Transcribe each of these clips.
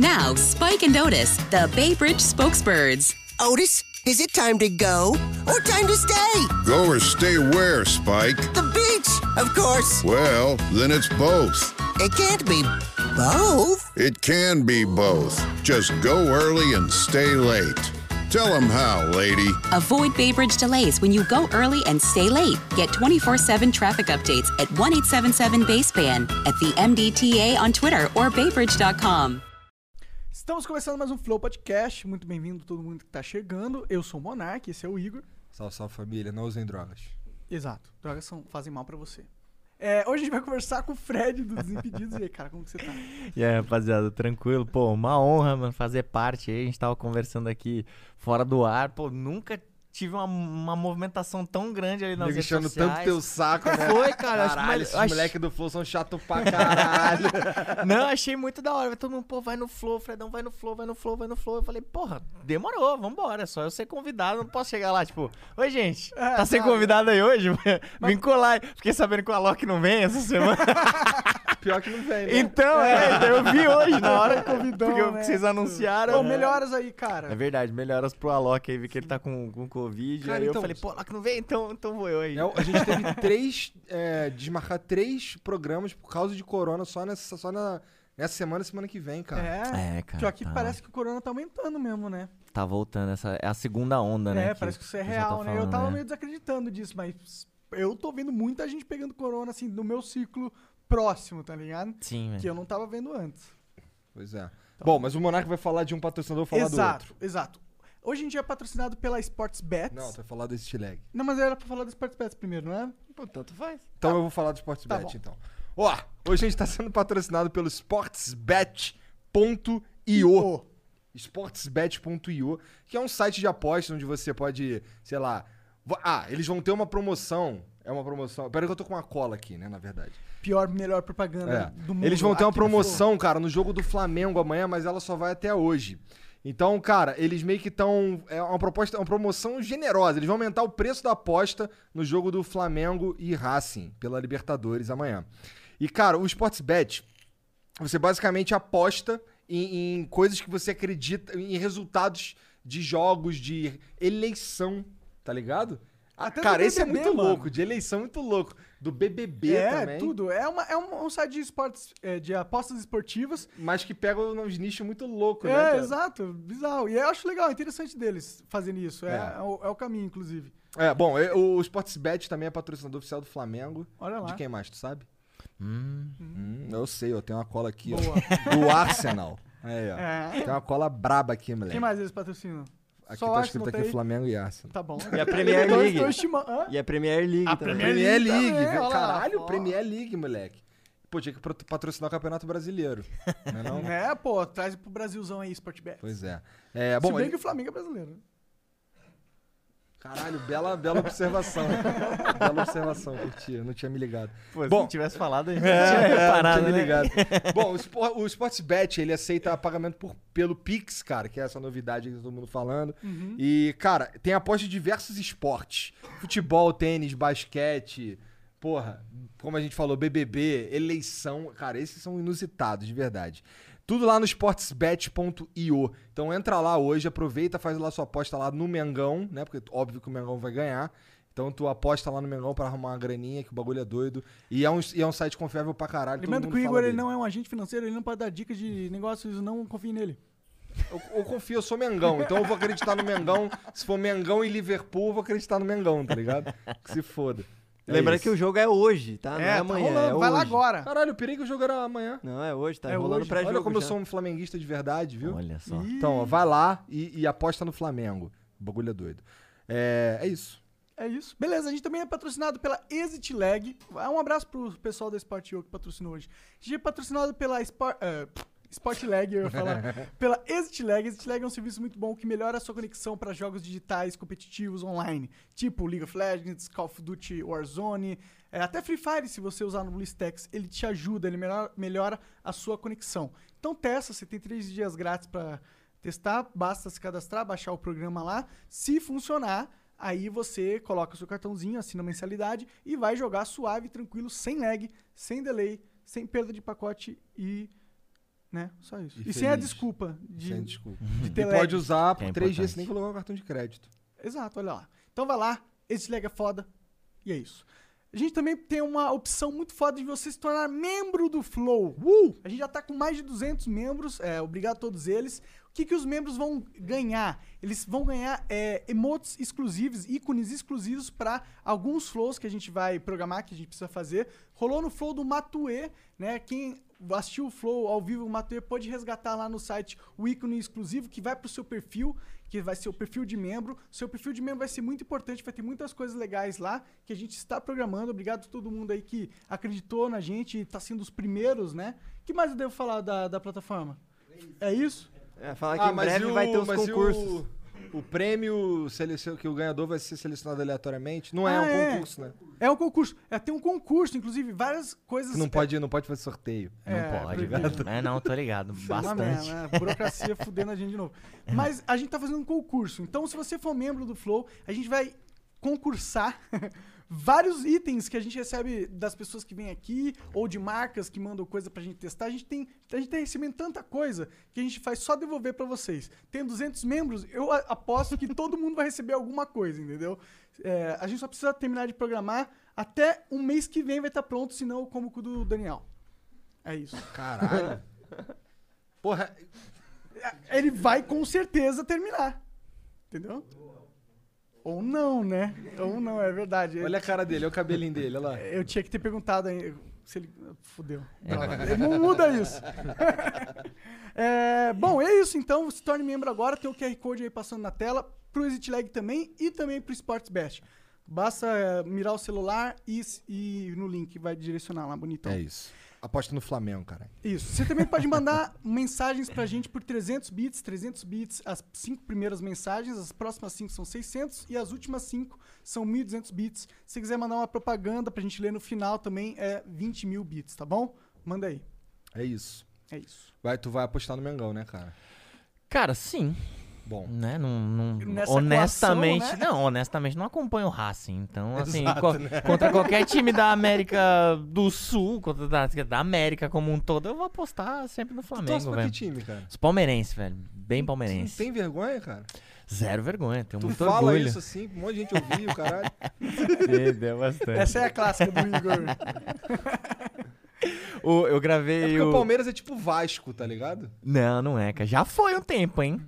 Now, Spike and Otis, the Bay Bridge spokesbirds. Otis, is it time to go or time to stay? Go or stay where, Spike? The beach, of course. Well, then it's both. It can't be both. It can be both. Just go early and stay late. Tell them how, lady. Avoid Bay Bridge delays when you go early and stay late. Get 24 7 traffic updates at 1 877 Baseband, at the MDTA on Twitter or baybridge.com. Estamos começando mais um Flow Podcast. Muito bem-vindo todo mundo que tá chegando. Eu sou o Monark, esse é o Igor. Salve, salve família, não usem drogas. Exato, drogas são, fazem mal pra você. É, hoje a gente vai conversar com o Fred do Desimpedidos. E aí, cara, como que você tá? E aí, rapaziada, tranquilo? Pô, uma honra, mano, fazer parte aí. A gente tava conversando aqui fora do ar. Pô, nunca tive uma, uma movimentação tão grande ali nas Nego redes sociais. tanto teu saco, né? Foi, cara. acho que Caralho, mais- esses acho- moleque do Flow são chato pra caralho. Não, achei muito da hora. Todo mundo, pô, vai no Flow, Fredão, vai no Flow, vai no Flow, vai no Flow. Eu falei, porra, demorou, vambora. É só eu ser convidado, não posso chegar lá, tipo, oi, gente, É, tá sem convidado aí hoje? Vim colar. Fiquei sabendo que o Alok não vem essa semana. Pior que não vem, né? então, é, então eu vi hoje, na hora que Convidão, porque eu- né? vocês anunciaram. Pô, melhoras aí, cara. É verdade, melhoras pro Alok aí, vi que ele tá com, com Covid. Cara, aí eu então- falei, pô, Alok não vem, então, então vou eu aí. É, a gente teve três. É, desmarcar três programas por causa de corona só nessa, só na, nessa semana e semana que vem, cara. É, É, cara, pior que tá. parece que o corona tá aumentando mesmo, né? Tá voltando, essa é a segunda onda, né? É, parece que isso é o pessoal real, tá né? Eu falando, tava né? meio desacreditando disso, mas eu tô vendo muita gente pegando corona, assim, no meu ciclo próximo, tá ligado? Sim, Que eu não tava vendo antes. Pois é. Bom, mas o Monark vai falar de um patrocinador falar exato, do outro. exato. Hoje a gente é patrocinado pela Sportsbets. Não, tu vai falar desse lag. Não, mas era pra falar da Sportsbets primeiro, não é? Pô, tanto faz. Então eu vou falar do Sportsbet, Tá então. Ó, hoje a gente tá sendo patrocinado pelo sportsbet.io. Io. sportsbet.io, que é um site de apostas onde você pode, sei lá. Ah, eles vão ter uma promoção. É uma promoção. Pera aí que eu tô com uma cola aqui, né, na verdade. Pior, melhor propaganda É. do mundo. Eles vão ter uma promoção, cara, no jogo do Flamengo amanhã, mas ela só vai até hoje. Então, cara, eles meio que estão. É uma proposta, uma promoção generosa. Eles vão aumentar o preço da aposta no jogo do Flamengo e Racing pela Libertadores amanhã. E, cara, o Sportsbet, você basicamente aposta em, em coisas que você acredita, em resultados de jogos, de eleição, tá ligado? Até cara, esse é muito mano. louco, de eleição muito louco. Do BBB é, também. tudo. É, uma, é um, um site de esportes, é, de apostas esportivas. Mas que pega uns nichos muito loucos, né? é, cara? exato. Bizarro. E eu acho legal, é interessante deles fazerem isso. É, É. é o, é o caminho, inclusive. É, bom, é, o Sportsbet também é patrocinador oficial do Flamengo. Olha lá. De quem mais, tu sabe? Hum, Hum, eu sei, eu tenho uma cola aqui, ó. Boa. Do Arsenal. Aí, ó. É. Tem uma cola braba aqui, moleque. Quem mais eles patrocinam? Aqui Só tá escrito aqui tem? Flamengo e Arsenal. Tá bom. E a Premier Então, League? E a Premier League A também. Premier Premier League também, lá, Caralho. Premier League, moleque. Pô, tinha que patrocinar o Campeonato Brasileiro. Não é não? É, pô, traz pro Brasilzão aí, Sportbet. Pois é. É, Bom, bom, Se bem ele- que o Flamengo é brasileiro. Caralho, bela, bela observação. bela observação, curti. Eu não tinha me ligado. Pô, se Bom. não tivesse falado, a gente É, não tinha é, reparado, não tinha me né? ligado. Bom, o Sportsbet, ele aceita pagamento por, pelo Pix, cara, que é essa novidade que tá todo mundo falando. Uhum. E, cara, tem aposta de diversos esportes. Futebol, tênis, basquete, porra, como a gente falou, BBB, eleição. Cara, esses são inusitados, de verdade. Tudo lá no sportsbet.io. Então entra lá hoje, aproveita, faz lá sua aposta lá no Mengão, né? Porque óbvio que o Mengão vai ganhar. Então tu aposta lá no Mengão pra arrumar uma graninha, que o bagulho é doido. E é um, e é um site confiável pra caralho. Lembrando que o Igor ele não é um agente financeiro, ele não pode dar dicas de negócios, não confie nele. Eu, eu confio, eu sou Mengão, então eu vou acreditar no Mengão. Se for Mengão e Liverpool, eu vou acreditar no Mengão, tá ligado? Que se foda. É Lembrando isso. que o jogo é hoje, tá? Não é, tá amanhã, rolando, é vai lá agora. Caralho, eu pirei que o jogo era amanhã. Não, é hoje, tá É rolando hoje. pré-jogo Olha como eu já. sou um flamenguista de verdade, viu? Olha só. Então, ó, vai lá e, e aposta no Flamengo. O bagulho é doido. É, é isso. É isso. Beleza, a gente também é patrocinado pela Exit Lag. Um abraço pro pessoal da Sport.io que patrocinou hoje. A gente é patrocinado pela Sport, eh, Sport Lag, eu ia falar. pela Exit Lag. Exit Lag é um serviço muito bom que melhora a sua conexão para jogos digitais competitivos online. Tipo League of Legends, Call of Duty Warzone, eh, até Free Fire, se você usar no BlueStacks, ele te ajuda, ele melhora, melhora a sua conexão. Então testa, você tem três dias grátis para testar, basta se cadastrar, baixar o programa lá. Se funcionar, aí você coloca o seu cartãozinho, assina a mensalidade e vai jogar suave, tranquilo, sem lag, sem delay, sem perda de pacote e Né? Só isso. E E, sem a desculpa de, Sem desculpa. de E ter pode lag. usar por é três dias sem colocar o cartão de crédito. Exato, olha lá. Então vai lá, esse lag é foda. E é isso. A gente também tem uma opção muito foda de você se tornar membro do Flow. Uh! A gente já tá com mais de 200 membros, é, obrigado a todos eles. O que, que os membros vão ganhar? Eles vão ganhar é, emotes exclusivos, ícones exclusivos para alguns flows que a gente vai programar, que a gente precisa fazer. Rolou no flow do Matue, né? Quem assistiu o flow ao vivo, o Matue pode resgatar lá no site o ícone exclusivo que vai pro seu perfil, que vai ser o perfil de membro. Seu perfil de membro vai ser muito importante, vai ter muitas coisas legais lá que a gente está programando. Obrigado a todo mundo aí que acreditou na gente e tá sendo os primeiros, né? O que mais eu devo falar da, da plataforma? É isso? É, falar que em breve vai ter os concursos. O, prêmio selecion, que o ganhador vai ser selecionado aleatoriamente. Não é Ah, um é. concurso, né? É um concurso. É, tem um concurso, inclusive, várias coisas. Não pode, não pode fazer sorteio. Não É, pode. proibido. É, não, tô ligado. É Bastante. merda, né? Burocracia fudendo a gente de novo. Mas a gente tá fazendo um concurso. Então, se você for membro do Flow, a gente vai concursar vários itens que a gente recebe das pessoas que vêm aqui ou de marcas que mandam coisa pra gente testar. A gente tem, a gente tá recebendo tanta coisa que a gente faz só devolver pra vocês. Tem 200 membros, eu aposto que todo mundo vai receber alguma coisa, entendeu? É, a gente só precisa terminar de programar. Até um mês que vem vai estar pronto, senão eu como com o do Daniel. É isso. Caralho. Porra, ele vai com certeza terminar. Entendeu? Ou não, né? Ou não, é verdade. olha a cara dele, olha o cabelinho dele, olha lá. Eu tinha que ter perguntado aí se ele. Fudeu. Droga. Não muda isso. É, bom, é isso então. Se torne membro agora. Tem o QR Code aí passando na tela. Pro Exit Lag também e também pro Sportsbest. Basta é, mirar o celular e, e no link vai direcionar lá, bonitão. É isso. Aposta no Flamengo, cara. Isso. Você também pode mandar mensagens pra gente por 300 bits. 300 bits, as cinco primeiras mensagens, as próximas cinco são 600 e as últimas cinco são 1.200 bits. Se você quiser mandar uma propaganda pra gente ler no final também é 20 mil bits, tá bom? Manda aí. É isso. É isso. Vai, tu vai apostar no Mengão, né, cara? Cara, sim. Bom. Né? Não, não- honestamente, coação, né? não, honestamente não acompanho o Racing. Então, assim, Exato, co- né? contra qualquer time da América do Sul, contra da, da América como um todo, eu vou apostar sempre no Tu Flamengo, velho. que time, cara? Os palmeirenses, velho. Bem Não palmeirense. tem vergonha, cara? Zero vergonha, Tu muito fala orgulho. isso assim, um monte de gente ouvir, o caralho. Deu bastante. Essa é a clássica do Igor. O- eu É gravei porque o... o Palmeiras é tipo Vasco, tá ligado? Não, não é, cara. Já foi um tempo, hein?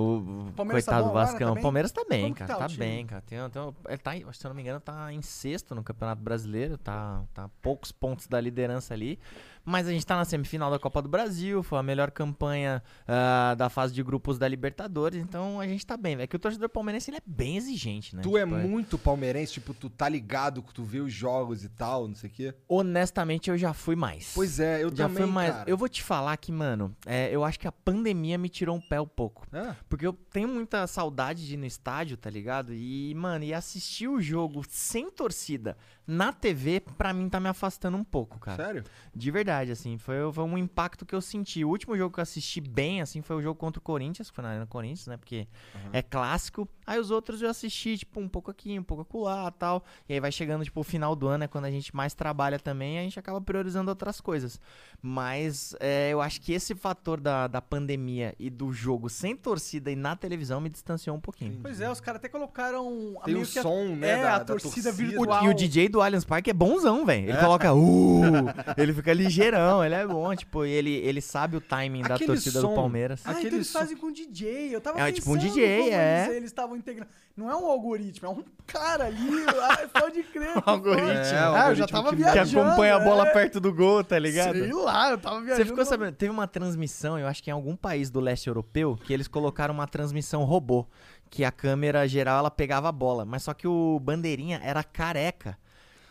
O, Palmeiras tá coitado bom do Vascão. tá O bem? Palmeiras tá bem, Como cara. tá Tá, bem, cara. Tem, tem, ele tá, se eu não me engano, tá em sexto no Campeonato Brasileiro. Tá, tá a poucos pontos da liderança ali. Mas a gente tá na semifinal da Copa do Brasil. Foi a melhor campanha ah, da fase de grupos da Libertadores. Então a gente tá bem, velho. É que o torcedor palmeirense ele é bem exigente, né? Tu é Tipo, muito palmeirense, tipo, tu tá ligado, que tu vê os jogos e tal, não sei o quê. Honestamente, eu já fui mais. Pois é, eu já também, fui mais. cara. Eu vou te falar que, mano, é, eu acho que a pandemia me tirou um pé um pouco. Ah, Porque eu tenho muita saudade de ir no estádio, tá ligado? E, mano, e assistir o jogo sem torcida na TV, pra mim tá me afastando um pouco, cara. sério? De verdade, assim, foi, foi um impacto que eu senti. O último jogo que eu assisti bem, assim, foi o jogo contra o Corinthians, que foi na Arena Corinthians, né? Porque é clássico. Aí os outros eu assisti, tipo, um pouco aqui, um pouco acolá tal. E aí vai chegando, tipo, o final do ano, é quando a gente mais trabalha também, a gente acaba priorizando outras coisas. Mas é, eu acho que esse fator da, da pandemia e do jogo sem torcida e na televisão me distanciou um pouquinho. Pois é, os caras até colocaram. Tem o que a- som, né, É, da- a da torcida, torcida. virtual. E o DJ do Allianz Parque é bonzão, velho. Ele coloca, uh, ele fica ligeirão, ele é bom, tipo, ele, ele sabe o timing da Aquele torcida som- do Palmeiras. Ah, então Aquele eles som- fazem com DJ. Eu tava É, tipo um pensando DJ, como é. Eles eles estavam integrando. Não é um algoritmo, é um cara ali. ah, pode crer. que algoritmo. foda. É, o ah, eu já algoritmo tava que- Que viajando. acompanha a bola é. perto do gol, tá ligado? Sei lá, eu tava viajando. Você ficou sabendo, teve uma transmissão, eu acho que em algum país do leste europeu, que eles colocaram uma transmissão robô, que a câmera geral ela pegava a bola, mas só que o bandeirinha era careca.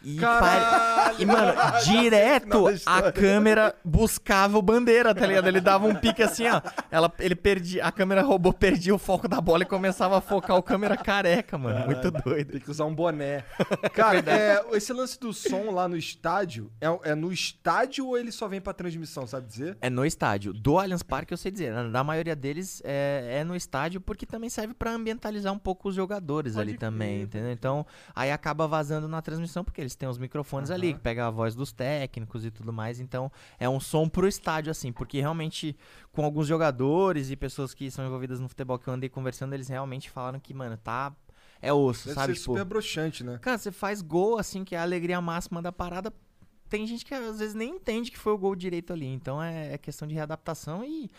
E, Caralho! e mano, direto a câmera buscava o bandeira, tá ligado? Ele dava um pique assim, ó. Ela, ele perdia, a câmera robô perdia o foco da bola e começava a focar o câmera careca, mano. Muito doido. Tem que usar um boné. Cara, é, esse lance do som lá no estádio, é, é no estádio ou ele só vem pra transmissão, sabe dizer? É no estádio. Do Allianz Parque, eu sei dizer. Na, na maioria deles é, é no estádio porque também serve pra ambientalizar um pouco os jogadores Pode ali também, entendeu? Então, aí acaba vazando na transmissão porque eles eles têm os microfones ali, que pega a voz dos técnicos e tudo mais. Então, é um som pro estádio, assim, porque realmente, com alguns jogadores e pessoas que são envolvidas no futebol que eu andei conversando, eles realmente falaram que, mano, tá. É osso, Deve sabe? ser Tipo, super broxante, né? Cara, você faz gol, assim, que é a alegria máxima da parada. Tem gente que às vezes nem entende que foi o gol direito ali. Então é, é questão de readaptação e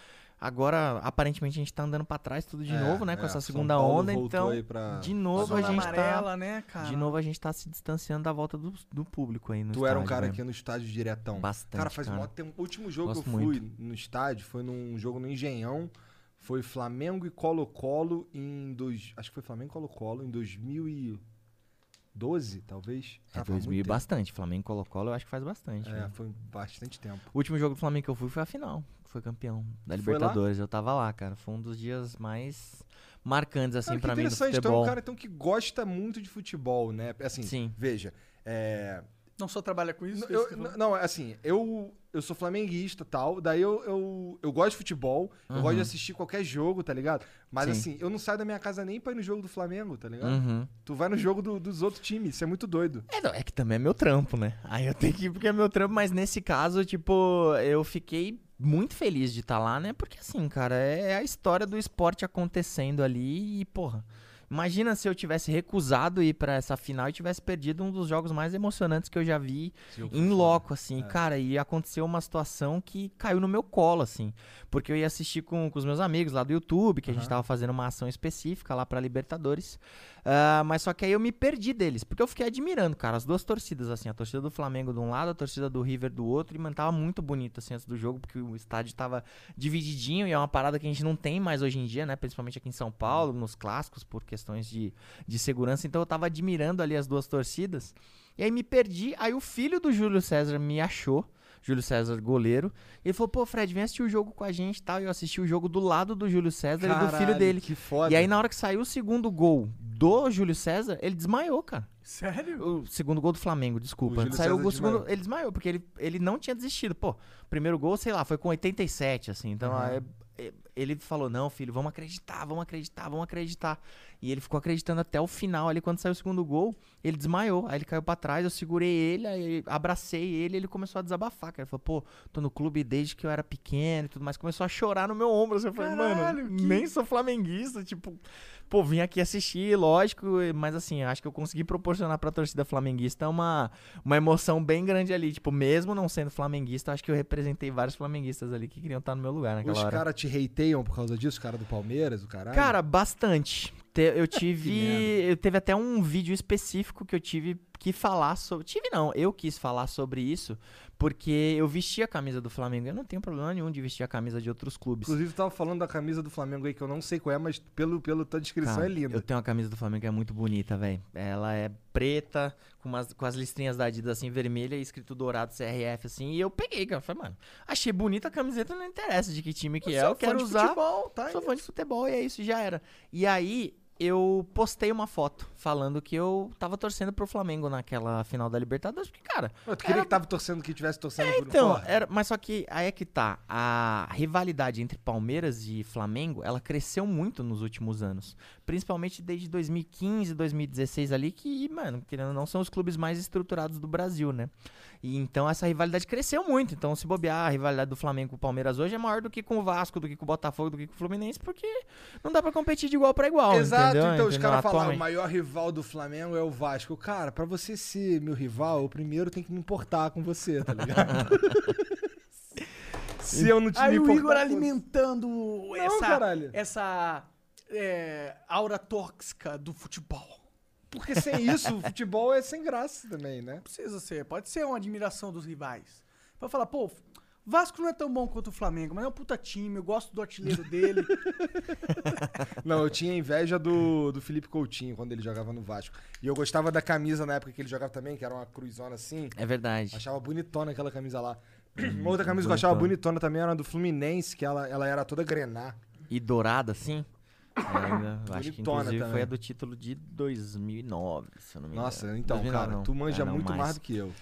agora, aparentemente, a gente tá andando pra trás tudo de É, novo, né? Com é, essa segunda onda. voltou Então, aí pra- de novo a Zona gente amarela, tá. né, cara? De novo a gente tá se distanciando da volta do, do público aí no Tu era um estádio, cara né? que ia no estádio diretão. Bastante, Cara, faz cara. mó tempo. O último jogo Gosto que eu fui no estádio foi num jogo no Engenhão. Foi Flamengo e Colo-Colo em dois. Acho que foi Flamengo e Colo-Colo em 2012, talvez. É Ah, faz 2000 e muito bastante. Flamengo e Colo-Colo eu acho que faz bastante. É, né? foi bastante tempo. O último jogo do Flamengo que eu fui foi a final. Foi campeão da? Libertadores. Eu tava lá, cara. Foi um dos dias mais marcantes, assim, pra mim do interessante. futebol. Então é um cara então, que gosta muito de futebol, né? Assim, Sim. veja. É, Não só trabalha com isso? É isso eu- não, assim, eu, eu sou flamenguista e tal, daí eu, eu, eu gosto de futebol, eu gosto de assistir qualquer jogo, tá ligado? Mas Uhum. Sim. assim, eu não saio da minha casa nem pra ir no jogo do Flamengo, tá ligado? Uhum. Tu vai no jogo do- dos outros times, isso é muito doido. É, não, é que também é meu trampo, né? Aí eu tenho que ir porque é meu trampo, mas nesse caso, tipo, eu fiquei muito feliz de estar lá, né? Porque assim, cara, é a história do esporte acontecendo ali e, porra. Imagina se eu tivesse recusado ir pra essa final e tivesse perdido um dos jogos mais emocionantes que eu já vi em loco, assim. Cara, e aconteceu uma situação que caiu no meu colo, assim. Porque eu ia assistir com, com os meus amigos lá do YouTube, que a gente tava fazendo uma ação específica lá pra Libertadores. Ah, mas só que aí eu me perdi deles, porque eu fiquei admirando, cara, as duas torcidas, assim, a torcida do Flamengo de um lado, a torcida do River do outro, e, mano, tava muito bonito, assim, antes do jogo, porque o estádio tava divididinho, e é uma parada que a gente não tem mais hoje em dia, né, principalmente aqui em São Paulo, nos clássicos, por questões de, de segurança, então eu tava admirando ali as duas torcidas, e aí me perdi, aí o filho do Júlio César me achou, Júlio César, goleiro. Ele falou, pô, Fred, vem assistir o jogo com a gente e tal. E eu assisti o jogo do lado do Júlio César e do filho Caralho, dele. Que foda. E aí, na hora que saiu o segundo gol do Júlio César, ele desmaiou, cara. Sério? O segundo gol do Flamengo, O desculpa. Júlio Saiu o César segundo, desmaiou. ele desmaiou, porque ele, ele não tinha desistido. Pô, o primeiro gol, sei lá, foi com 87, assim. Então, é- é- ele falou: não, filho, vamos acreditar, vamos acreditar, vamos acreditar. E ele ficou acreditando até o final ali. Quando saiu o segundo gol, ele desmaiou. Aí ele caiu pra trás, eu segurei ele, aí abracei ele ele começou a desabafar, cara. Ele falou: pô, tô no clube desde que eu era pequeno e tudo mais. Começou a chorar no meu ombro. assim. Eu falei: mano, que- nem sou flamenguista. Tipo, pô, vim aqui assistir, lógico, mas assim, acho que eu consegui proporcionar pra torcida flamenguista uma, uma emoção bem grande ali. Tipo, mesmo não sendo flamenguista, acho que eu representei vários flamenguistas ali que queriam estar no meu lugar naquela Os hora. caras te hateiam por causa disso, os caras do Palmeiras, o caralho? Cara, bastante. Te- Eu tive. eu teve até um vídeo específico que eu tive que falar sobre. Tive não, eu quis falar sobre isso, porque eu vesti a camisa do Flamengo. Eu não tenho problema nenhum de vestir a camisa de outros clubes. Inclusive, tu tava falando da camisa do Flamengo aí, que eu não sei qual é, mas pelo, pelo tua descrição Cara, é linda. Eu tenho uma camisa do Flamengo que é muito bonita, velho. Ela é preta, com, umas, com as listrinhas da Adidas assim, vermelha e escrito dourado CRF, assim. E eu peguei, cara. Falei, mano, achei bonita a camiseta, não interessa de que time que é. sou Eu quero fã de usar. futebol, tá? Sou fã de futebol e é isso, já era. E aí, eu postei uma foto falando que eu tava torcendo pro Flamengo naquela final da Libertadores, porque, cara. Tu queria era- que tava torcendo que tivesse torcendo por Então, Porra. era, mas só que aí é que tá. A rivalidade entre Palmeiras e Flamengo, ela cresceu muito nos últimos anos. Principalmente desde 2015, 2016 ali, que, mano, querendo ou não, são os clubes mais estruturados do Brasil, né? E então essa rivalidade cresceu muito. Então, se bobear, a rivalidade do Flamengo com o Palmeiras hoje é maior do que com o Vasco, do que com o Botafogo, do que com o Fluminense, porque não dá pra competir de igual pra igual. Exato, entendeu? então os caras falaram, o maior rival do Flamengo é o Vasco. Cara, pra você ser meu rival, eu primeiro tenho que me importar com você, tá ligado? Se eu não te Aí me o Igor alimentando essa, caralho. essa é, aura tóxica do futebol. Porque sem isso, o futebol é sem graça também, né? Não precisa ser, pode ser uma admiração dos rivais. Pra falar, pô, Vasco não é tão bom quanto o Flamengo, mas é um puta time, eu gosto do artilheiro dele. Não, eu tinha inveja do, do Felipe Coutinho quando ele jogava no Vasco. E eu gostava da camisa na época que ele jogava também, que era uma cruzona assim. É verdade. Achava bonitona aquela camisa lá. Uma outra camisa que eu achava bonitona também era a do Fluminense, que ela, ela era toda grená. E dourada, assim. Eu acho que Bonitona inclusive também. foi a do título de 2009, se eu não me engano. Nossa, então, 2009 cara, não. tu manja É, não, muito mais. mais do que eu.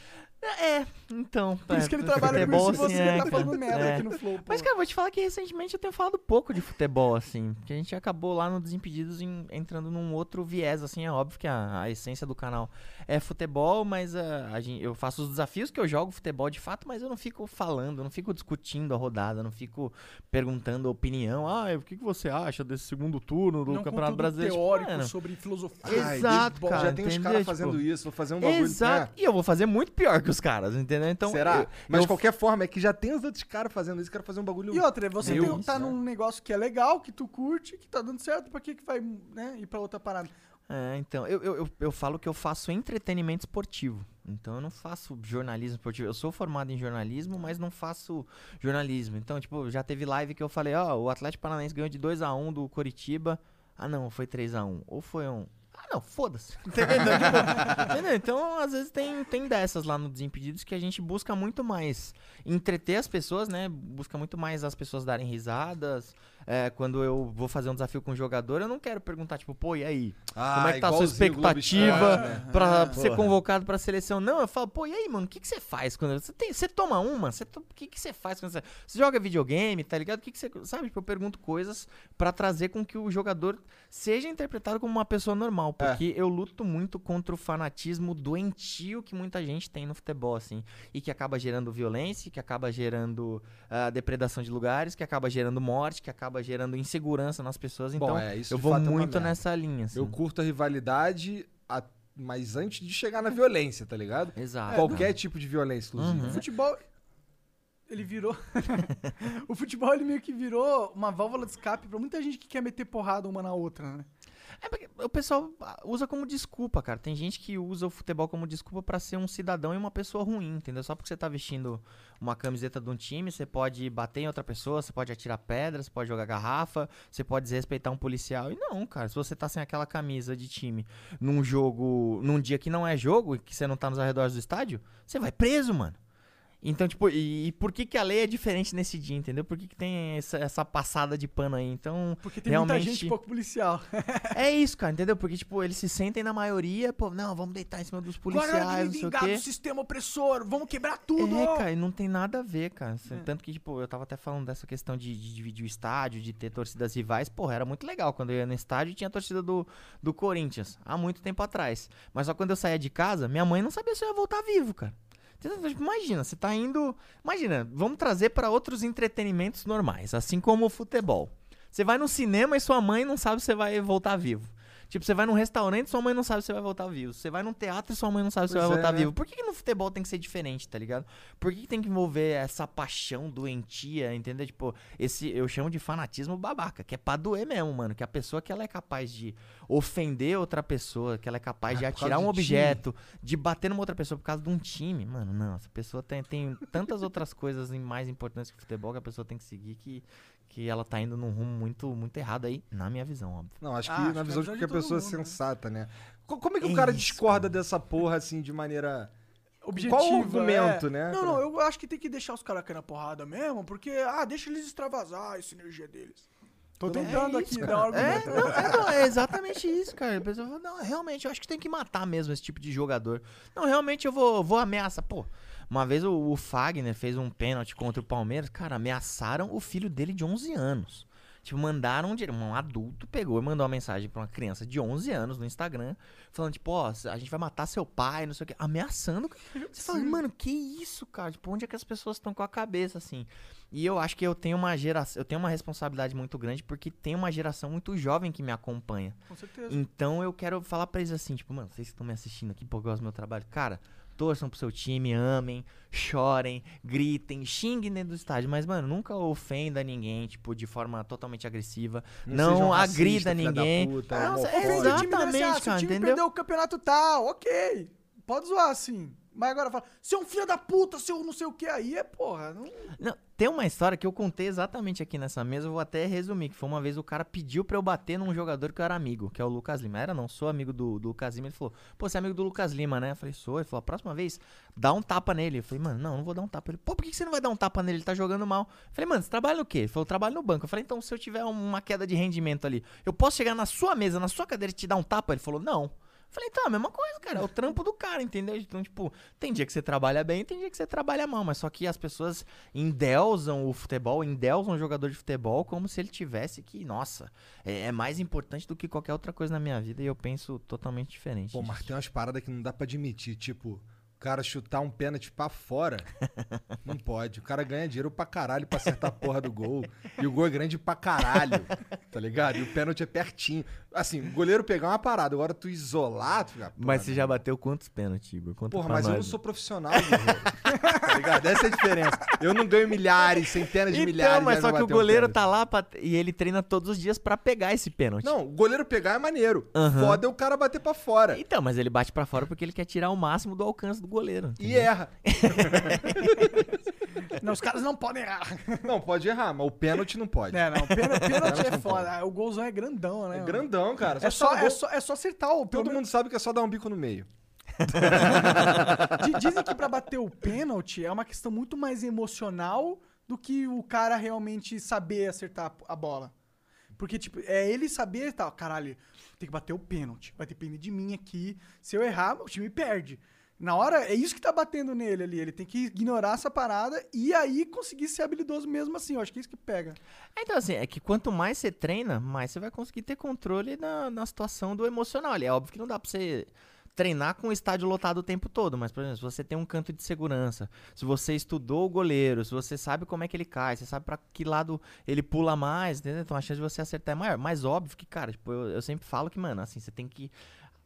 É, então. Por isso é, que ele trabalha com isso e assim, você é, tá falando cara. merda É. aqui no Flow, pô. Mas, cara, vou te falar que recentemente eu tenho falado pouco de futebol, assim. Que a gente acabou lá no Desimpedidos em- entrando num outro viés, assim. É óbvio que a, a essência do canal é futebol, mas ah, a gente, eu faço os desafios que eu jogo futebol de fato, mas eu não fico falando, eu não fico discutindo a rodada, eu não fico perguntando opinião. Ah, o que, que você acha desse segundo turno do Não Campeonato Brasileiro? Tipo, teórico mano, sobre filosofia. Ai, Exato, deixa- cara, Já tem uns entendeu? caras Tipo, fazendo isso, vou fazer um bagulho. Exato. É. E eu vou fazer muito pior que os caras, entendeu? Então, Será? eu- Mas eu de qualquer forma, é que já tem os outros caras fazendo isso, quero fazer um bagulho. E outra, você tem- tá num negócio que é legal, que tu curte, que tá dando certo, pra que que vai né, ir pra outra parada? É, então, eu, eu, eu, eu falo que eu faço entretenimento esportivo. Então eu não faço jornalismo esportivo. Eu sou formado em jornalismo, mas não faço jornalismo. Então, tipo, já teve live que eu falei, ó, o Atlético Paranaense ganhou de 2 a 1 do Coritiba. Ah, não, foi 3 a 1 Ou foi um. Ah, não, foda-se. Entendeu? Tipo, entendeu? Então, às vezes tem, tem dessas lá no Desimpedidos que a gente busca muito mais entreter as pessoas, né? Busca muito mais as pessoas darem risadas. É, quando eu vou fazer um desafio com um jogador, eu não quero perguntar, tipo, pô, e aí? Ah, Como é que tá a sua expectativa Esporte, né? pra ser Porra. convocado pra seleção? Não, eu falo, pô, e aí, mano, o que, que você faz quando. Você, tem, você toma uma? Você to- O que, que você faz quando você. Você joga videogame, tá ligado? O que, que você. Sabe? Tipo, eu pergunto coisas pra trazer com que o jogador seja interpretado como uma pessoa normal. Porque eu luto muito contra o fanatismo doentio que muita gente tem no futebol, assim. E que acaba gerando violência, que acaba gerando ah, depredação de lugares, que acaba gerando morte, que acaba gerando insegurança nas pessoas. Bom, Então, é, isso eu vou é muito merda. nessa linha, assim. Eu curto a rivalidade, a- mas antes de chegar na violência, tá ligado? Exato. Qualquer tipo de violência, inclusive. Uhum. O futebol. Ele virou. o futebol ele meio que virou uma válvula de escape pra muita gente que quer meter porrada uma na outra, né? É porque o pessoal ah, usa como desculpa, cara. Tem gente que usa o futebol como desculpa pra ser um cidadão e uma pessoa ruim, entendeu? Só porque você tá vestindo uma camiseta de um time, você pode bater em outra pessoa, você pode atirar pedras, você pode jogar garrafa, você pode desrespeitar um policial. E não, cara, se você tá sem aquela camisa de time num jogo, num dia que não é jogo, e que você não tá nos arredores do estádio, você vai preso, mano. Então, tipo, e, e por que, que a lei é diferente nesse dia, entendeu? Por que, que tem essa, essa passada de pano aí? Então, Porque tem realmente... muita gente pouco policial. É isso, cara, entendeu? Porque, tipo, eles se sentem na maioria, pô, não, vamos deitar em cima dos policiais, não sei o quê. sistema opressor, vamos quebrar tudo! É, cara, e não tem nada a ver, cara. Cê- Tanto que, tipo, eu tava até falando dessa questão de, de dividir o estádio, de ter torcidas rivais. Porra, era muito legal. Quando eu ia no estádio tinha a torcida do, do Corinthians, há muito tempo atrás. Mas só quando eu saía de casa, minha mãe não sabia se eu ia voltar vivo, cara. Tipo, imagina, você tá indo. Imagina, vamos trazer pra outros entretenimentos normais, assim como o futebol. Você vai no cinema e sua mãe não sabe se vai voltar vivo. Tipo, você vai num restaurante e sua mãe não sabe se você vai voltar vivo. Você vai num teatro e sua mãe não sabe se vai é, voltar né? vivo. Por que, que no futebol tem que ser diferente, tá ligado? Por que, que tem que envolver essa paixão doentia, entendeu? Tipo, esse eu chamo de fanatismo babaca, que é pra doer mesmo, mano. Que a pessoa que ela é capaz de ofender outra pessoa, que ela é capaz de por causa atirar um de objeto, de bater numa outra pessoa por causa de um time, mano, não. Essa pessoa tem, tem tantas outras coisas mais importantes que o futebol que a pessoa tem que seguir que, que ela tá indo num rumo muito, muito errado aí, na minha visão, óbvio. Não, acho que Ah, acho na que visão é de qualquer pessoa mundo, né? sensata, né? Co- Como é que o cara Isso, discorda cara. dessa porra assim de maneira. Objetiva, Qual o argumento, é. né, Não, não, eu acho que tem que deixar os caras cair na porrada mesmo, porque, ah, deixa eles extravasar essa energia deles. Tô tentando É aqui isso, dar um. É, argumento. não, é, não, é exatamente isso, cara. A pessoa fala, não, realmente, eu acho que tem que matar mesmo esse tipo de jogador. Não, realmente eu vou, vou ameaçar. Pô, uma vez o, o Fagner fez um pênalti contra o Palmeiras, cara, ameaçaram o filho dele de 11 anos. Tipo, mandaram um, um adulto, pegou e mandou uma mensagem pra uma criança de 11 anos no Instagram, falando, tipo, ó, a gente vai matar seu pai, não sei o quê, ameaçando. Você fala, mano, que isso, cara? Tipo, onde é que as pessoas estão com a cabeça, assim? E eu acho que eu tenho uma geração, eu tenho uma responsabilidade muito grande porque tem uma geração muito jovem que me acompanha. Com certeza. Então eu quero falar pra eles assim, tipo, mano, vocês que estão me assistindo aqui porque eu gosto do meu trabalho, cara, torçam pro seu time, amem, chorem, gritem, xinguem dentro do estádio, mas mano, nunca ofenda ninguém, tipo, de forma totalmente agressiva. Não, sejam racistas, agrida ninguém. puta, Não, o time dele assim, exatamente, ah, seu cara, time entendeu? perdeu o campeonato tal, ok. Pode zoar assim. Mas agora fala, seu um filho da puta, seu não sei o que aí, é porra. Não... Não, tem uma história que eu contei exatamente aqui nessa mesa, eu vou até resumir, que foi uma vez o cara pediu pra eu bater num jogador que eu era amigo, que é o Lucas Lima. Era não, sou amigo do, do Lucas Lima. Ele falou, pô, você é amigo do Lucas Lima, né? Eu falei, sou. Ele falou, a próxima vez, dá um tapa nele. Eu falei, mano, não, não vou dar um tapa. Ele, pô, por que você não vai dar um tapa nele? Ele tá jogando mal. Eu falei, mano, você trabalha no quê? Ele falou, trabalho no banco. Eu falei, então, se eu tiver uma queda de rendimento ali, eu posso chegar na sua mesa, na sua cadeira e te dar um tapa? Ele falou, não. Falei, a mesma coisa, cara. É o trampo do cara, entendeu? Então, tipo, tem dia que você trabalha bem, tem dia que você trabalha mal. Mas só que as pessoas endeusam o futebol, endeusam o jogador de futebol como se ele tivesse que, nossa, é, é mais importante do que qualquer outra coisa na minha vida. E eu penso totalmente diferente. Pô, disso. mas tem umas paradas que não dá pra admitir, tipo, cara chutar um pênalti pra fora. não pode. O cara ganha dinheiro pra caralho pra acertar a porra do gol. E o gol é grande pra caralho. Tá ligado? E o pênalti é pertinho. Assim, o goleiro pegar uma parada, agora tu isolar, tu fica, porra, Mas você já bateu quantos pênaltis, Igor? Conta Porra, mas eu nós. não sou profissional. tá ligado? Essa é a diferença. Eu não ganho milhares, centenas de Então, milhares. mas já só que o um goleiro pênalti. tá lá pra- e ele treina todos os dias pra pegar esse pênalti. Não, o goleiro pegar é maneiro. Aham. Foda é o cara bater pra fora. Então, mas ele bate pra fora porque ele quer tirar o máximo do alcance do goleiro. E erra. Não, os caras não podem errar. Não, pode errar, mas o pênalti não pode. É, não. Pênalti, pênalti é foda. O golzão é grandão, né? É grandão, cara. É só, chutar no é, só, é só acertar o. Todo mundo sabe que é só dar um bico no meio. Di- Dizem que pra bater o pênalti é uma questão muito mais emocional do que o cara realmente saber acertar a bola. Porque, tipo, é ele saber, tá, caralho, tem que bater o pênalti. Vai depender de mim aqui. Se eu errar, o time perde. Na hora, é isso que tá batendo nele ali. Ele tem que ignorar essa parada e aí conseguir ser habilidoso mesmo assim. Eu acho que é isso que pega. Então, assim, é que quanto mais você treina, mais você vai conseguir ter controle na, na situação do emocional. É óbvio que não dá pra você treinar com o estádio lotado o tempo todo, mas, por exemplo, se você tem um canto de segurança, se você estudou o goleiro, se você sabe como é que ele cai, você sabe pra que lado ele pula mais, entendeu? Então a chance de você acertar é maior. Mas óbvio que, cara, tipo, eu, eu sempre falo que, mano, assim, você tem que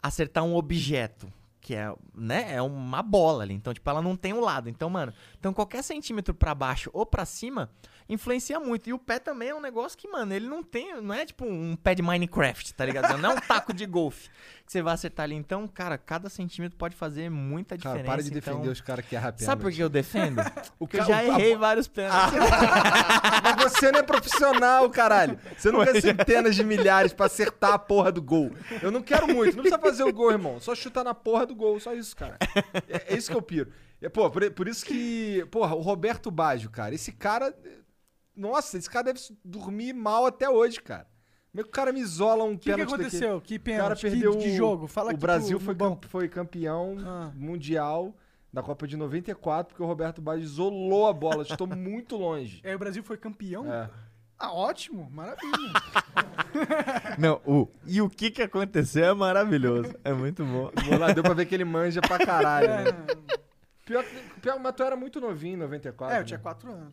acertar um objeto. Que é, né, é uma bola ali. Então, tipo, ela não tem um lado. Então, mano, então qualquer centímetro pra baixo ou pra cima influencia muito. E o pé também é um negócio que, mano, ele não tem. Não é tipo um pé de Minecraft, tá ligado? Não é um taco de golfe que você vai acertar ali. Então, cara, cada centímetro pode fazer muita Cara, diferença. para de defender então... os caras que erram pênalti. Sabe por que eu defendo? Porque eu ca- já o- errei vários pênaltis. Mas você não é profissional, caralho. Você não quer centenas de milhares pra acertar a porra do gol. Eu não quero muito. Não precisa fazer o gol, irmão. Só chutar na porra do gol. Só isso, cara. É, é isso que eu piro. É, pô, por, por isso que... Porra, o Roberto Baggio, cara. Esse cara... Nossa, esse cara deve dormir mal até hoje, cara. Como é que o cara me isola um O que, que pênalti aconteceu? daquele? Que O pênalti? cara Que- perdeu que, o- jogo? Fala o Brasil foi, foi campeão Ah. mundial da Copa de 94 porque o Roberto Baggio isolou a bola, chutou muito longe. Aí o Brasil foi campeão? É. Ah, ótimo. Maravilha. Não, o. E o que que aconteceu é maravilhoso. É muito bom. Vou lá, deu pra ver que ele manja pra caralho, né? é, Pior, que- pior, mas tu era muito novinho em 94. é, eu né? tinha 4 anos.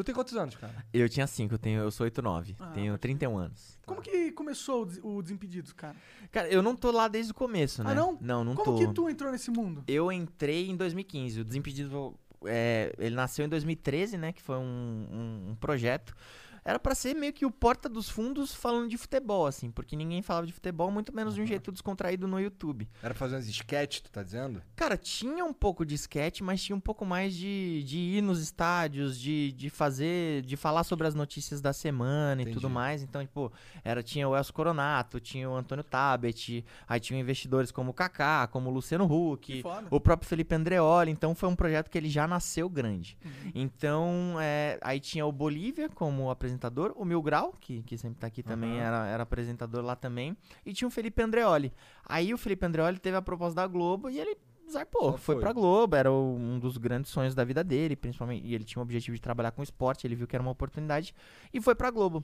Tu tem quantos anos, cara? Eu tinha 5, eu, tenho, eu sou 89. Ah, tenho 31 anos. Como que começou o Des- o Desimpedidos, cara? Cara, eu não tô lá desde o começo, né? Ah, não? Não, não Como tô. que tu entrou nesse mundo? Eu entrei em 2015. O Desimpedido, é, ele nasceu em 2013, né? Que foi um, um- um projeto. Era pra ser meio que o porta dos fundos falando de futebol, assim. Porque ninguém falava de futebol, muito menos de um jeito descontraído no YouTube. Era fazer uns sketch, tu tá dizendo? Cara, tinha um pouco de sketch, mas tinha um pouco mais de, de ir nos estádios, de, de fazer, de falar sobre as notícias da semana e Entendi. tudo mais. Então, tipo, era, tinha o Elcio Coronato, tinha o Antônio Tabet, aí tinha investidores como o Kaká, como o Luciano Huck, o próprio Felipe Andreoli. Então, foi um projeto que ele já nasceu grande. Uhum. Então, é, aí tinha o Bolívia como apresentador, o Mil Grau, que, que sempre tá aqui também, Aham. era, era apresentador lá também, e tinha o Felipe Andreoli. Aí o Felipe Andreoli teve a proposta da Globo e ele zarpou, foi foi. pra Globo, era o- um dos grandes sonhos da vida dele, principalmente, e ele tinha o objetivo de trabalhar com esporte, ele viu que era uma oportunidade, e foi pra Globo.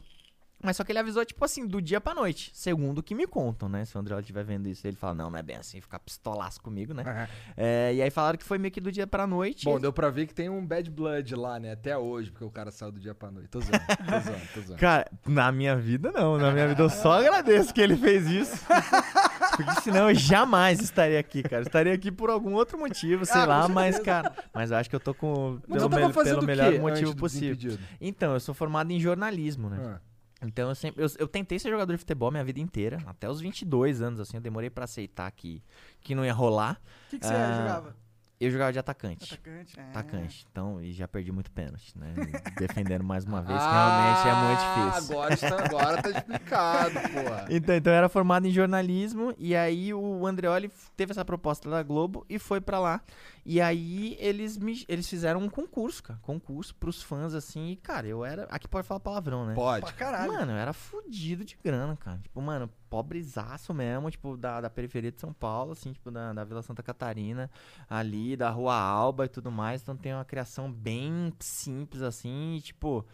Mas só que ele avisou, tipo assim, do dia pra noite. Segundo o que me contam, né? Se o André estiver vendo isso, ele fala, não, não é bem assim, ficar pistolaço comigo, né? É, e aí falaram que foi meio que do dia pra noite. Bom, deu pra ver que tem um bad blood lá, né? Até hoje, porque o cara saiu do dia pra noite. Tô zoando, tô zoando, tô zoando. Cara, na minha vida não. Na minha vida eu só agradeço que ele fez isso. Porque senão eu jamais estaria aqui, cara. Estaria aqui por algum outro motivo, sei Ah, lá, mas, cara. Mas eu acho que eu tô com. Mas Pelo, me- pelo melhor motivo possível. Então, eu sou formado em jornalismo, né? Ah. Então eu sempre. Eu, eu tentei ser jogador de futebol minha vida inteira. Até os 22 anos, assim. Eu demorei pra aceitar que, que não ia rolar. O que, que você Ah, jogava? Eu jogava de atacante. Atacante, é. Atacante. Então, e já perdi muito pênalti, né? Defendendo mais uma vez, que realmente é muito Ah, difícil. Agora, está, agora tá explicado, porra. Então, então eu era formado em jornalismo e aí o Andreoli teve essa proposta da Globo e foi pra lá. E aí eles me, eles fizeram um concurso, cara, concurso pros fãs assim. E cara, eu era, aqui pode falar palavrão, né? Pode. Pra caralho. Mano, eu era fudido de grana, cara. Tipo, mano, pobrezaço mesmo, tipo, da, da periferia de São Paulo, assim, tipo, da, da Vila Santa Catarina, ali, da Rua Alba e tudo mais. Então tem uma criação bem simples, assim, e, tipo.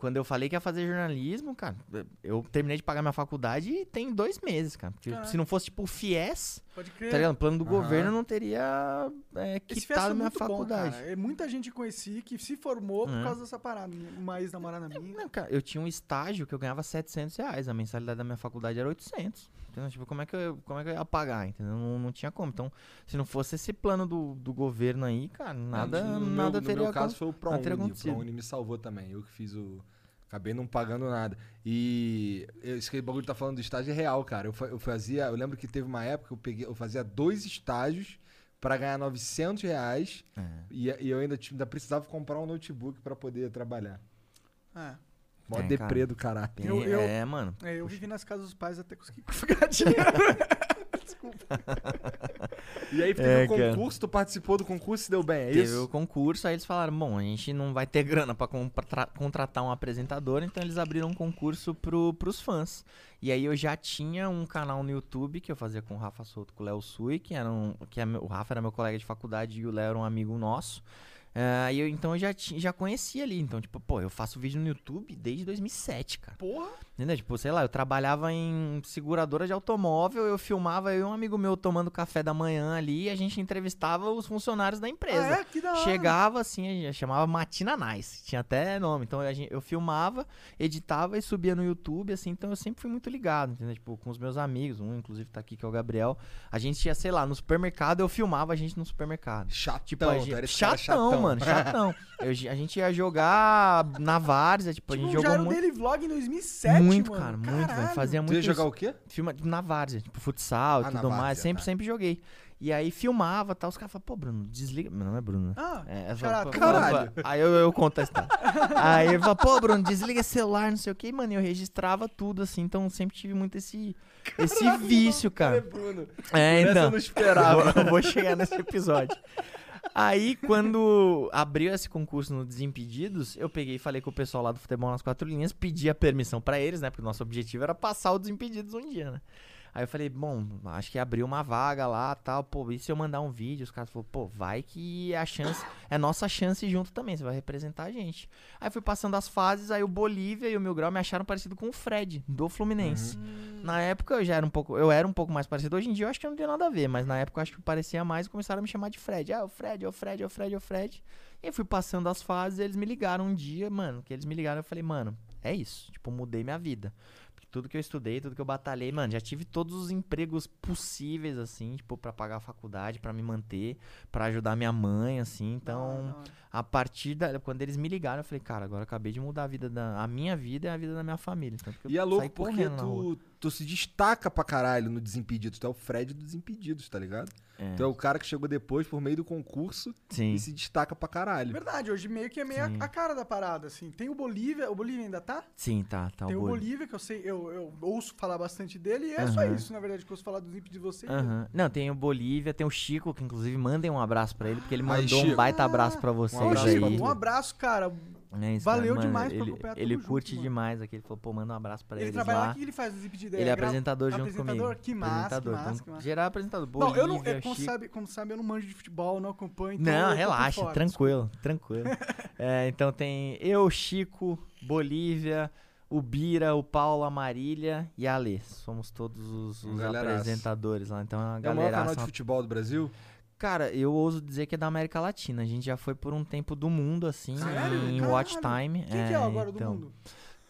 Quando eu falei que ia fazer jornalismo, cara, eu terminei de pagar minha faculdade tem dois meses, cara. Porque Caraca. se não fosse, tipo, o FIES, Pode crer. tá ligado? O plano do Aham. governo eu não teria é, quitado é minha faculdade. bom, cara. É muita gente conheci que se formou por É. causa dessa parada. Uma ex-namorada minha. Não, cara, eu tinha um estágio que eu ganhava 700 reais. A mensalidade da minha faculdade era 800. Entendeu? Tipo, como é que eu, como é que eu ia pagar, entendeu? Não, não tinha como. Então, se não fosse esse plano do, do governo aí, cara, nada, no nada meu, teria No meu caso foi o ProUni. O. ProUni me salvou também. Eu que fiz o... Acabei não pagando nada. E esse que bagulho tá falando do estágio é real, cara. Eu, eu fazia... Eu lembro que teve uma época que eu, peguei, eu fazia dois estágios pra ganhar 900 reais. É. E, e eu ainda, tinha- ainda precisava comprar um notebook pra poder trabalhar. É. Mó É, deprê cara. do caralho. Tem- Eu- eu- É, mano. É, eu vivi nas casas dos pais até conseguir ficar dinheiro. Desculpa. E aí teve É, um cara. concurso, tu participou do concurso e deu bem, é Teve isso? o concurso, aí eles falaram, bom, a gente não vai ter grana pra contra- contratar um apresentador, então eles abriram um concurso pro, pros fãs. E aí eu já tinha um canal no YouTube que eu fazia com o Rafa Souto, com o Léo Sui, que era um, que é meu- o Rafa era meu colega de faculdade e o Léo era um amigo nosso. E eu, então eu já, já conhecia ali. Então, tipo, pô, eu faço vídeo no YouTube desde 2007, cara. Porra. Entendeu? Tipo, sei lá, eu trabalhava em seguradora de automóvel, eu filmava eu e um amigo meu tomando café da manhã ali e a gente entrevistava os funcionários da empresa. Ah, é? Que da hora. Chegava assim, a gente chamava Matina Nice, tinha até nome. Então gente, eu filmava, editava e subia no YouTube, assim, então eu sempre fui muito ligado, entendeu? Tipo, com os meus amigos, um inclusive tá aqui que é o Gabriel. A gente ia, sei lá, no supermercado, eu filmava a gente no supermercado. Chatão, Tipo, a gente, chatão, chatão. Mano, chatão. Eu- a gente ia jogar na várzea, tipo, a Tipo, gente já jogou muito. daily vlog em 2007, Muito, mano. cara, muito, velho. Fazia Tu muito. ia jogar o quê? Filma na várzea, tipo, futsal e Ah, na tudo mais. várzea, Sempre, tá. sempre joguei. E aí filmava tal. Os caras falavam, pô, Bruno, desliga. Meu nome é Bruno. né? Ah, É, eu caralho, falo, pô, caralho. pô, Aí eu, eu conto a história. aí ele falou, pô, Bruno, desliga esse celular, não sei o que. Mano, eu registrava tudo, assim. Então sempre tive muito esse, esse vício, cara. Bruno. É, Essa então. eu não esperava. Eu vou chegar nesse episódio. Aí, quando abriu esse concurso no Desimpedidos, eu peguei e falei com o pessoal lá do Futebol nas Quatro Linhas, pedi a permissão pra eles, né? Porque o nosso objetivo era passar o Desimpedidos um dia, né? Aí eu falei, bom, acho que abriu uma vaga lá tal. Pô, e se eu mandar um vídeo? Os caras falaram, pô, vai que é a chance, é nossa chance junto também, você vai representar a gente. Aí fui passando as fases, aí o Bolívia e o Mil Grau me acharam parecido com o Fred, do Fluminense. Na época eu já era um pouco, eu era um pouco mais parecido. Hoje em dia eu acho que não tem nada a ver, mas na época eu acho que parecia mais e começaram a me chamar de Fred. Ah, o Fred, é o Fred, o Fred, o Fred. E aí fui passando as fases, eles me ligaram um dia, mano, que eles me ligaram, eu falei, mano, é isso, tipo, mudei minha vida. Tudo que eu estudei, tudo que eu batalhei, mano, já tive todos os empregos possíveis, assim, tipo, pra pagar a faculdade, pra me manter, pra ajudar minha mãe, assim. Então, a partir da. Quando eles me ligaram, eu falei, cara, agora acabei de mudar a vida da. A minha vida e a vida da minha família. Então, E é louco porque tu, tu se destaca pra caralho no Desimpedidos. Tu é o Fred do Desimpedidos, tá ligado? É. Tu é o cara que chegou depois por meio do concurso Sim. e se destaca pra caralho. Verdade, hoje meio que é meio a, a cara da parada, assim. Tem o Bolívia, o Bolívia ainda tá? Sim, tá, tá Tem o Bolívia. Bolívia, que eu sei, eu, eu ouço falar bastante dele, e é só Aham. isso, na verdade, que eu ouço falar do Zip de você. Aham. Não, tem o Bolívia, tem o Chico, que inclusive mandem um abraço pra ele, porque ele Aí, mandou um baita abraço pra vocês abraço aí. Um abraço, cara. É isso, Valeu mano, demais por ele, acompanhar Ele curte Junto, demais aqui. Ele falou, pô, manda um abraço pra Ele eles trabalha lá, o que ele faz Zip de Ele é Gra- apresentador junto apresentador? comigo. Que massa, que Apresentador. massa, Então, que massa. Geral apresentador. Não, Bolívia, eu não, é, como, Chico. sabe, como sabe, eu não manjo de futebol, não acompanho. Então Não, por relaxa, fora, tranquilo, tranquilo. É, então tem eu, Chico, Bolívia, o Bira, o Paulo, a Marília e a Alê. Somos todos os, os apresentadores lá. Então é uma É o maior galera. canal de futebol do Brasil? Cara, eu ouso dizer que é da América Latina. A gente já foi por um tempo do mundo, assim, Sério? em watch Caralho. time. Quem que é agora do então. mundo?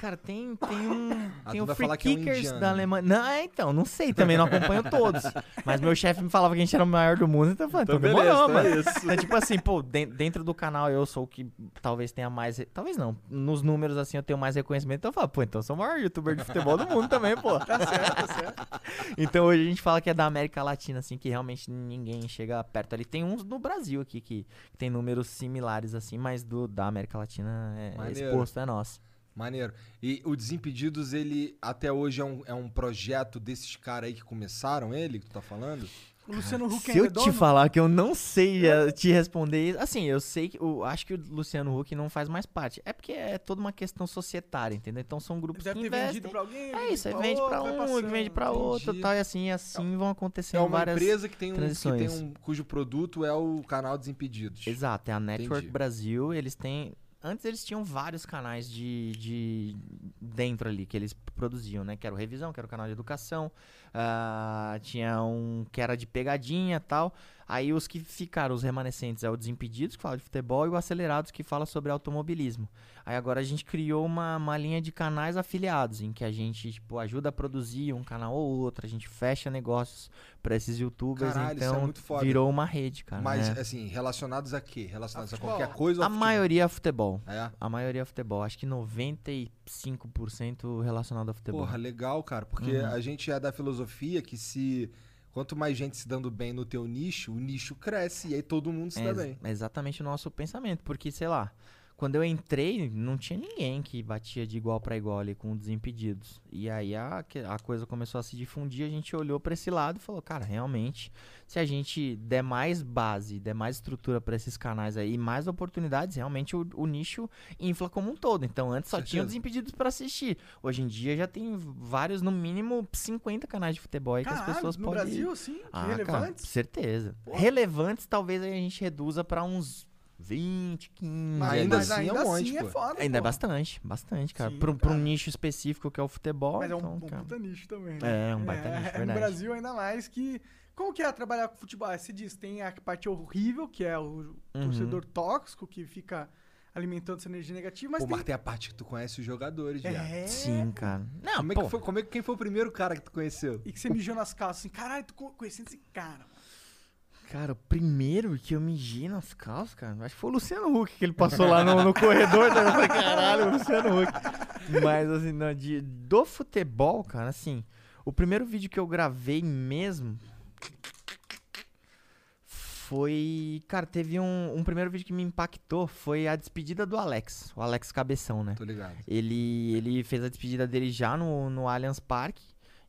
Cara, tem, tem um. Ah, tem o Free que é um Kickers da Alemanha. Não, é, então, não sei também, não acompanho todos. Mas meu chefe me falava que a gente era o maior do mundo, então eu falei, então, Então, demorou, beleza, então é mano. isso. É tipo assim, pô, den- dentro do canal eu sou o que talvez tenha mais. Talvez não. Nos números, assim, eu tenho mais reconhecimento. Então eu falo, pô, então eu sou o maior youtuber de futebol do mundo também, pô. Tá certo, tá certo. Então hoje a gente fala que é da América Latina, assim, que realmente ninguém chega perto ali. Tem uns no Brasil aqui que, que tem números similares, assim, mas do da América Latina é Maneiro. esse posto é nosso. Maneiro. E o Desimpedidos, ele até hoje é um, é um projeto desses caras aí que começaram ele, que tu tá falando? O Luciano Huck Se eu é te falar que eu não sei eh, te responder, assim, eu sei que eu acho que o Luciano Huck não faz mais parte. É porque é toda uma questão societária, entendeu? Então são grupos Deve que ter investem. vendido pra alguém. É isso, aí pra vende pra um, passando. vende pra outro, tal, e assim, e assim vão É acontecendo uma várias empresa que tem, um, que transições. tem um cujo produto é o canal Desimpedidos. Exato, é a Network Entendi. Brasil, eles têm... Antes eles tinham vários canais de, de dentro ali que eles produziam, né? Que era o Revisão, que era o canal de educação, ah, tinha um que era de pegadinha e tal. Aí os que ficaram, os remanescentes, é o Desimpedidos, que fala de futebol, e o Acelerados, que fala sobre automobilismo. Aí agora a gente criou uma, uma linha de canais afiliados, em que a gente, tipo, ajuda a produzir um canal ou outro, a gente fecha negócios pra esses youtubers, Caralho, isso é então muito foda. virou uma rede, cara. Mas, né? assim, relacionados a quê? Relacionados a, futebol. qualquer coisa? ou A futebol? maioria é futebol. É? A maioria é futebol. Acho que 95% relacionado a futebol. Porra, legal, cara. Porque Uhum. a gente é da filosofia que se... Quanto mais gente se dando bem no teu nicho, o nicho cresce e aí todo mundo se é dá bem. é exatamente o nosso pensamento. Porque, sei lá, quando eu entrei, não tinha ninguém que batia de igual pra igual ali com os Desimpedidos. E aí a, a coisa começou a se difundir, a gente olhou pra esse lado e falou, cara, realmente, se a gente der mais base, der mais estrutura pra esses canais aí, mais oportunidades, realmente o, o nicho infla como um todo. Então antes só tinha Certeza. os Desimpedidos pra assistir. Hoje em dia já tem vários, no mínimo 50 canais de futebol aí que as Caralho, pessoas no podem... Brasil, assim, que Ah, cara, relevantes? certeza. Relevantes, talvez a gente reduza pra uns 20, 15. Mas ainda mas assim é ainda um assim monte, é pô. foda, Ainda é pô. bastante, bastante, cara. Sim, pra, um- pra um nicho específico que é o futebol. Mas é um, então, um cara. puta nicho também. É, um baita nicho, No verdade. Brasil, ainda mais que. Como que é trabalhar com futebol? Você diz, tem a parte horrível, que é o Uhum. torcedor tóxico, que fica alimentando essa energia negativa, mas Pô, tem. mas tem a parte que tu conhece os jogadores, viado. É. Sim, cara. Não, Como é pô, que foi, como é, que- quem foi o primeiro cara que tu conheceu? E que você mijou nas calças assim, caralho, co- conhecendo esse cara. Cara, o primeiro que eu mijei nas calças, cara, acho que foi o Luciano Huck, que ele passou lá no, no corredor. tá? Eu falei, caralho, o Luciano Huck. Mas, assim, não, de, do futebol, cara, assim, o primeiro vídeo que eu gravei mesmo foi. Cara, teve um, um primeiro vídeo que me impactou, foi a despedida do Alex, o Alex Cabeção, né? Tô ligado. Ele, ele fez a despedida dele já no, no Allianz Parque.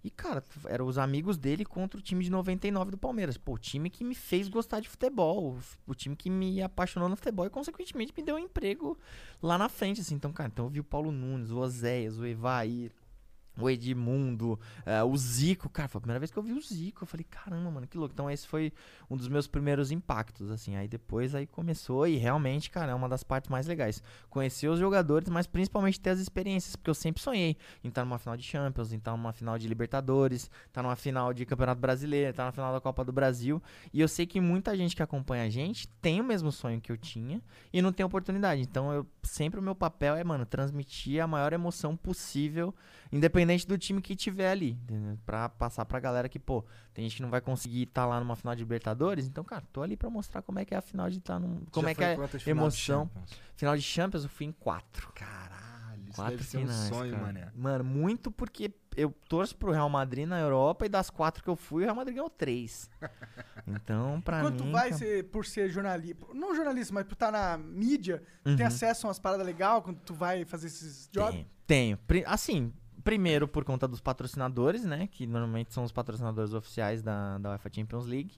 E, cara, eram os amigos dele contra o time de 99 do Palmeiras. Pô, o time que me fez gostar de futebol. O, time que me apaixonou no futebol e, consequentemente, me deu um emprego lá na frente, assim. Então, cara, então eu vi o Paulo Nunes, o Oséias, o Evair, o Edmundo, eh, o Zico. Cara, foi a primeira vez que eu vi o Zico. Eu falei, caramba, mano, que louco. Então, esse foi um dos meus primeiros impactos, assim. Aí depois aí começou e realmente, cara, é uma das partes mais legais. Conhecer os jogadores, mas principalmente ter as experiências, porque eu sempre sonhei em estar numa final de Champions, em estar numa final de Libertadores, estar numa final de Campeonato Brasileiro, estar na final da Copa do Brasil. E eu sei que muita gente que acompanha a gente tem o mesmo sonho que eu tinha e não tem oportunidade. Então, eu sempre o meu papel é, mano, transmitir a maior emoção possível, independente do time que tiver ali, entendeu? Pra passar pra galera que, pô, tem gente que não vai conseguir estar lá numa final de Libertadores, então, cara, tô ali pra mostrar como é que é a final de estar num. Como Já é que é a de emoção. Champions? Final de Champions eu fui em quatro. Caralho, isso Quatro deve ser finais, um sonho, mané. Mano, muito porque eu torço pro Real Madrid na Europa e das quatro que eu fui, o Real Madrid ganhou três. Então, pra Quando mim. tu vai cara, ser, por ser jornalista, não jornalista, mas por estar na mídia, tu tem Uhum. acesso a umas paradas legais quando tu vai fazer esses jobs? Tenho, tenho. Assim, primeiro por conta dos patrocinadores, né? Que normalmente são os patrocinadores oficiais da, da UEFA Champions League.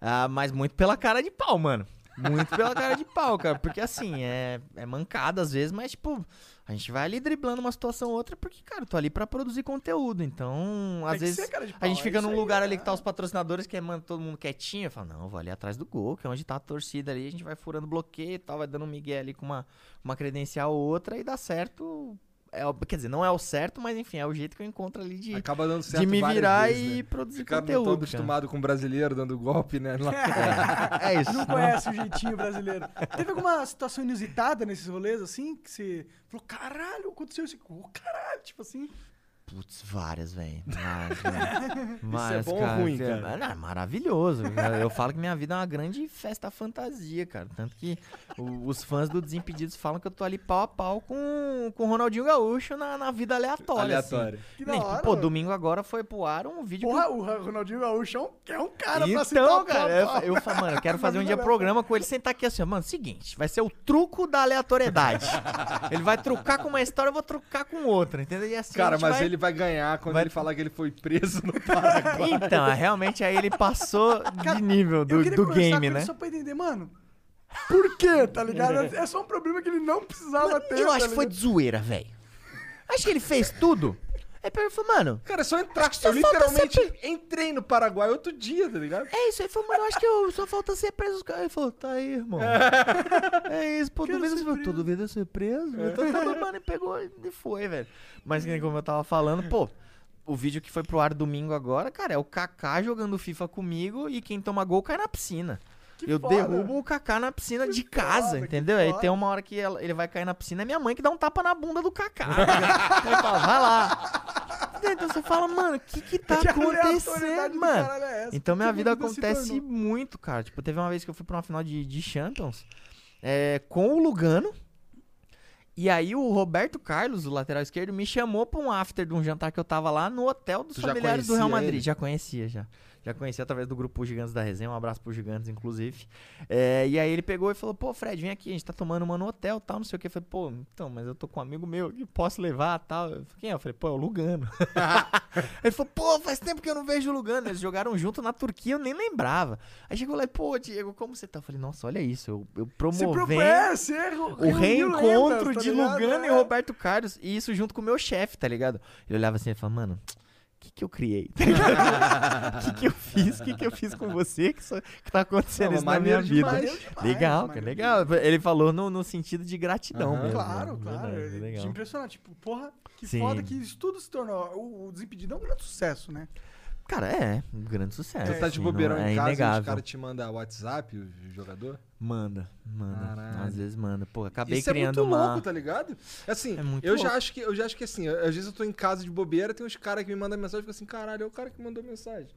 Ah, mas muito pela cara de pau, mano. Muito pela cara de pau, cara. Porque assim, é, é mancada às vezes, mas tipo, a gente vai ali driblando uma situação ou outra, porque, cara, eu tô ali pra produzir conteúdo. Então, às vezes, de a pau, gente é fica num aí, lugar né? ali que tá os patrocinadores, que é mano, todo mundo quietinho. Eu falo, não, eu vou ali atrás do gol, que é onde tá a torcida ali. A gente vai furando bloqueio e tal, vai dando um migué ali com uma, uma credencial ou outra e dá certo é o- quer dizer, não é o certo, mas enfim, é o jeito que eu encontro ali de, Acaba dando certo de me virar vezes, e né? produzir não conteúdo. estão cara. acostumados com brasileiro dando golpe, né? Lá- É isso. Não conhece o jeitinho brasileiro. Teve alguma situação inusitada nesses rolês, assim, que você falou, caralho, aconteceu isso? Oh, caralho, tipo assim. Putz, várias, velho. Várias, velho. Várias, bom ou ruim, cara? Não, é maravilhoso. cara. Eu falo que minha vida é uma grande festa fantasia, cara. Tanto que o- os fãs do Desimpedidos falam que eu tô ali pau a pau com, com o Ronaldinho Gaúcho na, na vida aleatória. Aleatória. Assim. Que da Nem- hora, Pô, mano. domingo agora foi pro ar um vídeo que Porra, o Ronaldinho Gaúcho é um, é um cara pra se então, cara, eu, eu falo, mano, eu quero fazer um dia programa com ele sentar aqui assim, ó, mano, seguinte, vai ser o truco da aleatoriedade. ele vai trucar com uma história, eu vou trucar com outra, entendeu? E assim, Cara, mas vai- ele vai ganhar quando vai- ele falar que ele foi preso no Paraguai. Então, realmente aí ele passou de nível do, do game, né? só pra entender, mano. Por quê, tá ligado? É só um problema que ele não precisava ter. Eu tá acho que foi de zoeira, velho. Acho que ele fez tudo. Aí ele falou, mano, Cara, é só entrar. só eu literalmente ser entrei no Paraguai outro dia, tá ligado? é isso. Aí falou, mano, eu acho que eu, só falta ser preso. Aí ele falou, tá aí, irmão. É isso, pô, Quero duvida ser preso. tu duvida ser preso? Então tá mano, e pegou e foi, velho. Mas como eu tava falando, pô, o vídeo que foi pro ar domingo agora, cara, é o Kaká jogando FIFA comigo e quem toma gol cai na piscina. Que eu foda. derrubo o Kaká na piscina de casa, foda, que entendeu? Aí tem uma hora que ela- ele vai cair na piscina, é minha mãe que dá um tapa na bunda do Kaká. Aí fala, vai lá. Então você fala, mano, o que que tá Que acontecendo, do mano? é? Então minha Que vida acontece muito, cara. Tipo, teve uma vez que eu fui pra uma final de, de Champions é, com o Lugano. E aí o Roberto Carlos, o lateral esquerdo, me chamou pra um after de um jantar que eu tava lá no hotel dos Tu familiares do Real Madrid. ele? Já conhecia, já. Já conhecia através do grupo Gigantes da Resenha. Um abraço pro Gigantes, inclusive. É, e aí ele pegou e falou, pô, Fred, vem aqui, a gente tá tomando uma no hotel tal, não sei o que. Eu falei, pô, então, mas eu tô com um amigo meu que posso levar tal. Eu falei, Quem é? Eu falei, pô, é o Lugano. ele falou, pô, faz tempo que eu não vejo o Lugano. Eles jogaram junto na Turquia, eu nem lembrava. Aí chegou lá e, pô, Diego, como você tá? Eu falei, nossa, olha isso, eu, eu re- o reencontro tá de ligado? Lugano e É. Roberto Carlos. E isso junto com o meu chefe, tá ligado? Ele olhava assim e falava, mano, que, que eu criei? Tá? O que, que eu fiz? O que, que eu fiz com você que, isso, que tá acontecendo Não, isso na minha maneiro vida? demais. Demais, legal, cara, legal. Ele falou no, no sentido de gratidão Aham. mesmo. Claro, né? claro. Verdade, é legal. de impressionar. Tipo, porra, que Sim. foda que isso tudo se tornou. O, o Desimpedido é um grande sucesso, né? Cara, é, um grande sucesso. Tu tá de assim, bobeirão não- é em casa e os inegável. caras te mandam WhatsApp, o jogador? Manda, manda. Caralho. Às vezes manda. Pô, acabei Isso é criando muito uma... louco, tá ligado? Assim, É muito eu já louco. acho que eu já acho que assim, às vezes eu tô em casa de bobeira, tem uns caras que me mandam mensagem e fico assim, caralho, é o cara que mandou mensagem.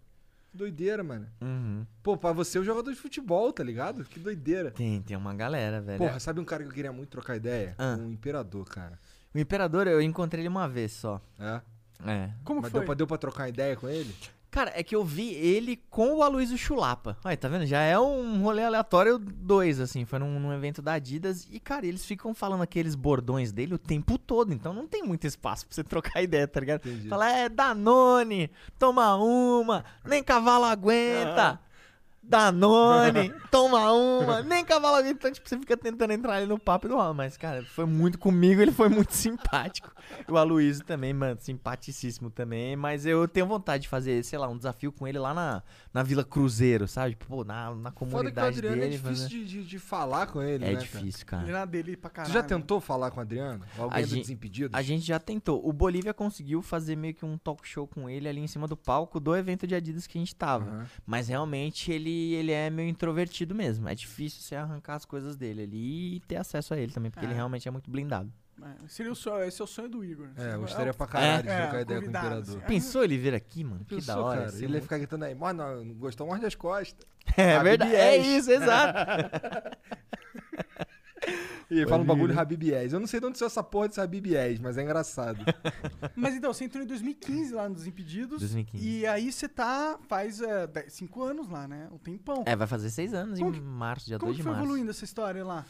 Que doideira, mano. Uhum. Pô, pra você é um jogador de futebol, tá ligado? Que doideira. Tem, tem uma galera, velho. Porra, sabe um cara que eu queria muito trocar ideia? Ah. Um imperador, cara. O Imperador, eu encontrei ele uma vez só. É? É. Como Mas foi? deu pra, deu pra trocar ideia com ele? Cara, é que eu vi ele com o Aloysio Chulapa. Olha, tá vendo? Já é um rolê aleatório dois, assim. Foi num, num evento da Adidas. E, cara, eles ficam falando aqueles bordões dele o tempo todo. Então não tem muito espaço pra você trocar ideia, tá ligado? Entendi. Fala, é Danone, toma uma, nem cavalo aguenta. Danone, toma uma, nem cavalo. Então, tipo, você fica tentando entrar ali no papo do Alan. Mas, cara, foi muito comigo, ele foi muito simpático. E o Aloysio também, mano, simpaticíssimo também. Mas eu tenho vontade de fazer, sei lá, um desafio com ele lá na, na Vila Cruzeiro, sabe? Pô, na, na Foda que o comunidade Adriano dele. é difícil fazer- de, de, de falar com ele, É né, cara? difícil, Ele cara. na dele pra Tu caralho. já tentou falar com o Adriano? Alguém A do gente- Desimpedidos? A gente já tentou. O Bolívia conseguiu fazer meio que um talk show com ele ali em cima do palco do evento de Adidas que a gente tava. Aham. Mas realmente ele, ele é meio introvertido mesmo. É difícil você arrancar as coisas dele ali e ter acesso a ele também, porque ele É. realmente é muito blindado. É, seria o sonho, esse é o sonho do Igor. É, eu gostaria pra caralho de É, trocar ideia com o Imperador. assim. Pensou ele vir aqui, mano? Que Pensou, da hora. cara. ia ser Ele ia muito- ficar gritando aí, mano, não gostou, morde as costas. É verdade. É isso, exato. E ele fala um bagulho ir? Habib Yes. Eu não sei de onde saiu essa porra desse Habib Yes, mas é engraçado. Mas então, você entrou em 2015 lá nos Desimpedidos. 2015. E aí você tá, faz 5 anos lá, né? Um tempão. É, vai fazer seis anos Como em que- março, dia Como 2 que de foi março. evoluindo essa história lá?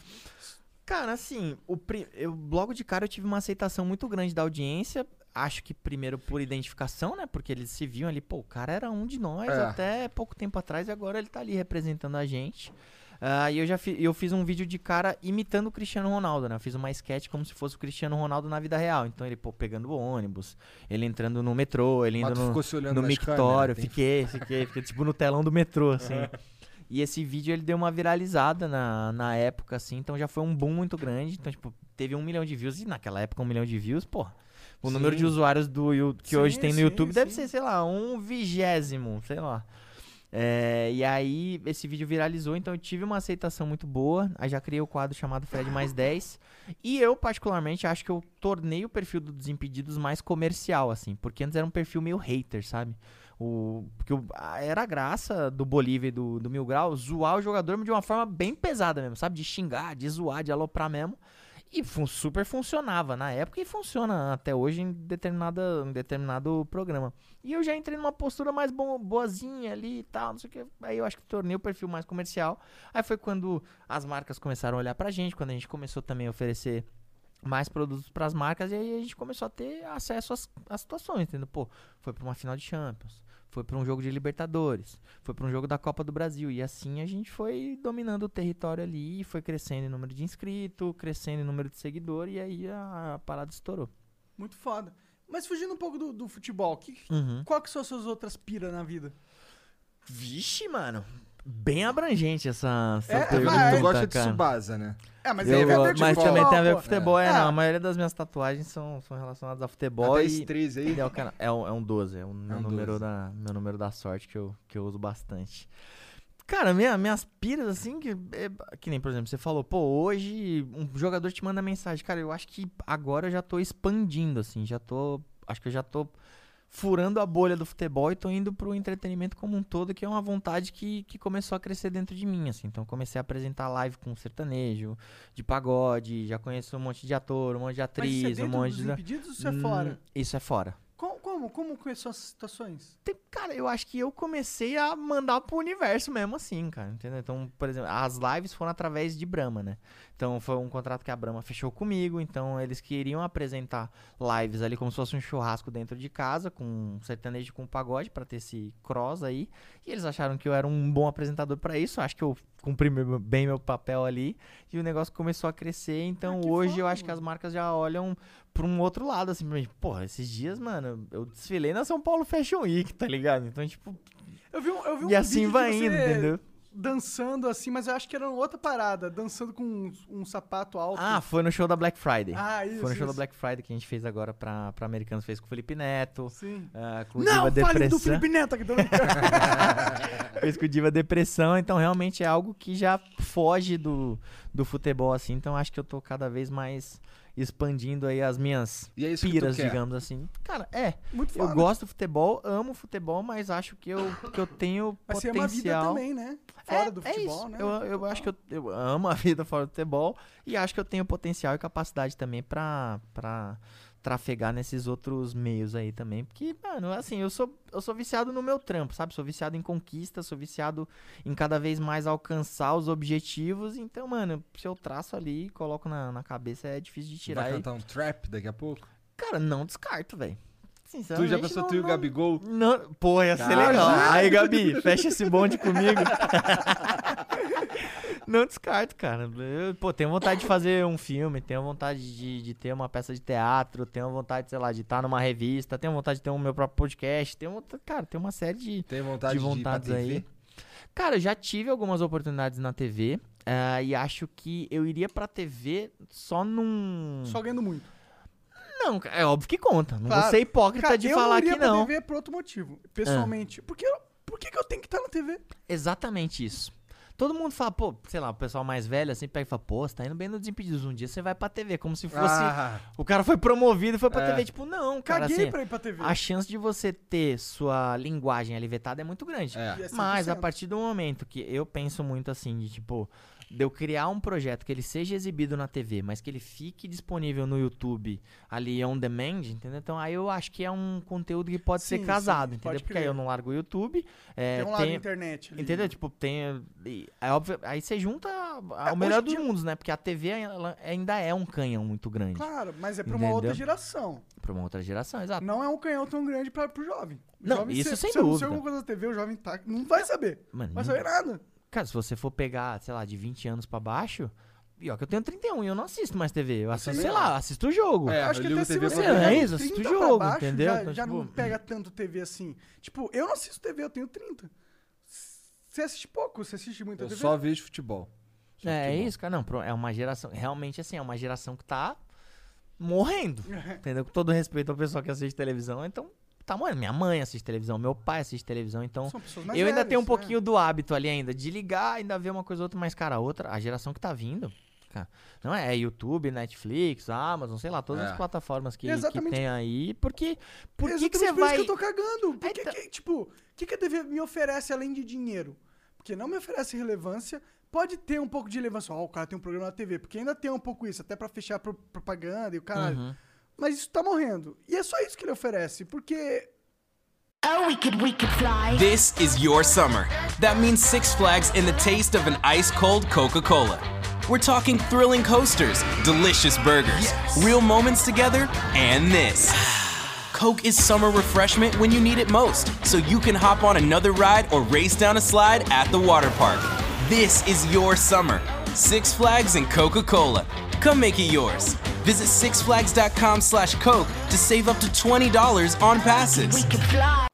Cara, assim, o pri- eu, logo de cara eu tive uma aceitação muito grande da audiência. Acho que primeiro por identificação, né? Porque eles se viam ali, pô, o cara era um de nós É. até pouco tempo atrás e agora ele tá ali representando a gente. Ah, e eu já fi- eu fiz um vídeo de cara imitando o Cristiano Ronaldo, né? Eu fiz uma sketch como se fosse o Cristiano Ronaldo na vida real. Então ele, pô, pegando o ônibus, ele entrando no metrô, ele indo no, no mictório. Fiquei, fiquei, fiquei tipo no telão do metrô, assim. E esse vídeo ele deu uma viralizada na, na época, assim, então já foi um boom muito grande. Então, tipo, teve um milhão de views. E naquela época, um milhão de views, pô. O Sim. número de usuários do que Sim, hoje tem no sim, YouTube deve ser, sei lá, um vigésimo, sei lá. É, e aí, esse vídeo viralizou, então eu tive uma aceitação muito boa. Aí já criei o quadro chamado Fred mais 10. E eu, particularmente, acho que eu tornei o perfil do Desimpedidos mais comercial, assim. Porque antes era um perfil meio hater, sabe? O, porque o- era a graça do Bolívia e do, do Mil Grau zoar o jogador de uma forma bem pesada mesmo, sabe? De xingar, de zoar, de aloprar mesmo. E fun- super funcionava na época e funciona até hoje em, determinada, em determinado programa. E eu já entrei numa postura mais bo- boazinha ali e tal, não sei o que. Aí eu acho que tornei o perfil mais comercial. Aí foi quando as marcas começaram a olhar pra gente, quando a gente começou também a oferecer mais produtos pras marcas e aí a gente começou a ter acesso às, às situações, entendeu? Pô, foi pra uma final de Champions, foi pra um jogo de Libertadores, foi pra um jogo da Copa do Brasil e assim a gente foi dominando o território ali, foi crescendo em número de inscritos, crescendo em número de seguidor e aí a, a parada estourou. Muito foda. Mas fugindo um pouco do, do futebol, que, Uhum. qual que são as suas outras piras na vida? Vixe, mano. Bem abrangente essa, essa É, pergunta, vai. Tu gosta de cara. Tsubasa, né? É, mas Eu- ver mas futebol, também tem a ver com futebol, é. É. não, a maioria das minhas tatuagens são, são relacionadas a futebol Até e... esse 13 aí. É, o cana- é um, é um 12, é o meu, um número 12. da, meu número da sorte que eu, que eu uso bastante. Cara, minha, minhas piras, assim, que, é- que nem, por exemplo, você falou, pô, hoje um jogador te manda mensagem. Cara, eu acho que agora eu já tô expandindo, assim, já tô. Acho que eu já tô furando a bolha do futebol e tô indo pro entretenimento como um todo, que é uma vontade que, que começou a crescer dentro de mim, assim. Então comecei a apresentar live com sertanejo, de pagode, já conheço um monte de ator, um monte de Mas atriz, isso é um monte dos de. impedidos isso é Hum, fora? Isso é fora. Como, como, como são as situações? Tem- cara, eu acho que eu comecei a mandar pro universo mesmo assim, cara, entendeu? Então, por exemplo, as lives foram através de Brahma, né? Então, foi um contrato que a Brahma fechou comigo, então eles queriam apresentar lives ali como se fosse um churrasco dentro de casa, com um sertanejo com pagode, pra ter esse cross aí, e eles acharam que eu era um bom apresentador pra isso, acho que eu cumpri meu- bem meu papel ali, e o negócio começou a crescer, então que hoje eu acho que as marcas já olham pra um outro lado, assim, pra mim, porra, esses dias, mano, eu desfilei na São Paulo Fashion Week, tá ligado? Então, tipo, Eu vi, um- eu vi um e assim vai indo, entendeu? Dançando assim, mas eu acho que era outra parada. Dançando com um, um sapato alto. Ah, foi no show da Black Friday. Ah, isso, Foi no show da isso. Black Friday que a gente fez agora pra, pra Americanos, fez com o Felipe Neto. Sim. ah, com o Não, Diva fale do Depressão. Felipe Neto aqui. brincando. fez com o Diva Depressão, então realmente é algo que já foge do, do futebol, assim. Então acho que eu tô cada vez mais expandindo aí as minhas E é que piras, quer. digamos assim. Cara, é. Muito Eu foda. gosto do futebol, amo futebol, mas acho que eu, que eu tenho Mas você ama a vida potencial. também, né? Fora do É futebol, isso. né? Eu, eu acho que eu, eu amo a vida fora do futebol e acho que eu tenho potencial e capacidade também pra trafegar nesses outros meios aí também. Porque, mano, assim, eu sou, eu sou viciado no meu trampo, sabe? Sou viciado em conquista, sou viciado em cada vez mais alcançar os objetivos. Então, mano, se eu traço ali e coloco na, na cabeça, é difícil de tirar. Vai E, cantar um trap daqui a pouco? cara, não descarto, velho. Tu já pensou não- tu e o Gabigol? não, pô, ia ser legal. Aí, Gabi, fecha esse bonde comigo. Não descarto, cara. Eu, pô, tenho vontade de fazer um filme, tenho vontade de, de ter uma peça de teatro, tenho vontade, sei lá, de estar numa revista, tenho vontade de ter o meu próprio podcast, tenho, vontade- cara, tem uma série de, Tem vontade de de vontades TV? aí. Cara, eu já tive algumas oportunidades na TV ah, e acho que eu iria pra TV só num... Só ganhando muito. Não, é óbvio que conta. Não Claro. vou ser hipócrita Cara, de eu falar não iria que pra. TV por outro motivo. Pessoalmente. Porque eu- por que, que eu tenho que estar na TV? Exatamente isso. Todo mundo fala, pô, sei lá, o pessoal mais velho assim pega e fala, pô, você tá indo bem no Desimpedidos. Um dia você vai pra TV, como se fosse. Ah. O cara foi promovido e foi pra É. TV. Tipo, não, cara. Caguei assim, pra ir pra TV. a chance de você ter sua linguagem ali vetada é muito grande. É. É Mas a 100%. partir do momento que eu penso muito assim, de tipo, de eu criar um projeto que ele seja exibido na TV, mas que ele fique disponível no YouTube ali on demand, entendeu? Então aí eu acho que é um conteúdo que pode Sim, ser casado, sim, entendeu? Porque aí eu não largo o YouTube. é, Tem um lado da internet ali. Entendeu? Tipo, tem. É óbvio, aí você junta É, o melhor dos dia- mundos, né? Porque a TV ela ainda é um canhão muito grande. Claro, mas é pra uma outra Entendeu? geração. Pra uma outra geração, exato. Não é um canhão tão grande pra, pro jovem. O Não, jovem, isso se, sem se dúvida. alguma coisa na TV, o jovem tá, não vai saber. Mano, Não vai saber nada. Cara, se você for pegar, sei lá, de 20 anos pra baixo. Pior que eu tenho 31 e eu não assisto mais TV. Eu assisto, sei lá, assisto o jogo. É, acho eu que até se você É de isso, assiste o 30 pra jogo, baixo, entendeu? Já, Então, já não tipo, pega tanto TV assim. Tipo, eu não assisto TV, eu tenho 30. Você assiste pouco, você assiste muita Eu TV? só vejo futebol. Só É, é futebol. isso, cara. Não, é uma geração. Realmente, assim, é uma geração que tá morrendo. entendeu? Com todo respeito ao pessoal que assiste televisão, então. Tá morrendo. Minha mãe assiste televisão, meu pai assiste televisão, então. São pessoas mais Eu ainda tenho um né? pouquinho do hábito ali ainda, de ligar, ainda ver uma coisa ou outra, mas, cara, a outra, a geração que tá vindo. Cara, não é, é YouTube, Netflix, Amazon, sei lá, todas É. as plataformas que, que Exatamente. tem aí. Porque. Por que, que você por isso vai. que eu tô cagando. Porque, Então- que, tipo, o que, que a TV me oferece além de dinheiro? Porque não me oferece relevância. Pode ter um pouco de relevância. Ó, o cara tem um programa na TV. Porque ainda tem um pouco isso, até pra fechar pro- propaganda e o caralho. Uhum. Mas isso tá morrendo. E é só isso que ele oferece. Porque Oh, we could, we could fly. This is your summer. That means Six Flags and the taste of an ice cold Coca Cola. We're talking thrilling coasters, delicious burgers, real moments together, and this. Coke is summer refreshment when you need it most, so you can hop on another ride or race down a slide at the water park. This is your summer. Six Flags and Coca Cola. Come make it yours. Visit sixflags.com slash Coke to save up to $20 on passes. We could fly.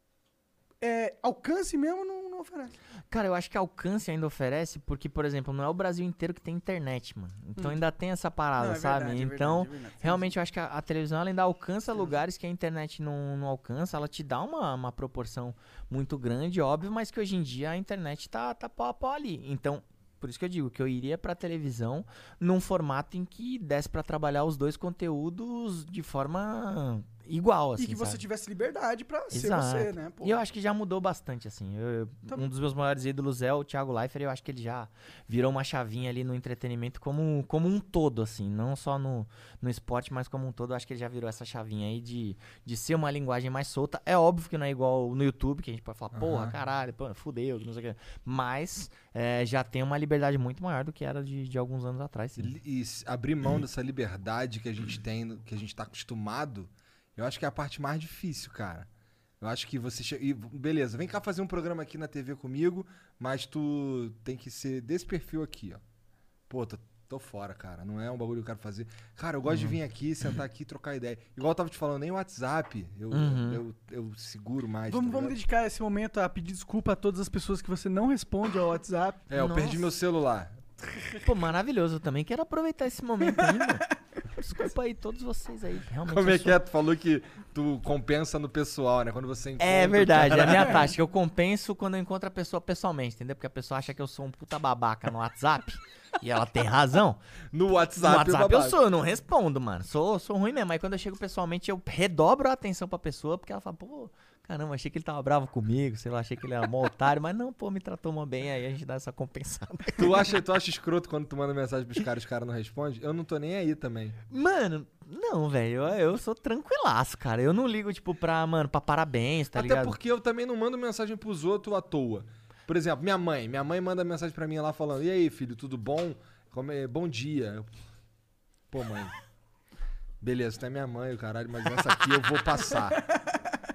é, alcance mesmo não, não oferece. Cara, eu acho que alcance ainda oferece, porque, por exemplo, não é o Brasil inteiro que tem internet, mano. Então ainda tem essa parada, Não, é sabe? verdade, é então, verdade, é verdade. Realmente eu acho que a, a televisão ela ainda alcança lugares que a internet não, não alcança. Ela te dá uma, uma proporção muito grande, óbvio, mas que hoje em dia a internet tá, tá pau a pau ali. Então, por isso que eu digo que eu iria pra televisão num formato em que desse pra trabalhar os dois conteúdos de forma igual, assim, e que você sabe? tivesse liberdade pra ser Exato. você, né? Pô. E eu acho que já mudou bastante, assim. Eu- Também. um dos meus maiores ídolos é o Thiago Leifert. Eu acho que ele já virou uma chavinha ali no entretenimento como, como um todo, assim. Não só no, no esporte, mas como um todo. Eu acho que ele já virou essa chavinha aí de, de ser uma linguagem mais solta. É óbvio que não é igual no YouTube, que a gente pode falar, porra, Aham. caralho, pô, fudeu, não sei o que. Mas é, já tem uma liberdade muito maior do que era de, de alguns anos atrás. sim. E, e abrir mão dessa liberdade que a gente tem, no- que a gente tá acostumado, eu acho que é a parte mais difícil, cara. Eu acho que você chega. E, beleza, vem cá fazer um programa aqui na TV comigo, mas tu tem que ser desse perfil aqui, ó. Pô, tô, tô fora, cara. Não é um bagulho que eu quero fazer. Cara, eu gosto de vir aqui, sentar aqui e trocar ideia. Igual eu tava te falando, nem o WhatsApp eu, Uhum. eu, eu seguro mais. Vamos, tá vamos dedicar esse momento a pedir desculpa a todas as pessoas que você não responde ao WhatsApp. É, eu perdi Nossa. meu celular. Pô, maravilhoso. Eu também quero aproveitar esse momento ainda. Desculpa aí, todos vocês aí. Realmente Como é sou- que é? Tu falou que tu compensa no pessoal, né? Quando você encontra. É verdade, é a minha tática. Eu compenso quando eu encontro a pessoa pessoalmente, entendeu? Porque a pessoa acha que eu sou um puta babaca no WhatsApp. e ela tem razão. No WhatsApp, no WhatsApp eu sou, eu não respondo, mano. Sou, sou ruim mesmo. Aí quando eu chego pessoalmente, eu redobro a atenção pra pessoa, porque ela fala, pô, caramba, achei que ele tava bravo comigo, sei lá, achei que ele era mó otário, mas não, pô, me tratou mó bem, aí a gente dá essa compensada. Tu acha, tu acha escroto quando tu manda mensagem pros caras e os caras não respondem? Eu não tô nem aí também. Mano, não, velho, eu, eu sou tranquilaço, cara. Eu não ligo, tipo, pra, mano, pra parabéns, tá Até ligado? porque eu também não mando mensagem pros outros à toa. Por exemplo, minha mãe. Minha mãe manda mensagem pra mim lá falando: E aí, filho, tudo bom? Como é? Bom dia. Pô, mãe. Beleza, tu é minha mãe, o caralho, mas essa aqui eu vou passar.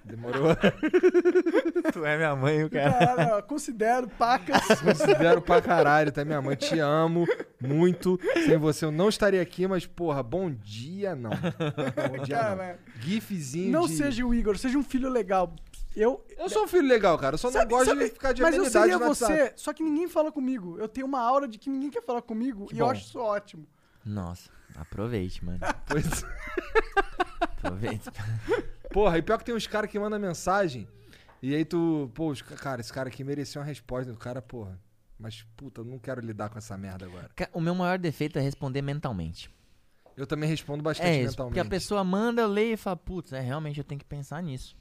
Demorou? tu é minha mãe, o cara. Caralho, eu considero pacas. Considero pra caralho, tá minha mãe? Te amo muito. Sem você eu não estaria aqui, mas, porra, bom dia não. Bom dia Caralho. não. GIFzinho Não de... seja o Igor, seja um filho legal. Eu. Eu sou um filho legal, cara. Eu só Sabe- não gosto sabe- de ficar de Mas eu amenidade seria no WhatsApp. você, só que ninguém fala comigo. Eu tenho uma aura de que ninguém quer falar comigo Que e eu bom. acho isso ótimo. Nossa, aproveite, mano. Pois... Aproveite. Porra, e pior que tem uns caras que mandam mensagem. E aí tu, pô, os cara, esse cara aqui merecia uma resposta. O cara, porra. Mas, puta, eu não quero lidar com essa merda agora. O meu maior defeito é responder mentalmente. Eu também respondo bastante É isso, mentalmente. porque a pessoa manda, eu leio e fala, putz, é, realmente eu tenho que pensar nisso.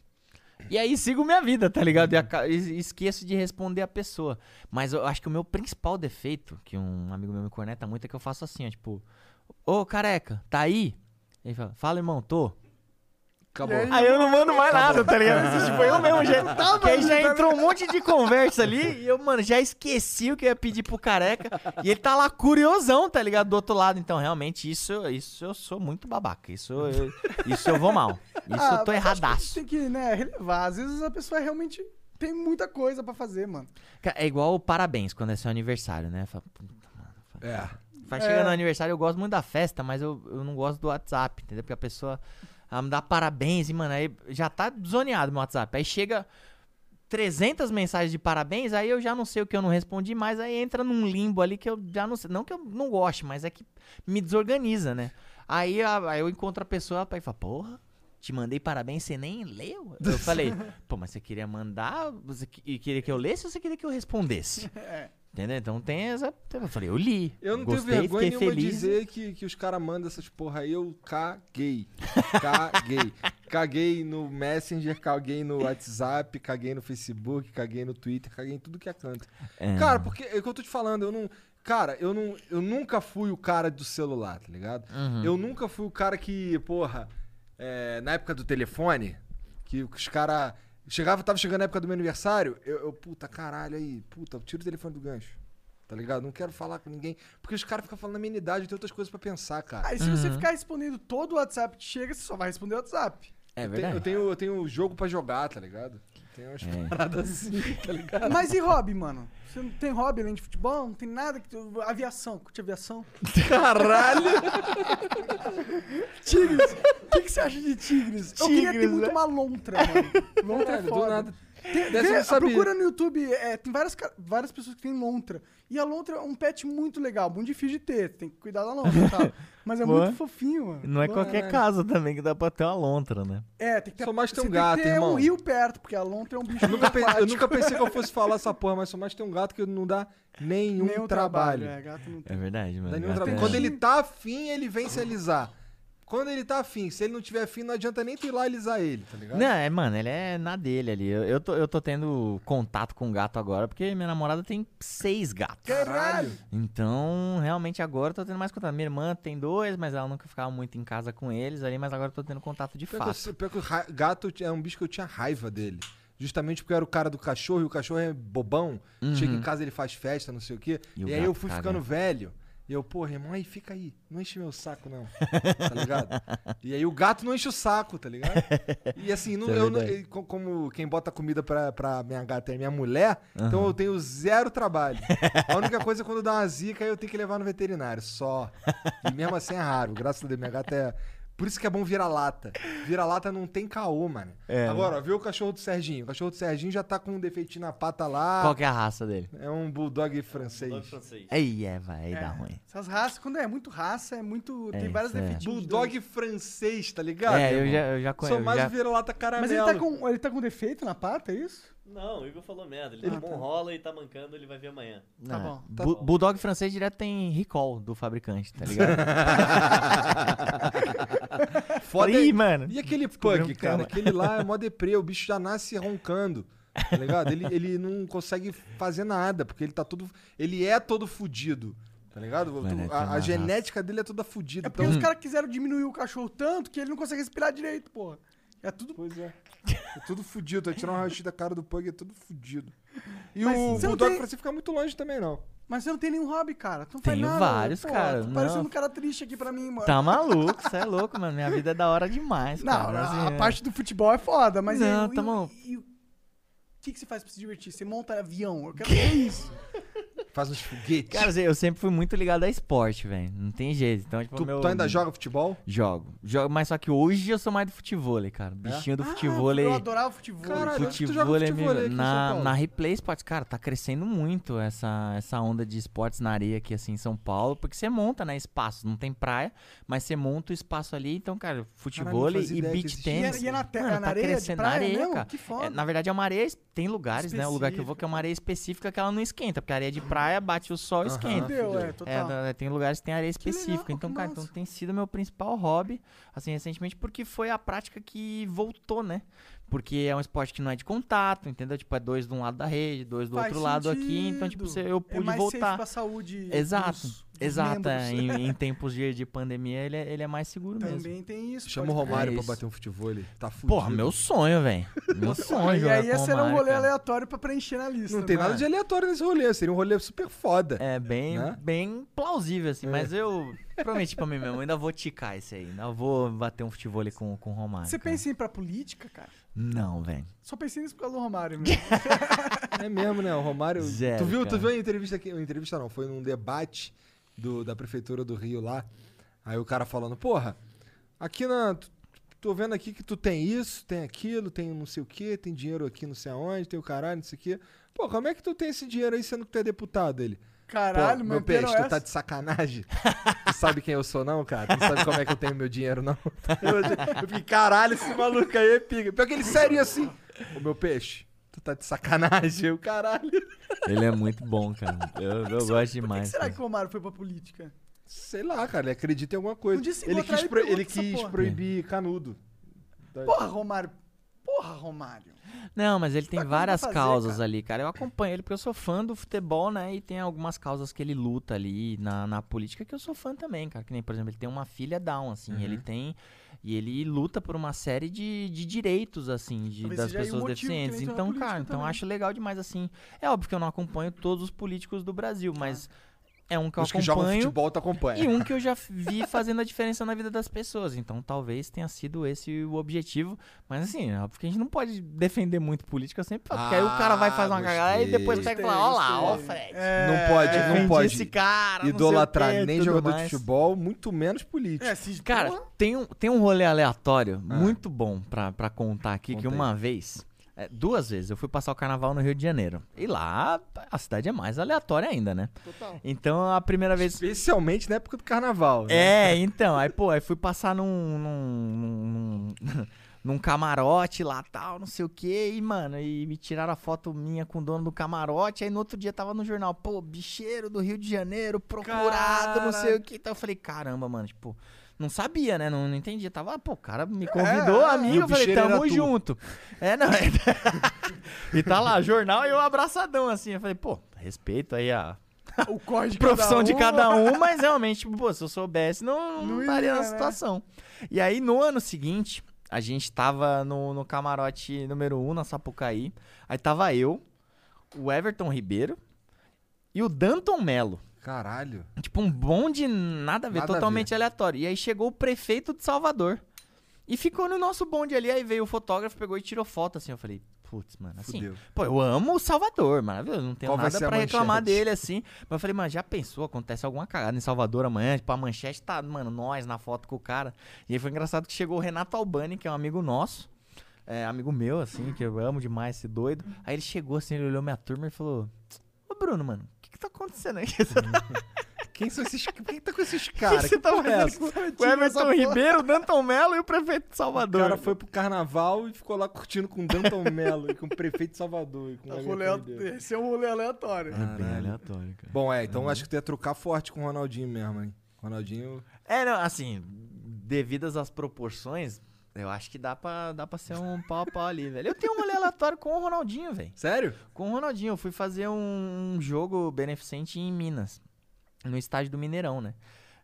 E aí sigo minha vida, tá ligado? E, aca- e esqueço de responder a pessoa. Mas eu acho que o meu principal defeito, que um amigo meu me corneta muito, é que eu faço assim, ó, tipo, ô careca, tá aí? Ele fala, fala irmão, tô. Acabou. Aí eu não mando mais nada, tá ligado? Tipo, eu mesmo já. Tá, que aí mano, já tá- entrou um monte de conversa ali e eu, mano, já esqueci o que eu ia pedir pro careca. E ele tá lá curiosão, tá ligado? Do outro lado. Então, realmente, isso, isso eu sou muito babaca. Isso eu, isso eu vou mal. Isso Ah, eu tô erradaço. Tem que, né, relevar. Às vezes a pessoa realmente tem muita coisa pra fazer, mano. É igual o parabéns quando é seu aniversário, né? Fala, puta, mano. É. Vai É. chegando no aniversário, eu gosto muito da festa, mas eu, eu não gosto do WhatsApp, entendeu? Porque a pessoa ela me dá parabéns e, mano, aí já tá zoneado meu WhatsApp. Aí chega 300 mensagens de parabéns, aí eu já não sei o que eu não respondi mais, aí entra num limbo ali que eu já não sei. Não que eu não goste, mas é que me desorganiza, né? Aí, aí eu encontro a pessoa e fala, porra, te mandei parabéns, você nem leu? Eu falei, pô, mas você queria mandar, você que- e queria que eu lesse ou você queria que eu respondesse? Entendeu? Então tem essa. Eu falei, eu li. Eu não gostei, tenho vergonha nenhuma feliz. dizer que, que os caras mandam essas porra aí, eu caguei. Caguei. caguei no Messenger, caguei no WhatsApp, caguei no Facebook, caguei no Twitter, caguei em tudo que é canto. É. Cara, porque é o que eu tô te falando, eu não. Cara, eu não. Eu nunca fui o cara do celular, tá ligado? Uhum. Eu nunca fui o cara que, porra, é, na época do telefone, que os caras. Chegava, tava chegando a época do meu aniversário, eu, eu, puta, caralho, aí, puta, tira o telefone do gancho. Tá ligado? Não quero falar com ninguém. Porque os caras ficam falando na minha idade, eu tenho outras coisas pra pensar, cara. Aí se você ficar respondendo todo o WhatsApp que chega, você só vai responder o WhatsApp. É eu, tenho, verdade. eu, tenho, eu tenho jogo pra jogar, tá ligado? Tem umas É. paradas assim, tá ligado? Mas e hobby, mano? Você não tem hobby além de futebol? Não tem nada que. tu- Aviação, curte aviação? Caralho! Tigres! O que, que você acha de tigres? eu queria ter Tigres, muito né? uma lontra, mano. Lontra é Caralho, do foda. nada. Tem, procura no YouTube, é, tem várias, várias pessoas que têm lontra. E a lontra é um pet muito legal, muito difícil de ter. Tem que cuidar da lontra? Mas é Boa. muito fofinho, mano. Não é qualquer Caralho. casa também que dá pra ter uma lontra, né? É, tem que ter, Só mais ter você um gato, tem que ter irmão. um rio perto, porque a lontra é um bicho Eu nunca, pe- eu nunca pensei que eu fosse falar essa porra, mas só mais tem um gato que não dá nenhum, Nenhum trabalho. É, gato não É tem. verdade, mano. Gato trabalho. é- Quando ele tá afim, ele vem se alisar. Quando ele tá afim, se ele não tiver afim, não adianta nem tu ir lá alisar ele, tá ligado? Não, é, mano, ele é na dele ali. Eu, eu, tô, eu tô tendo contato com gato agora, porque minha namorada tem seis gatos. Caralho! Então, realmente agora eu tô tendo mais contato. Minha irmã tem dois, mas ela nunca ficava muito em casa com eles ali, mas agora eu tô tendo contato de Pior que, eu, fato. que o gato é um bicho que eu tinha raiva dele. Justamente porque eu era o cara do cachorro e o cachorro é bobão. Chega em casa, ele faz festa, não sei o quê. Uhum. E E, o aí eu fui caga. ficando velho. E eu, porra, irmão, aí fica aí. Não enche meu saco, não. tá ligado? E aí o gato não enche o saco, tá ligado? E assim, não- é eu não- como quem bota comida pra, pra minha gata é minha mulher, então eu tenho zero trabalho. A única coisa é quando dá uma zica, eu tenho que levar no veterinário, só. E mesmo assim é raro. Graças a Deus, minha gata é. Por isso que é bom vira-lata. Vira-lata não tem caô, mano. É, Agora, ó, vê o cachorro do Serginho. O cachorro do Serginho já tá com um defeitinho na pata lá. Qual que é a raça dele? É um bulldog francês. Ei, é, vai É, dar ruim. Essas raças, quando é muito raça, é muito. tem vários isso é. defeitinhos. Bulldog francês, tá ligado? É, eu já, eu já conheço. Sou mais já... vira-lata caramelo. Mas ele tá, com, ele tá com defeito na pata, é isso? Não, o Igor falou merda. Ele, tomou um rola e tá mancando, ele vai ver amanhã. Tá Ah, bom. Bu- Bulldog francês direto tem recall do fabricante, tá ligado? Foda Ih, é- mano. E aquele pug, cara? Aquele lá é mó deprê, o bicho já nasce roncando. Tá ligado? Ele, ele não consegue fazer nada, porque ele tá todo. Ele é todo fudido. Tá ligado? Mano, tem a, a genética dele é toda fudida. É porque então- os caras quiseram diminuir o cachorro tanto que ele não consegue respirar direito, porra. É tudo. Pois é. É tudo fudido. Vai tirar um raio da cara do Pug, é tudo fudido. E Mas o você não Bulldog tem- pra você ficar muito longe também, não. Mas você não tem nenhum hobby, cara. Tu não faz Tenho nada. vários, Pô, cara, Tô não. parecendo um cara triste aqui pra mim, mano. Tá maluco, você é louco, mano. Minha vida é da hora demais, Não, cara. a assim, é. parte do futebol é foda, mas Não, e, e- tá bom. e o que, que você faz pra se divertir? Você monta avião. Eu quero ver isso. Faz uns foguetes. Cara, assim, eu sempre fui muito ligado a esporte, velho. Não tem jeito. Então, tipo, tu, meu... tu ainda joga futebol? Jogo. Jogo, mas só que hoje eu sou mais do futebol, cara. Bichinho do futebol. Ah, eu adorava futebol. Caralho, tu Futebol é na, na Replay Sports, cara, tá crescendo muito essa, essa onda de esportes na areia aqui assim em São Paulo, porque você monta, né, espaço, não tem praia, mas você monta o espaço ali, então, cara, futebol fazia e beach tênis. E é- e é na te- mano, é na tá areia de crescendo praia na areia, mesmo? cara. Que foda. É, na verdade, é uma areia, tem lugares, né, o lugar que eu vou que é uma areia específica que ela não esquenta, porque a areia de praia bate o sol e Aham. esquenta. É, É, total. da- tem lugares que tem areia Que legal, específica. então, cara, massa. então tem sido meu principal hobby, assim, recentemente, porque foi a prática que voltou, né? Porque é um esporte que não é de contato, entendeu? Tipo, é dois de um lado da rede, dois do Faz outro lado aqui. Então, tipo, sentido. você- eu é pude mais safe voltar. pra saúde Exato, dos- dos exato. é, em, em tempos de, de pandemia, ele é, ele é mais seguro mesmo. Também tem isso. Chama o Romário É pra bater um futebol. Tá fudido. Porra, meu sonho, velho. Meu sonho. E aí esse era um rolê cara. aleatório pra preencher na lista. Não tem nada de aleatório nesse rolê. Seria um rolê super foda. É bem, Né? bem plausível, assim. É. Mas eu prometi pra mim mesmo, ainda vou ticar esse aí. Ainda vou bater um futebol ali com, com o Romário. Você cara. pensa em ir pra política, cara? Não, velho. Só pensei nisso por causa do Romário mesmo. É mesmo, né? O Romário. Zero, tu viu, tu viu a entrevista aqui? Uma entrevista não, foi num debate do, da prefeitura do Rio lá. Aí o cara falando, porra, aqui na. Tu, tô vendo aqui que tu tem isso, tem aquilo, tem não sei o quê, tem dinheiro aqui não sei aonde, tem o caralho, não sei o quê. Pô, como é que tu tem esse dinheiro aí sendo que tu é deputado? Ele. Caralho, Pô, meu meu peixe, tu essa. tá de sacanagem? tu sabe quem eu sou, não, cara? Tu sabe como é que eu tenho meu dinheiro, não? Eu fiquei, caralho, esse maluco aí é pica. Pior que ele sério assim. Ô, meu peixe, tu tá de sacanagem, o caralho. Ele é muito bom, cara. Eu, eu gosto Por que demais. será cara. que o Romário foi pra política? Sei lá, cara, ele acredita em alguma coisa. Um ele quis, ele pro- ele quis proibir canudo. Porra, Romário. Porra, Romário. Não, mas ele tem Tá várias fazer, causas cara. ali, cara. Eu acompanho ele porque eu sou fã do futebol, né? E tem algumas causas que ele luta ali na, na política que eu sou fã também, cara. Que nem, por exemplo, ele tem uma filha down, assim. Uhum. Ele tem. E ele luta por uma série de, de direitos, assim, de- Talvez das o pessoas deficientes. Então, cara, então eu também. acho legal demais, assim. É óbvio que eu não acompanho todos os políticos do Brasil, mas é um que eu Os que jogam acompanho. futebol, tu acompanha. E um que eu já vi fazendo a diferença na vida das pessoas. Então talvez tenha sido esse o objetivo. Mas assim, é óbvio que a gente não pode defender muito política sempre falo. porque aí o cara vai fazer uma Ah, cagada e depois pega e fala, ó lá, ó, Fred. É, não pode, não defendi pode esse cara, não sei o idolatrar quê, nem jogador mais. de futebol, muito menos político. É, se, Cara, tem um, tem um rolê aleatório Ah. muito bom pra, pra contar aqui, que Conta aí. uma vez, é, duas vezes, eu fui passar o carnaval no Rio de Janeiro. E lá a cidade é mais aleatória ainda, né? Total. Então a primeira vez. Especialmente na época do carnaval. né? É, então, aí, pô, aí fui passar num. num, num, num camarote lá tal, não sei o que, e, mano, e me tiraram a foto minha com o dono do camarote, aí no outro dia tava no jornal, pô, bicheiro do Rio de Janeiro, procurado, não sei o que. Então eu falei, caramba, mano, tipo. Não sabia, né? Não, não entendia. Tava, pô, o cara me convidou, é, amigo. Eu falei, tamo junto. É, não. é- e tá lá, jornal e eu abraçadão, assim. Eu falei, pô, respeito aí a, o de profissão de um, cada um, mas realmente, tipo, pô, se eu soubesse, não, não estaria ia, na né? situação. E aí, no ano seguinte, a gente tava no, no camarote número 1, um, na Sapucaí. Aí tava eu, o Everton Ribeiro e o Danton Melo. Caralho. Tipo, um bonde nada a ver, Nada a totalmente aleatório. E aí chegou o prefeito de Salvador. E ficou no nosso bonde ali, aí veio o fotógrafo, pegou e tirou foto, assim. Eu falei, putz, mano, assim. Fudeu. Pô, eu amo o Salvador, maravilhoso. Não tenho Qual nada pra reclamar dele, assim. Mas eu falei, mano, já pensou? Acontece alguma cagada em Salvador amanhã? Tipo, a manchete tá, mano, nós na foto com o cara. E aí foi engraçado que chegou o Renato Albani, que é um amigo nosso. É, amigo meu, assim, que eu amo demais esse doido. Aí ele chegou assim, ele olhou minha turma e falou: Ô Bruno, mano, que, que tá acontecendo aí? Quem são esses Quem tá com esses O que caras? que tá é fazendo com o Everton Ribeiro, o Danton Melo e o prefeito de O Salvador? cara foi pro carnaval e ficou lá curtindo com o Danton Mello e com o prefeito de Salvador. E com o É um Everton rolê-. Esse é um rolê aleatório. É bem aleatório, cara. Bom, é, então acho que tu ia trocar forte com o Ronaldinho mesmo, hein? Ronaldinho. É, não, assim, devidas às proporções, eu acho que dá pra, dá pra ser um pau a pau ali, velho. Eu tenho um aleatório com o Ronaldinho, velho. Sério? Com o Ronaldinho, eu fui fazer um jogo beneficente em Minas, no estádio do Mineirão, né?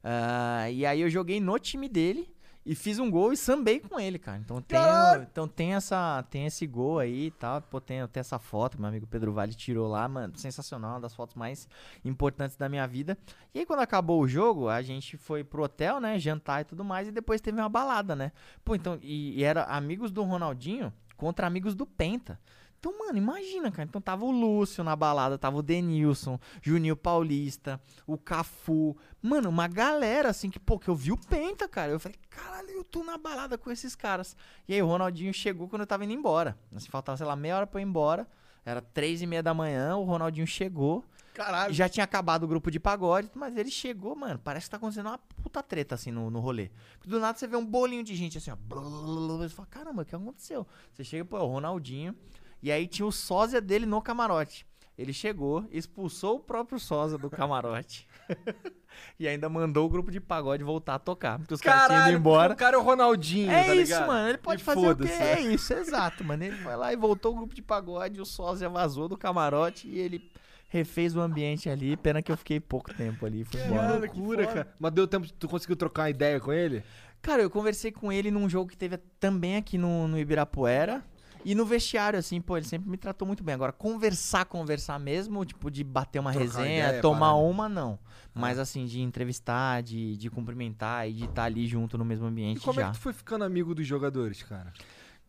Ah, e aí eu joguei no time dele e fiz um gol e sambei com ele, cara. Então tem, Caralho! então tem, essa, tem esse gol aí e tal. Pô, tem, tem essa foto que meu amigo Pedro Vale tirou lá, mano. Sensacional, uma das fotos mais importantes da minha vida. E aí quando acabou o jogo, a gente foi pro hotel, né? Jantar e tudo mais. E depois teve uma balada, né? Pô, então, e, e era amigos do Ronaldinho contra amigos do Penta. Então, mano, imagina, cara. Então tava o Lúcio na balada, tava o Denilson, Juninho Paulista, o Cafu. Mano, uma galera assim que, pô, que eu vi o Penta, cara. Eu falei, caralho, eu tô na balada com esses caras. E aí o Ronaldinho chegou quando eu tava indo embora. Assim, faltava, sei lá, meia hora pra eu ir embora. Era três e meia da manhã, o Ronaldinho chegou. Caralho. Já tinha acabado o grupo de pagode, mas ele chegou, mano. Parece que tá acontecendo uma puta treta assim no, no rolê. Do nada você vê um bolinho de gente assim, ó. blulululu, Você fala, caramba, o que aconteceu? Você chega, pô, é o Ronaldinho. E aí tinha o sósia dele no camarote. Ele chegou, expulsou o próprio sósia do camarote. e ainda mandou o grupo de pagode voltar a tocar. Porque os caras tinham ido embora. o cara é o Ronaldinho, É tá isso, ligado? mano. Ele pode E fazer o quê? foda-se, É né? isso, exato, mano. Ele foi lá e voltou o grupo de pagode, o sósia vazou do camarote e ele refez o ambiente ali. Pena que eu fiquei pouco tempo ali, embora. Caralho, que Loucura, cara. Mas deu tempo, tu conseguiu trocar uma ideia com ele? Cara, eu conversei com ele num jogo que teve também aqui no, no Ibirapuera. E no vestiário, assim, pô, ele sempre me tratou muito bem. Agora, conversar, conversar mesmo, tipo, de bater uma Trocar resenha, ideia, tomar parada. uma, não. Mas, assim, de entrevistar, de, de cumprimentar e de estar ali junto no mesmo E ambiente como já. é que tu foi ficando amigo dos jogadores, cara?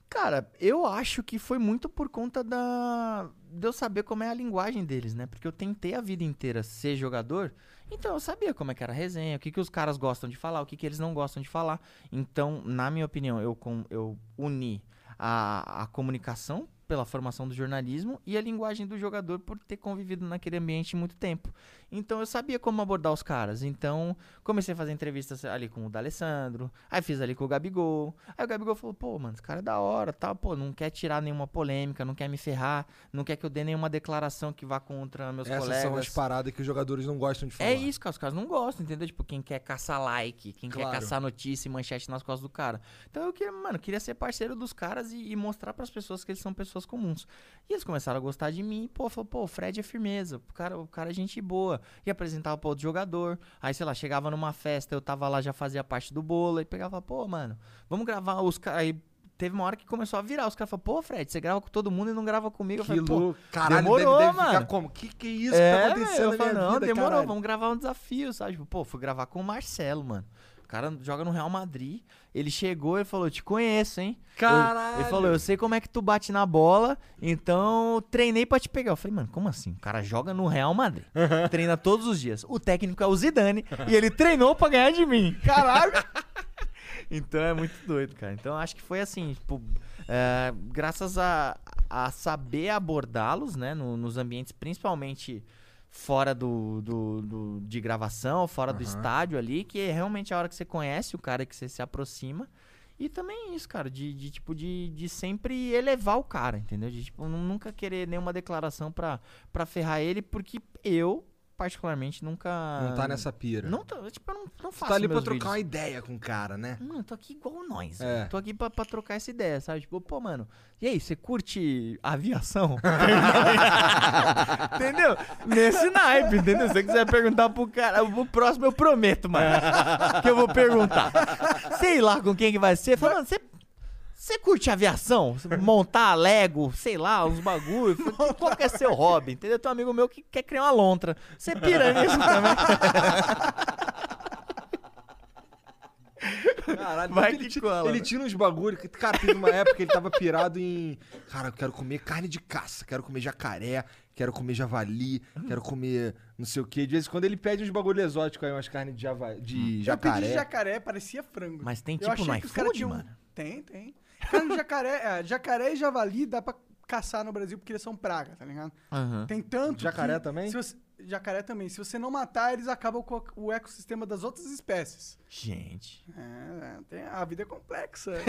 Cara, eu acho que foi muito por conta da. de eu saber como é a linguagem deles, né? Porque eu tentei a vida inteira ser jogador, então eu sabia como é que era a resenha, o que, que os caras gostam de falar, o que, que eles não gostam de falar. Então, na minha opinião, eu, com, eu uni a, a comunicação pela formação do jornalismo e a linguagem do jogador por ter convivido naquele ambiente muito tempo. Então eu sabia como abordar os caras. Então comecei a fazer entrevistas ali com o D'Alessandro, aí fiz ali com o Gabigol. Aí o Gabigol falou: "Pô, mano, esse cara é da hora, tal, pô, não quer tirar nenhuma polêmica, não quer me ferrar, não quer que eu dê nenhuma declaração que vá contra meus Essas colegas". são as paradas que os jogadores não gostam de falar. É isso, cara. Os caras não gostam, entendeu? Tipo, quem quer caçar like, quem Claro. quer caçar notícia e manchete nas costas do cara. Então eu queria, mano, queria ser parceiro dos caras e, e mostrar pras pessoas que eles são pessoas comuns. E eles começaram a gostar de mim, pô, falou, pô, o Fred é firmeza, o cara, o cara é gente boa. E apresentava pra outro jogador. Aí, sei lá, chegava numa festa, eu tava lá, já fazia parte do bolo, e pegava, pô, mano, vamos gravar os caras. Aí teve uma hora que começou a virar. Os caras falaram, pô, Fred, você grava com todo mundo e não grava comigo. Eu falei, caralho, demorou, deve, deve mano. ficar como? Que que é isso é, que tá acontecendo eu na não, vida, demorou, caralho? vamos gravar um desafio, sabe? Tipo, pô, fui gravar com o Marcelo, mano. O cara joga no Real Madrid. Ele chegou e falou: Te conheço, hein? Eu- Caralho! ele falou: Eu sei como é que tu bate na bola, então treinei pra te pegar. Eu falei: Mano, como assim? O cara joga no Real Madrid. Treina todos os dias. O técnico é o Zidane e ele treinou pra ganhar de mim. Caralho! Então é muito doido, cara. Então acho que foi assim, tipo, é, graças a, a saber abordá-los, né, no- nos ambientes, principalmente fora do, do, do- de gravação, fora do Aham. estádio ali, que é realmente a hora que você conhece o cara que você se aproxima. E também isso, cara, de, de, tipo, de, de sempre elevar o cara, entendeu? De, tipo, nu- nunca querer nenhuma declaração pra, pra ferrar ele, porque eu, particularmente, nunca... Não tá nessa pira. Não tô, tipo, eu não, não Tu faço tá ali pra trocar vídeos. uma ideia com o cara, né? Mano, tô aqui igual nós. É. Tô aqui pra, pra trocar essa ideia, sabe? Tipo, pô, mano, e aí, você curte aviação? entendeu? Nesse naipe, entendeu? Se você quiser perguntar pro cara, o próximo eu prometo, mano. que eu vou perguntar. Sei lá com quem que vai ser. Fala, mano, você. Você curte aviação? Montar Lego, sei lá, uns bagulho. Qual que é seu hobby? Entendeu? Tem um amigo meu que quer criar uma lontra. Você pira nisso também? Caralho, Vai ele, cola, ele né? tira uns bagulho. Cara, teve uma época que ele tava pirado em. Cara, eu quero comer carne de caça, quero comer jacaré, quero comer javali, quero comer não sei o que. De vez em quando ele pede uns bagulho exóticos aí, umas carnes de, java... de Eu jacaré. pedi jacaré, parecia frango. Mas tem Eu tipo no os tinham- mano? Tem, tem. De jacaré, é, jacaré e javali dá pra caçar no Brasil porque eles são praga, tá ligado? Aham. Tem tanto. Jacaré que também? se você- jacaré também. Se você não matar, eles acabam com o ecossistema das outras espécies. Gente. É, tem- a vida é complexa.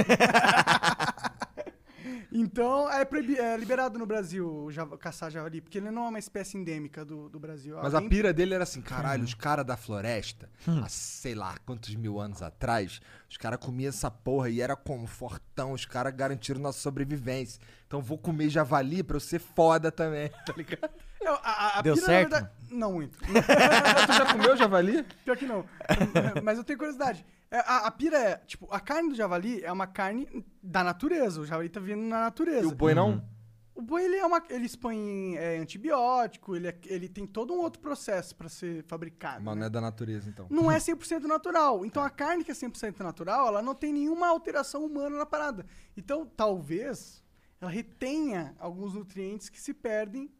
então, é, proibi- é liberado no Brasil o java- caçar javali, porque ele não é uma espécie endêmica do, do Brasil. Mas a Alguém- pira dele era assim, caralho, os caras da floresta, há sei lá quantos mil anos atrás, os caras comiam essa porra e era como fortão, os caras garantiram nossa sobrevivência. Então vou comer javali pra eu ser foda também, tá ligado? É, a- a- a Deu pira, certo? Na verdade, não muito. tu já comeu javali? Pior que não. Mas eu tenho curiosidade. É, A, a pira é, tipo, a carne do javali é uma carne da natureza. O javali tá vindo na natureza. E o boi não? O boi, ele é uma. Eles põem é, antibiótico, ele, é- ele tem todo um outro processo pra ser fabricado. Mas né? não é da natureza, então. Não é 100% natural. Então a carne que é 100% natural, ela não tem nenhuma alteração humana na parada. Então talvez ela retenha alguns nutrientes que se perdem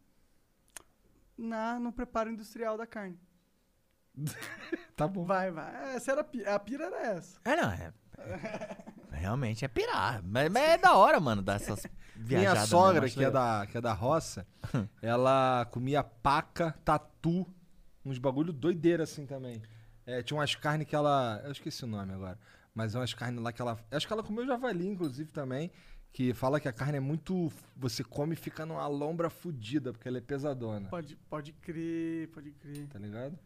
na, no preparo industrial da carne. Tá bom. Vai, vai. Essa era a pira, a pira era essa. É, não, é. Realmente é pirar. Mas, mas é da hora, mano, dar essas viajadas. Minha sogra, mesmo, acho que é, da, que é da roça, ela comia paca, tatu, uns bagulho doideira assim também. É, tinha umas carnes que ela. Eu esqueci o nome agora. Mas é umas carnes lá que ela. Acho que ela comeu javali, inclusive, também. Que fala que a carne é muito. Você come e fica numa lombra fudida, porque ela é pesadona. Pode, pode crer, pode crer. Tá ligado?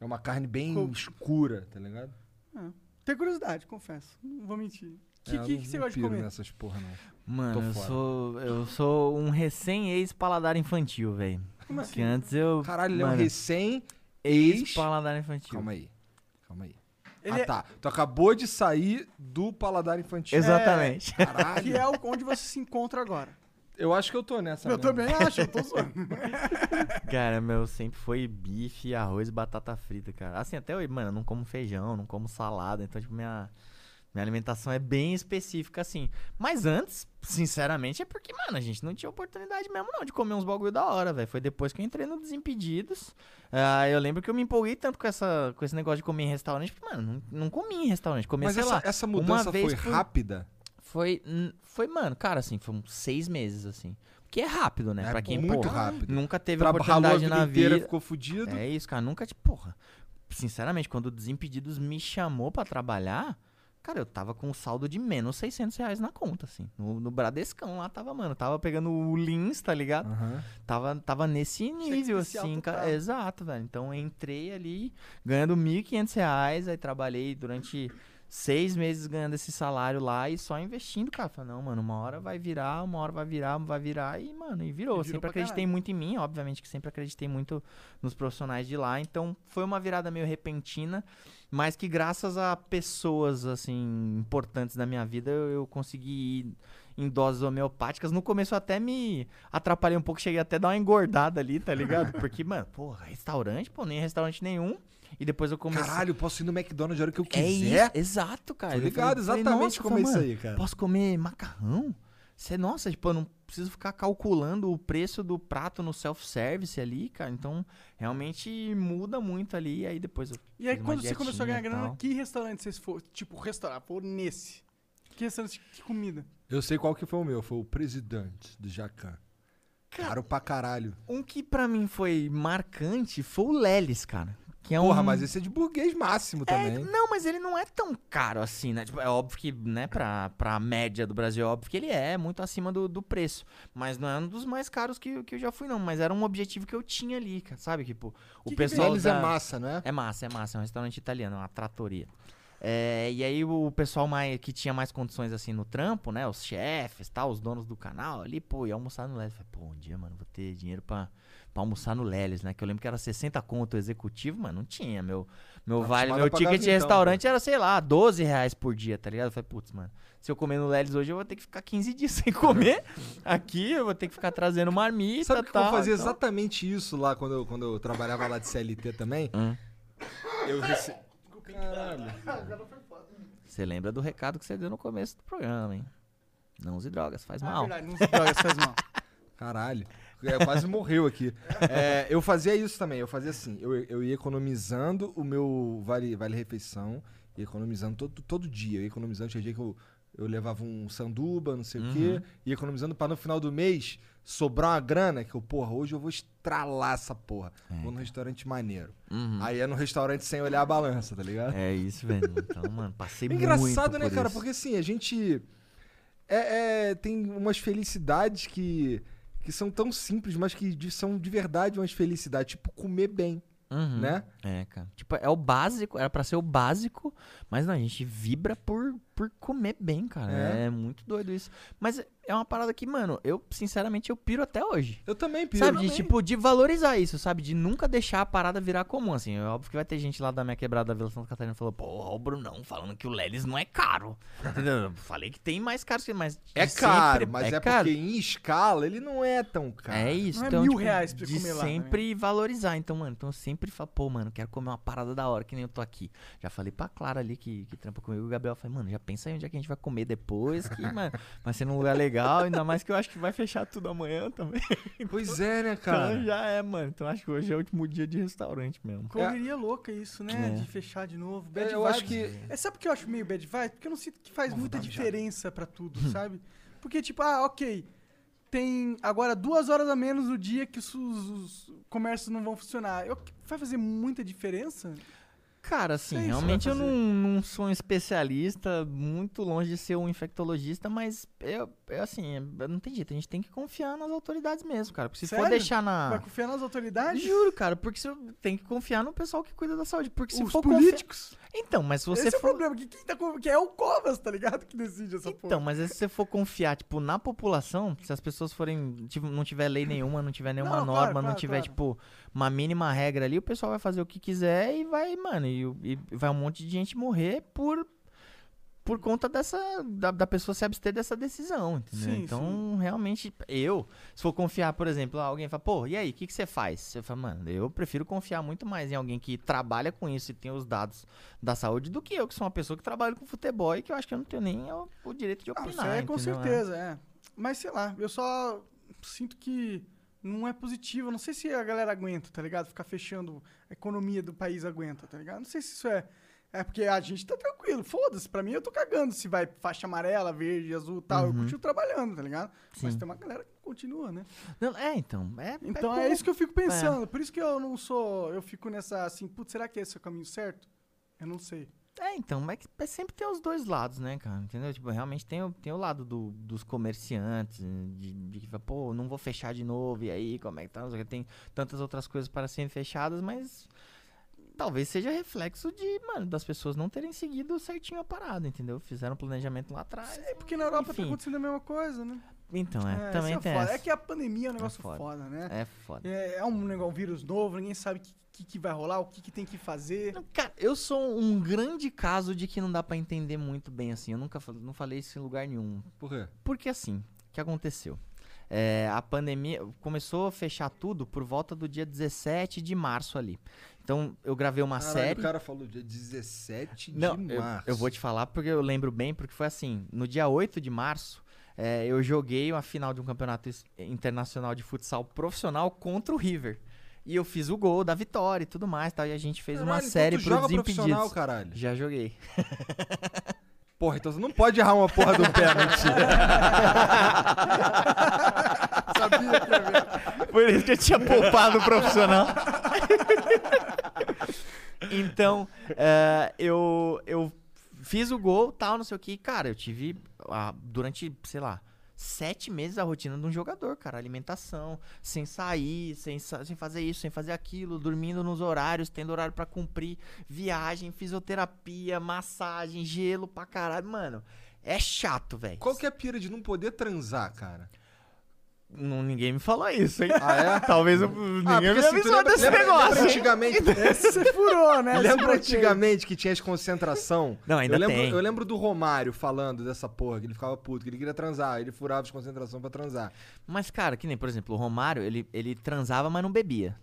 É uma carne bem Co- escura, tá ligado? Ah, tenho curiosidade, confesso. Não vou mentir. O que, É, que, que você não gosta de comer? nessas porra, não. Mano, eu sou, eu sou um recém-ex-paladar infantil, velho. Como Que assim? antes eu. Caralho, ele é um mano, recém ex. Ex-paladar infantil. Calma aí. Calma aí. Ele ah, é- tá. Tu acabou de sair do paladar infantil. Exatamente. Caralho. Que é o- onde você se encontra agora. Eu acho que eu tô nessa. Eu mesmo. também acho, eu tô zoando. Cara, meu sempre foi bife, arroz e batata frita, cara. Assim, até hoje, mano, eu não como feijão, não como salada, então, tipo, minha. Minha alimentação é bem específica, assim. Mas antes, sinceramente, é porque, mano, a gente não tinha oportunidade mesmo, não, de comer uns bagulho da hora, velho. Foi depois que eu entrei no Desimpedidos. Ah, eu lembro que eu me empolguei tanto com, essa, com esse negócio de comer em restaurante, porque, mano, não, não comi em restaurante. Comia, Mas sei essa, lá, essa uma mudança vez foi por- rápida? Foi, foi, mano, cara, assim, foi uns seis meses, assim. Porque é rápido, né? É pra quem, muito pô, rápido. nunca teve Traba- oportunidade a vida na inteira, vida. ficou fudido. É isso, cara. Nunca, tipo, porra. Sinceramente, quando o Desimpedidos me chamou pra trabalhar, cara, eu tava com um saldo de menos 600 reais na conta, assim. No, no Bradescão lá tava, mano, tava pegando o Lins, tá ligado? Tava, tava nesse nível, assim, cara. Exato, velho. Então, entrei ali ganhando 1.500 reais, aí trabalhei durante seis meses ganhando esse salário lá e só investindo, cara. Falei, não, mano, uma hora vai virar, uma hora vai virar, vai virar e, mano, e virou. E virou sempre acreditei caralho. muito em mim, obviamente que sempre acreditei muito nos profissionais de lá. Então, foi uma virada meio repentina, mas que graças a pessoas, assim, importantes da minha vida, eu, eu consegui ir em doses homeopáticas. No começo eu até me atrapalhei um pouco, cheguei até a dar uma engordada ali, tá ligado? Porque, mano, porra, restaurante, pô, nem restaurante nenhum. E depois eu comecei... Caralho, eu posso ir no McDonald's a hora que eu É quiser? isso, exato, cara. Tô ligado, falei- exatamente como é isso aí, cara. Posso comer macarrão? Você, nossa, tipo, eu não preciso ficar calculando o preço do prato no self-service ali, cara. Então, realmente muda muito ali. E aí depois eu E aí, quando você começou a ganhar grana, que restaurante vocês foram? Tipo, restaurante, foram nesse. Que restaurante, que comida? Eu sei qual que foi o meu, foi o presidente do Jacan. Caro pra caralho. Um que pra mim foi marcante foi o Lelis, cara. Que é Porra, um... mas esse é de burguês máximo também. Não, mas ele não é tão caro assim, né? Tipo, é óbvio que, né, pra, pra média do Brasil, é óbvio que ele é muito acima do, do preço. Mas não é um dos mais caros que, que eu já fui, não. Mas era um objetivo que eu tinha ali, sabe? Tipo, o Que que pessoal. Lelis é massa, não é? É massa, é massa. É um restaurante italiano, é uma tratoria. É, e aí o pessoal mais, que tinha mais condições assim no trampo, né? Os chefes, tal, os donos do canal ali, pô, ia almoçar no Lelis. Falei, pô, um dia, mano, vou ter dinheiro pra, pra almoçar no Lelis, né? Que eu lembro que era 60 conto executivo, mas não tinha. Meu, meu Tá vale, meu ticket de vintão, restaurante era, sei lá, 12 reais por dia, tá ligado? Eu falei, putz, mano, se eu comer no Lelis hoje, eu vou ter que ficar 15 dias sem comer. Aqui eu vou ter que ficar trazendo marmita, Sabe que eu tal, fazia então- exatamente isso lá quando eu, quando eu trabalhava lá de CLT também? Hum. Eu rece... Caralho. Você lembra do recado que você deu no começo do programa, hein? Não use drogas, faz Ah, mal. verdade, não use drogas, faz mal. Caralho. É, quase morreu aqui. É, eu fazia isso também. Eu fazia assim. Eu, eu ia economizando o meu vale, vale refeição. Ia economizando todo, todo dia. Eu ia economizando. Tinha dia que eu, eu levava um sanduba, não sei o quê. Uhum. Ia economizando pra no final do mês sobrar uma grana. Que eu, porra, hoje eu vou estralar essa porra. vou num restaurante maneiro. Uhum. Aí é no restaurante sem olhar a balança, tá ligado? É isso, velho. Então, mano, passei É muito engraçado, né, cara? isso. Porque assim, a gente. É, é- tem umas felicidades que, que são tão simples, mas que de- são de verdade umas felicidades. Tipo, comer bem, Uhum. né? É, cara. Tipo, é o básico, era pra ser o básico, mas não, a gente vibra por, por comer bem, cara. É. É. muito doido isso. Mas é uma parada que, mano, eu, sinceramente, eu piro até hoje. Eu também piro. Sabe, de também. tipo, de valorizar isso, sabe? De nunca deixar a parada virar comum, assim. É óbvio que vai ter gente lá da minha quebrada da Vila Santa Catarina falou, porra, o Brunão falando que o Lelis não é caro. Entendeu? Eu Falei que tem mais caros que mas É caro, sempre- mas é, caro. porque em escala ele não é tão caro. É isso, Não é então, mil tipo, reais pra de comer lá, né? sempre valorizar. Então, mano, então eu sempre falo, pô, mano, quero comer uma parada da hora, que nem eu tô aqui. Já falei pra Clara ali que, que trampa comigo, o Gabriel falei, mano, já pensa aí onde é que a gente vai comer depois, que, mano, vai ser num lugar legal, ainda mais que eu acho que vai fechar tudo amanhã também. Pois é, né, cara? Então já é, mano. Então acho que hoje é o último dia de restaurante mesmo. Correria louca isso, né? É. De fechar de novo. Bad eu vibes. acho que- É, sabe por que eu acho meio bad vibe? Porque eu não sinto que faz muita dar uma diferença pra tudo, sabe? Porque, tipo, ah, ok. Tem agora duas horas a menos no dia que os, os comércios não vão funcionar. Eu, vai fazer muita diferença? Cara, assim, se realmente eu não, não sou um especialista, muito longe de ser um infectologista, mas eu, eu, assim, não tem jeito, a gente tem que confiar nas autoridades mesmo, cara. Porque se for Sério? deixar na. Vai confiar nas autoridades? Juro, cara, porque você tem que confiar no pessoal que cuida da saúde. Porque se Os for políticos? Então, mas se você Esse é for. o problema, que, quem tá, com- que é o Covas, tá ligado? Que decide essa Então, porra. mas se você for confiar, tipo, na população, se as pessoas forem, tipo, não tiver lei nenhuma, não tiver nenhuma Não, claro, norma, não claro, tiver, claro. tipo, uma mínima regra ali, o pessoal vai fazer o que quiser e vai, mano, e, e vai um monte de gente morrer por por conta dessa. Da, da pessoa se abster dessa decisão, entendeu? Sim, então, realmente, eu, se for confiar, por exemplo, alguém fala, pô, e aí, o que, que você faz? Você fala, mano, eu prefiro confiar muito mais em alguém que trabalha com isso e tem os dados da saúde do que eu, que sou uma pessoa que trabalha com futebol e que eu acho que eu não tenho nem o, o direito de Ah, opinar. isso é com entendeu? certeza, é. Mas sei lá, eu só sinto que não é positivo. Não sei se a galera aguenta, tá ligado? Ficar fechando a economia do país aguenta, tá ligado? Não sei se isso é. É porque a gente tá tranquilo, foda-se. Pra mim eu tô cagando se vai faixa amarela, verde, azul e tal. Eu Uhum. continuo trabalhando, tá ligado? Mas Sim. tem uma galera que continua, né? Não, é, então. É, Então é é, isso que eu fico como- pensando. Por isso que eu não sou. Eu fico nessa assim, putz, será que esse é o caminho certo? Eu não sei. É, então, mas que- mas sempre tem os dois lados, né, cara? Entendeu? Tipo, realmente tem, o- tem o lado do- dos comerciantes, de, de que, fala, pô, não vou fechar de novo, e aí, como é que tá? Tem tantas outras coisas para serem fechadas, mas talvez seja reflexo de, mano, das pessoas não terem seguido certinho a parada, entendeu? Fizeram um planejamento lá atrás. É porque na Europa tá Enfim. acontecendo a mesma coisa, né? Então, é, É, também é tem foda. essa. É que a pandemia é um negócio foda. foda. né? É foda. É, é um negócio, um vírus novo, ninguém sabe o que, que, que vai rolar, o que, que tem que fazer. Cara, eu sou um grande caso de que não dá pra entender muito bem assim. Eu nunca não falei isso em lugar nenhum. Por quê? Porque assim, o que aconteceu? É, a pandemia começou a fechar tudo por volta do dia 17 de março ali. Então eu gravei uma Caralho, série. o cara falou dia 17 de Não, eu, março. eu vou te falar porque eu lembro bem, porque foi assim, no dia 8 de março, é, eu joguei uma final de um campeonato internacional de futsal profissional contra o River. E eu fiz o gol da vitória e tudo mais, tal, e a gente fez uma Caralho, então série pro joga Desimpedidos. profissional, caralho? Já joguei. Porra, então você não pode errar uma porra do pênalti. Sabia que ia. Por isso que eu tinha poupado o profissional. então, eh, eu, eu fiz o gol, tal, não sei o que. Cara, eu tive ah, durante, sei lá, sete meses a rotina de um jogador, cara. Alimentação, sem sair, sem, sem fazer isso, sem fazer aquilo, dormindo nos horários, tendo horário pra cumprir, viagem, fisioterapia, massagem, gelo pra caralho. Mano, é chato, velho. Qual que é a pira de não poder transar, cara? Não, ninguém me falou isso, hein? Ah, é? Talvez eu, Ah, ninguém porque me assim, avisou desse lembra- negócio. lembra antigamente, você furou, né? Lembra antigamente que tinha as concentração? Não, ainda eu lembro, tem. Eu lembro do Romário falando dessa porra, que ele ficava puto, que ele queria transar, ele furava as concentração pra transar. Mas, cara, que nem, por exemplo, o Romário, ele, ele transava, mas não bebia.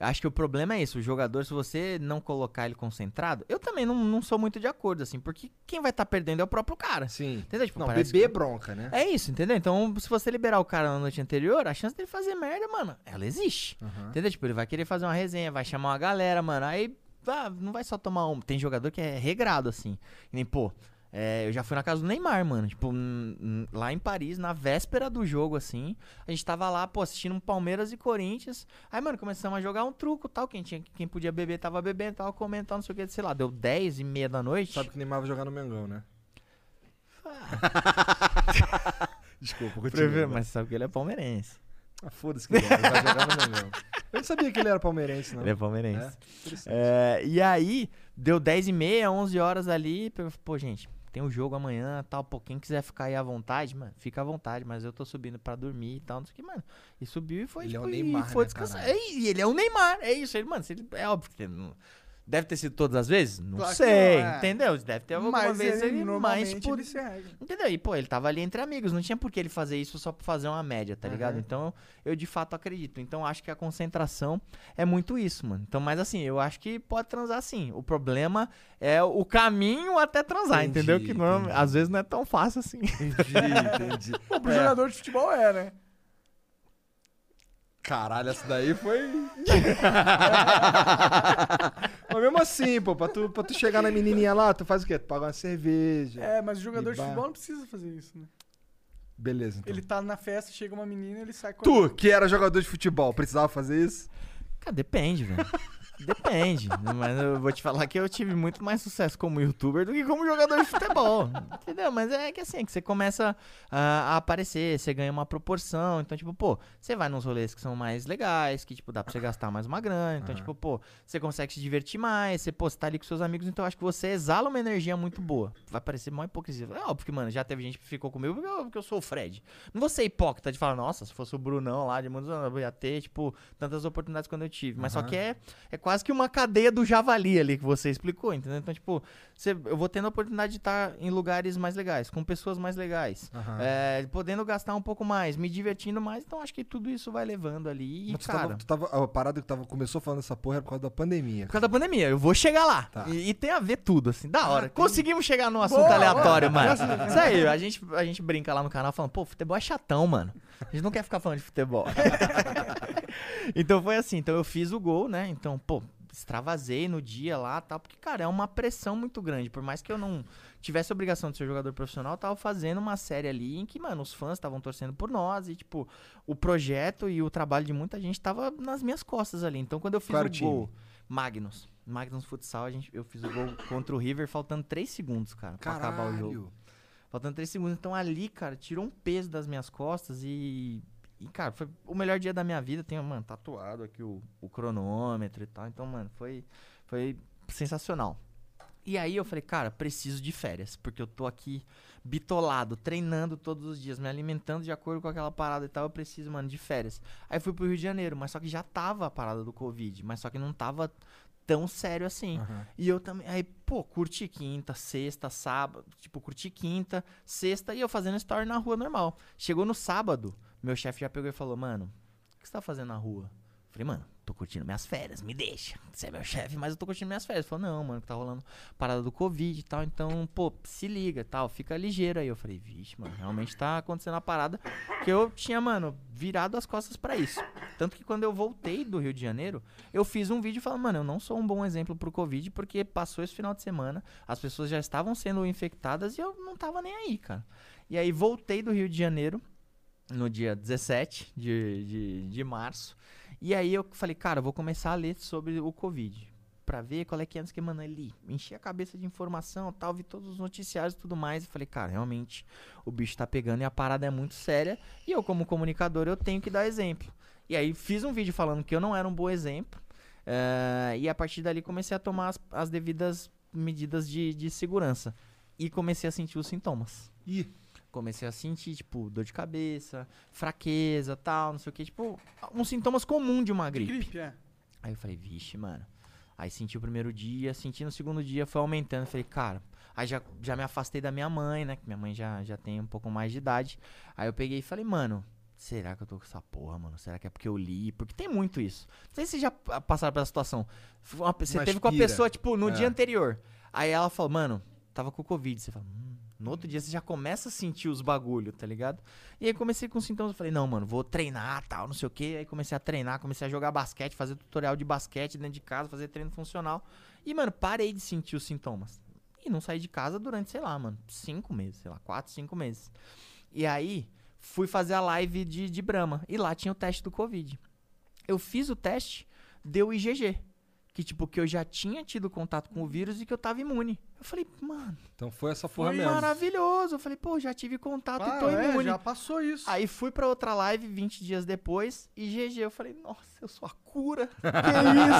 Acho que o problema é isso, o jogador, se você não colocar ele concentrado, eu também não, não sou muito de acordo, assim, porque quem vai estar perdendo é o próprio cara. Sim. Entendeu? Tipo, Não, beber que- bronca, né? É isso, entendeu? Então, se você liberar o cara na noite anterior, a chance dele fazer merda, mano, ela existe. Aham. Entendeu? Tipo, ele vai querer fazer uma resenha, vai chamar uma galera, mano. Aí ah, não vai só tomar um. Tem jogador que é regrado, assim. E nem, pô, é, eu já fui na casa do Neymar, mano. Tipo, lá em Paris, na véspera do jogo, assim. A gente tava lá, pô, assistindo um Palmeiras e Corinthians. Aí, mano, começamos a jogar um truco tal. Quem, tinha, quem podia beber tava bebendo, tava comendo, tal, não sei o que, sei lá. Deu 10 e meia da noite. Sabe que o Neymar vai jogar no Mengão, né? Desculpa, continua. Mas sabe que ele é palmeirense. Ah, foda-se que ele é, vai jogar no Mengão. Eu não sabia que ele era palmeirense, não. Ele é palmeirense. É? É, e aí, deu 10 e meia, 11 horas ali. Pô, gente, tem um jogo amanhã tal. Pô, quem quiser ficar aí à vontade, mano, fica à vontade. Mas eu tô subindo pra dormir e tal, não sei o que, mano. E subiu e foi, Ele é o tipo, e Neymar, foi né, descansar. É, e ele é o Neymar, é isso. Ele, mano, ele- é óbvio que ele não- Deve ter sido todas as vezes? Não Claro sei, não, é. entendeu? Deve ter alguma Mas vez ele, ele, mais, tipo, ele. Entendeu? E, pô, ele tava ali entre amigos, não tinha por que ele fazer isso só pra fazer uma média, tá ligado? Aham. Então, eu de fato acredito. Então, acho que a concentração é muito isso, mano. Então, mas assim, eu acho que pode transar sim. O problema é o caminho até transar, Entendi, entendeu? Que não, às vezes não é tão fácil assim. Entendi, entendi. Pô, pro É. jogador de futebol é, né? Caralho, essa daí foi. Mas mesmo assim, pô, pra tu, pra tu chegar na menininha lá, tu faz o quê? Tu paga uma cerveja. É, mas o jogador de Bar. futebol não precisa fazer isso, né? Beleza, então. Ele tá na festa, chega uma menina, ele sai com Tu, que era jogador de futebol, precisava fazer isso? Cara, depende, velho. Depende. Mas eu vou te falar que eu tive muito mais sucesso como youtuber do que como jogador de futebol. Entendeu? Mas é que assim, é que você começa a, a aparecer, você ganha uma proporção. Então, tipo, pô, você vai nos rolês que são mais legais, que, tipo, dá pra você gastar mais uma grana. Então, Aham. tipo, pô, você consegue se divertir mais, você, pô, você tá ali com seus amigos, então eu acho que você exala uma energia muito boa. Vai parecer mó hipocrisia. É óbvio que, mano, já teve gente que ficou comigo porque eu, porque eu sou o Fred. Não vou ser hipócrita de falar, nossa, se fosse o Brunão lá de muitos anos, eu ia ter, tipo, tantas oportunidades quando eu tive. Mas só Aham. que é, é quase que uma cadeia do javali ali que você explicou, entendeu? Então, tipo, você- eu vou tendo a oportunidade de estar em lugares mais legais, com pessoas mais legais, Aham. é, podendo gastar um pouco mais, me divertindo mais. Então, acho que tudo isso vai levando ali. E, Mas tu cara, tava, tu tava- a parada que tava, começou falando essa porra era por causa da pandemia. por causa da pandemia, eu vou chegar lá. Tá. E, e tem a ver tudo, assim, da hora. Conseguimos chegar num assunto Boa, aleatório, boa. mano. Isso aí, a gente, a gente brinca lá no canal falando, pô, futebol é chatão, mano. A gente não quer ficar falando de futebol. então foi assim, então eu fiz o gol, né? Então, pô, extravasei no dia lá tal, porque, cara, é uma pressão muito grande. Por mais que eu não tivesse obrigação de ser jogador profissional, eu tava fazendo uma série ali em que, mano, os fãs estavam torcendo por nós e, tipo, o projeto e o trabalho de muita gente tava nas minhas costas ali. Então, quando eu fiz era o time? gol, Magnus. Magnus Futsal, a gente, eu fiz o gol contra o River faltando 3 segundos, cara, pra acabar o jogo. Faltando 3 segundos. Então ali, cara, tirou um peso das minhas costas e. E, cara, foi o melhor dia da minha vida. Tenho, mano, tatuado aqui o, o cronômetro e tal. Então, mano, foi, foi sensacional. E aí eu falei, cara, preciso de férias, porque eu tô aqui bitolado, treinando todos os dias, me alimentando de acordo com aquela parada e tal, eu preciso, mano, de férias. Aí fui pro Rio de Janeiro, mas só que já tava a parada do Covid, mas só que não tava tão sério assim. E eu também, aí, pô, curti quinta, sexta, sábado, tipo, curti quinta, sexta e eu fazendo story na rua normal. Chegou no sábado, meu chefe já pegou e falou, mano, o que você tá fazendo na rua? Falei, mano, tô curtindo minhas férias, me deixa. Você é meu chefe, mas eu tô curtindo minhas férias. Falou, não, mano, que tá rolando parada do Covid e tal. Então, pô, se liga tal, fica ligeiro aí. Eu falei, vixe, mano, realmente tá acontecendo a parada que eu tinha, mano, virado as costas pra isso. Tanto que quando eu voltei do Rio de Janeiro, eu fiz um vídeo falando, mano, eu não sou um bom exemplo pro Covid, porque passou esse final de semana, as pessoas já estavam sendo infectadas e eu não tava nem aí, cara. E aí voltei do Rio de Janeiro no dia 17 de, de, de março. E aí eu falei, cara, eu vou começar a ler sobre o Covid. Pra ver qual é que é, que, mano, ali. Enchi a cabeça de informação tal, vi todos os noticiários e tudo mais. E falei, cara, realmente o bicho tá pegando e a parada é muito séria. E eu, como comunicador, eu tenho que dar exemplo. E aí fiz um vídeo falando que eu não era um bom exemplo. eh, e a partir dali comecei a tomar as, as devidas medidas de, de segurança. E comecei a sentir os sintomas. Ih. Comecei a sentir, tipo, dor de cabeça, fraqueza, tal, não sei o que, tipo, uns sintomas comuns de uma gripe. Gripe, é. Aí eu falei, vixe, mano. Aí senti o primeiro dia, senti no segundo dia, foi aumentando. Falei, cara. Aí já, já me afastei da minha mãe, né? Que minha mãe já, já tem um pouco mais de idade. Aí eu peguei e falei, mano, será que eu tô com essa porra, mano? Será que é porque eu li? Porque tem muito isso. Não sei se vocês já pa- passaram pela situação. Uma Você Mas teve com a pessoa, tipo, no É. dia anterior. Aí ela falou, mano, tava com Covid. Você fala, hum. No outro dia você já começa a sentir os bagulho, tá ligado? E aí comecei com sintomas, eu falei, não, mano, vou treinar, tal, não sei o quê. Aí comecei a treinar, comecei a jogar basquete, fazer tutorial de basquete dentro de casa, fazer treino funcional. E, mano, parei de sentir os sintomas. E não saí de casa durante, sei lá, mano, cinco meses, sei lá, quatro, cinco meses. E aí, fui fazer a live de, de Brahma. E lá tinha o teste do Covid. Eu fiz o teste, deu IgG. Que, tipo, que eu já tinha tido contato com o vírus e que eu tava imune. Eu falei, mano, Então foi essa porra foi mesmo. maravilhoso. Eu falei, pô, já tive contato Ah, e tô é, imune. já passou isso. Aí fui pra outra live 20 dias depois e GG. Eu falei, nossa, eu sou a cura. que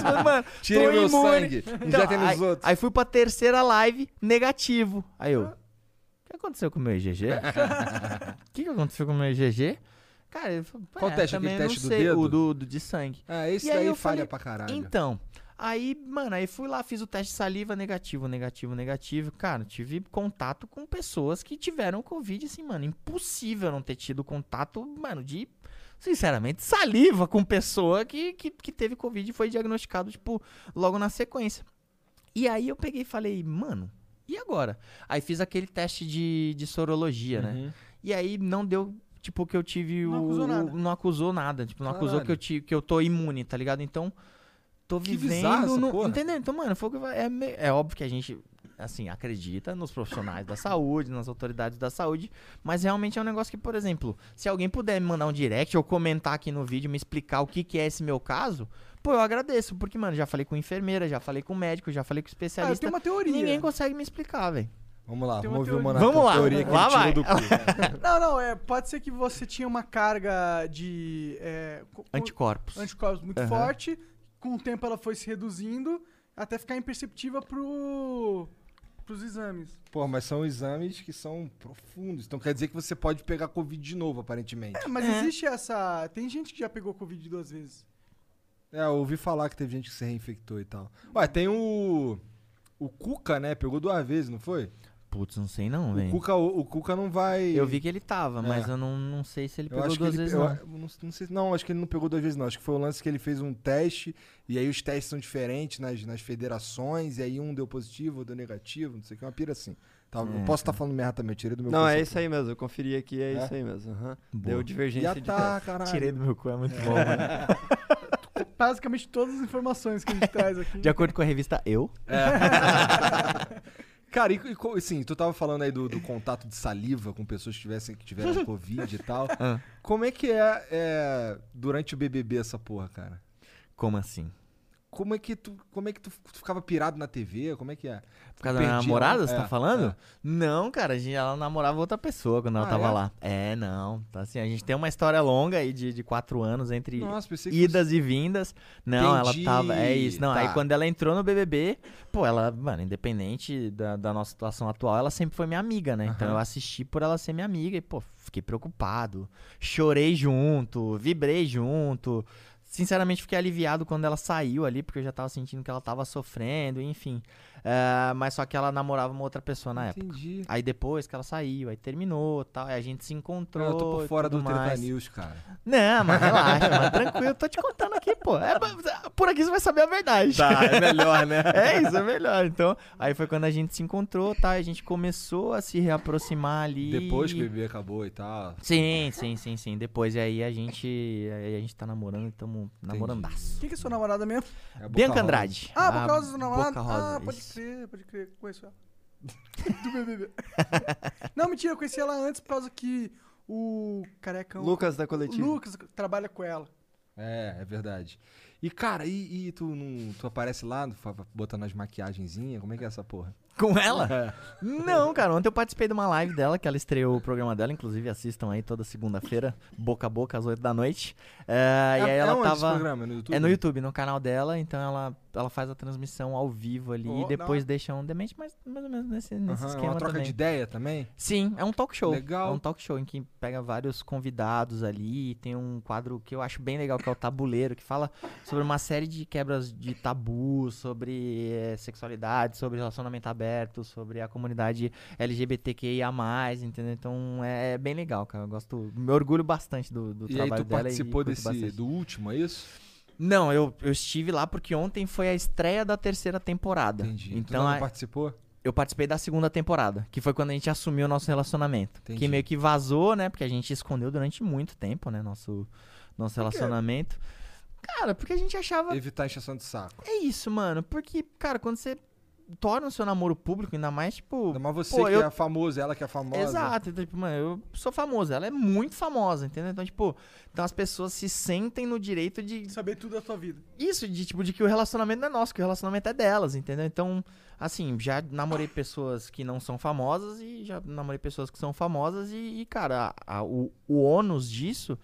isso, mano. Tirem tô meu imune. sangue. Injetem nos aí, outros. aí fui pra terceira live, negativo. Aí eu, o que aconteceu com o meu IgG? O que, que aconteceu com o meu IgG? Cara, eu falei, Qual é, teste? Aquele não teste do sei, dedo? O do, do de sangue. Ah, esse E aí daí eu falha falei, pra caralho. Então, aí, mano, aí fui lá, fiz o teste de saliva, negativo, negativo, negativo. Cara, tive contato com pessoas que tiveram Covid, assim, mano, impossível não ter tido contato, mano, de, sinceramente, saliva com pessoa que, que, que teve Covid e foi diagnosticado, tipo, logo na sequência. E aí eu peguei e falei, mano, e agora? Aí fiz aquele teste de, de sorologia, né? Uhum. E aí não deu, tipo, que eu tive Não o. acusou nada. Não acusou nada. Tipo, não acusou Caralho. que eu, tive, que eu tô imune, tá ligado? Então, tô Que vivendo. No, porra. entendeu? Então, mano, foi é, me- é óbvio que a gente, assim, acredita nos profissionais da saúde, nas autoridades da saúde, mas realmente é um negócio que, por exemplo, se alguém puder me mandar um direct ou comentar aqui no vídeo, me explicar o que, que é esse meu caso. Pô, eu agradeço, porque, mano, já falei com enfermeira, já falei com médico, já falei com Ah, eu especialista. tenho uma teoria. Ninguém consegue me explicar, velho. Vamos lá, vamos ouvir o. Monarca. Vamos lá, teoria que lá ele tirou vai. do cu. Não, não, é, pode ser que você tinha uma carga de é, co- co- Anticorpos. anticorpos muito Aham. forte. Com o tempo ela foi se reduzindo até ficar imperceptível pro, pros exames. Pô, mas são exames que são profundos. Então quer dizer que você pode pegar Covid de novo, aparentemente. É, mas É. existe essa. Tem gente que já pegou Covid duas vezes. É, eu ouvi falar que teve gente que se reinfectou e tal. Ué, tem o. O Cuca, né? Pegou duas vezes, não foi? Putz, não sei não, O velho. Cuca, o, o Cuca não vai. Eu vi que ele tava, mas É. eu não, não sei se ele Eu pegou acho que duas ele, vezes eu- não. eu não, não sei, não, acho que ele não pegou duas vezes, não. Acho que foi o lance que ele fez um teste, e aí os testes são diferentes nas, nas federações, e aí um deu positivo, outro deu negativo, não sei o que, uma pira assim. Tá, eu É, posso estar falando merda também, eu tirei do meu Não, é isso aí mesmo. Eu conferi aqui, é, É? isso aí mesmo. aham. Boa. Deu divergência Já de tá, teste. caralho. Tirei do meu cu, é muito bom, mano. Basicamente todas as informações que a gente traz aqui. De acordo com a revista Eu. Cara, e, e assim, tu tava falando aí do, do contato de saliva com pessoas que, tivessem, que tiveram Covid e tal. Ah. Como é que é, é durante o BBB essa porra, cara? Como assim? Como é que tu, como é que tu, tu ficava pirado na TV? Como é que é? Por causa da namorada, você É, tá falando? é. Não, cara, a gente, ela namorava outra pessoa quando ela Ah, tava é? lá. É, não. Tá assim, a gente tem uma história longa aí de, de quatro anos entre Nossa, idas e vindas. Não, Entendi, ela tava. É isso. Não, aí tá. quando ela entrou no BBB, pô, ela, mano, independente da, da nossa situação atual, ela sempre foi minha amiga, né? Então Aham. eu assisti por ela ser minha amiga e, pô, fiquei preocupado. Chorei junto, vibrei junto. Sinceramente, fiquei aliviado quando ela saiu ali, porque eu já tava sentindo que ela tava sofrendo, enfim. É, mas só que ela namorava uma outra pessoa na época. Entendi. Aí depois que ela saiu, aí terminou tal, aí a gente se encontrou. eu tô por fora do Treta. News, cara. Não, mas relaxa, mas tranquilo, tô te contando aqui, pô. É, por aqui você vai saber a verdade. Tá, é melhor, né? É isso, é melhor. Então, aí foi quando a gente se encontrou, tá? A gente começou a se reaproximar ali. Depois que o BBB acabou e tal. Sim, sim, sim, sim. Depois e aí a gente, aí a gente tá namorando e tamo namorandaço. Quem que é sua namorada mesmo? É Bianca Rosa. Andrade. Ah, por causa do namorado? Boca Rosa, ah, pode isso. Crer, pode crer. Conheço ela. do BBB. Não, mentira, eu conheci ela antes por causa que o carecão... Lucas da o coletiva. Lucas trabalha com ela. É, é verdade. E, cara, e, e tu, não, tu aparece lá, botando as maquiagenzinhas? Como é que é essa porra? Com ela? É. Não, cara. Ontem eu participei de uma live dela, que ela estreou o programa dela. Inclusive, assistam aí toda segunda-feira, boca a boca, às 8 da noite. É, e aí É- ela é tava. programa? É no YouTube? É no YouTube, no canal dela. Então ela, ela faz a transmissão ao vivo ali Oh, e depois da- deixa um demente, mas mais ou menos nesse, nesse é esquema uma troca também. de ideia também? Sim, é um talk show. Legal. É um talk show em que pega vários convidados ali. Tem um quadro que eu acho bem legal, que é o Tabuleiro, que fala sobre uma série de quebras de tabu, sobre eh, sexualidade, sobre relacionamento aberto, sobre a comunidade LGBTQIA, entendeu? Então é bem legal, cara. Eu gosto. Me orgulho bastante do, do E aí trabalho tu dela. participou e desse, bastante. do último, é isso? Não, eu, eu estive lá porque ontem foi a estreia da terceira temporada. Entendi. tu Então não a- participou? eu participei da segunda temporada, que foi quando a gente assumiu o nosso relacionamento. Entendi. Que meio que vazou, né? Porque a gente escondeu durante muito tempo, né? Nosso, nosso relacionamento. Cara, porque a gente achava. Evitar encheção de saco. É isso, mano. Porque, cara, quando você torna o seu namoro público, ainda mais, tipo. Ainda mais você pô, que eu- é famoso, ela que é famosa. Exato, então, tipo, mano, eu sou famoso, ela é muito famosa, entendeu? Então, tipo, então as pessoas se sentem no direito de Saber tudo da sua vida. isso, de tipo, de que o relacionamento não é nosso, que o relacionamento é delas, entendeu? Então, assim, já namorei pessoas que não são famosas e já namorei pessoas que são famosas e, e, cara, a- a- o, o ônus disso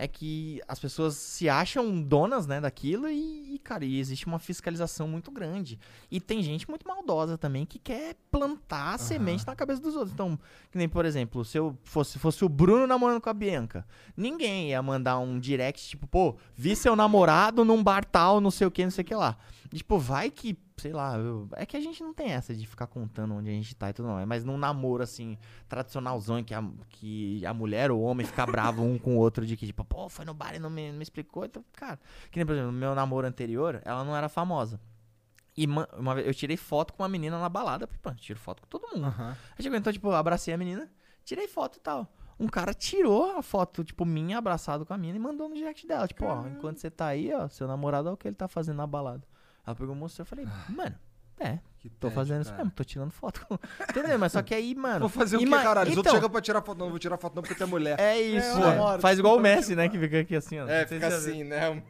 é que as pessoas se acham donas, né, daquilo e, e, cara, e existe uma fiscalização muito grande. E tem gente muito maldosa também que quer plantar a semente na cabeça dos outros. Então, que nem, por exemplo, se eu fosse, fosse o Bruno namorando com a Bianca, ninguém ia mandar um direct, tipo, pô, vi seu namorado num bar tal, não sei o que, não sei o que lá. E, tipo, vai que, sei lá, eu- é que a gente não tem essa de ficar contando onde a gente tá e tudo mais, mas num namoro, assim, tradicionalzão, em que a, que a mulher ou o homem fica bravo um com o outro, de que, tipo, pô, foi no bar e não me, não me explicou, então, cara, que nem, por exemplo, no meu namoro anterior, ela não era famosa. E ma- uma vez eu tirei foto com uma menina na balada, porque, pô, tiro foto com todo mundo. Aham. Aí chegou, então, tipo, abracei a menina, tirei foto e tal. Um cara tirou a foto, tipo, minha abraçado com a menina e mandou no direct dela. Tipo, ó, enquanto você tá aí, ó, seu namorado é o que ele tá fazendo na balada. Ela pegou e mostrou, eu falei, mano, é, tô tédio, fazendo isso cara. mesmo, tô tirando foto. Entendeu? Mas só que aí, mano... Vou fazer o ima- caralho? Os outros então, chegam pra tirar foto. Não, vou tirar foto não porque tu é mulher. É isso, É, Faz igual o Messi, né, que fica aqui assim, ó. É, Não sei fica assim, né?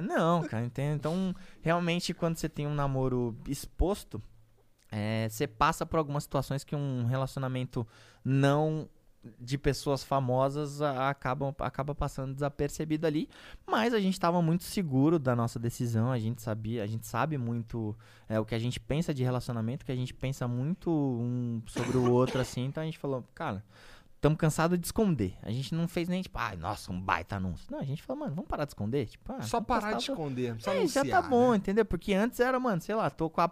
Não, cara, entende? Então, realmente, quando você tem um namoro exposto, é, você passa por algumas situações que um relacionamento não de pessoas famosas acabam, acaba passando desapercebido ali, mas a gente estava muito seguro da nossa decisão, a gente sabia, a gente sabe muito é, o que a gente pensa de relacionamento, que a gente pensa muito um sobre o outro assim, então a gente falou, cara, estamos cansados de esconder. A gente não fez nem, tipo, ai, nossa, um baita anúncio. Não, a gente falou, mano, vamos parar de esconder? Tipo, ah, Só parar de esconder. Só é, já tá anunciar, bom, né? entendeu? Porque antes era, mano, sei lá, tô com a.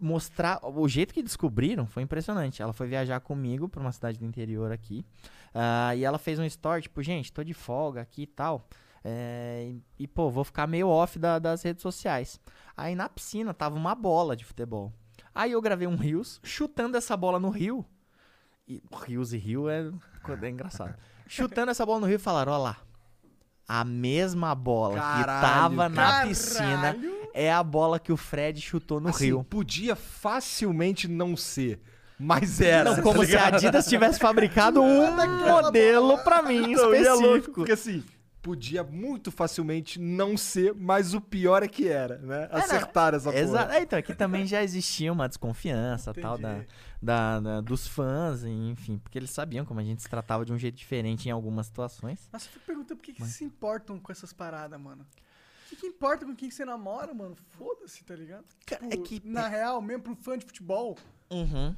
Mostrar. O jeito que descobriram foi impressionante. Ela foi viajar comigo pra uma cidade do interior aqui. ah, e ela fez um story, tipo, gente, tô de folga aqui e tal. é, e, pô, vou ficar meio off da- das redes sociais. Aí na piscina tava uma bola de futebol. Aí eu gravei um Rios chutando essa bola no rio. E Rios e Rio é, é engraçado. chutando essa bola no rio e falaram: ó lá. A mesma bola que Caralho, tava na caralho. piscina é a bola que o Fred chutou no Assim, rio. podia facilmente não ser, mas era. Não, como tá se a? Adidas tivesse fabricado um modelo pra mim Não, é específico. porque assim, podia muito facilmente não ser, mas o pior é que era, né? Acertaram essa Exato. porra. É, então, aqui também já existia uma desconfiança tal da, da- da- dos fãs, enfim, porque eles sabiam como a gente se tratava de um jeito diferente em algumas situações. Nossa, eu fico perguntando por que, que se importam com essas paradas, mano. O que, que importa com quem você namora, mano? Foda-se, tá ligado? Tipo, é que- Na real, mesmo pro fã de futebol. Uhum.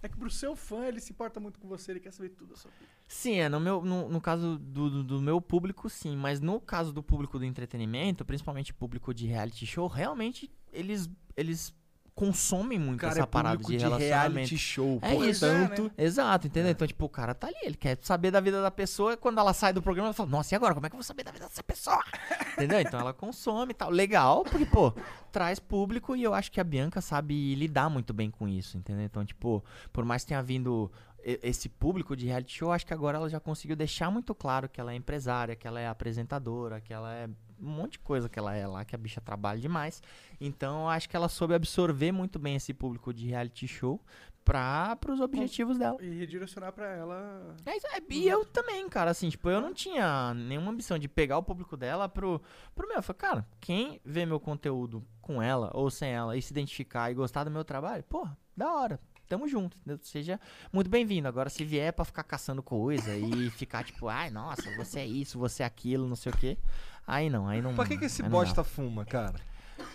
É que pro seu fã, ele se importa muito com você, ele quer saber tudo da sua vida. Sim, é, no, meu, no, no caso do, do, do meu público, sim. Mas no caso do público do entretenimento, principalmente público de reality show, realmente eles, eles consomem muito Cara, essa é parada de de relacionamento. reality show, é isso. portanto- Exato, entendeu? Então, tipo, o cara tá ali, ele quer saber da vida da pessoa. Quando ela sai do programa, ela fala, nossa, e agora? Como é que eu vou saber da vida dessa pessoa? entendeu? Então ela consome e tal. Legal, porque, pô, traz público e eu acho que a Bianca sabe lidar muito bem com isso, entendeu? Então, tipo, por mais que tenha vindo esse público de reality show, acho que agora ela já conseguiu deixar muito claro que ela é empresária, que ela é apresentadora, que ela é um monte de coisa que ela é lá, que a bicha trabalha demais. Então, acho que ela soube absorver muito bem esse público de reality show para os objetivos dela. E redirecionar pra ela. É, é, e eu também, cara, assim, tipo, eu não tinha nenhuma ambição de pegar o público dela pro, pro meu. Eu falei, cara, quem vê meu conteúdo com ela ou sem ela e se identificar e gostar do meu trabalho, porra, da hora. Tamo junto, entendeu? Seja muito bem-vindo. Agora, se vier pra ficar caçando coisa e ficar tipo, ai, nossa, você é isso, você é aquilo, não sei o quê. Aí não, aí não. Pra que, que esse bosta fuma, cara?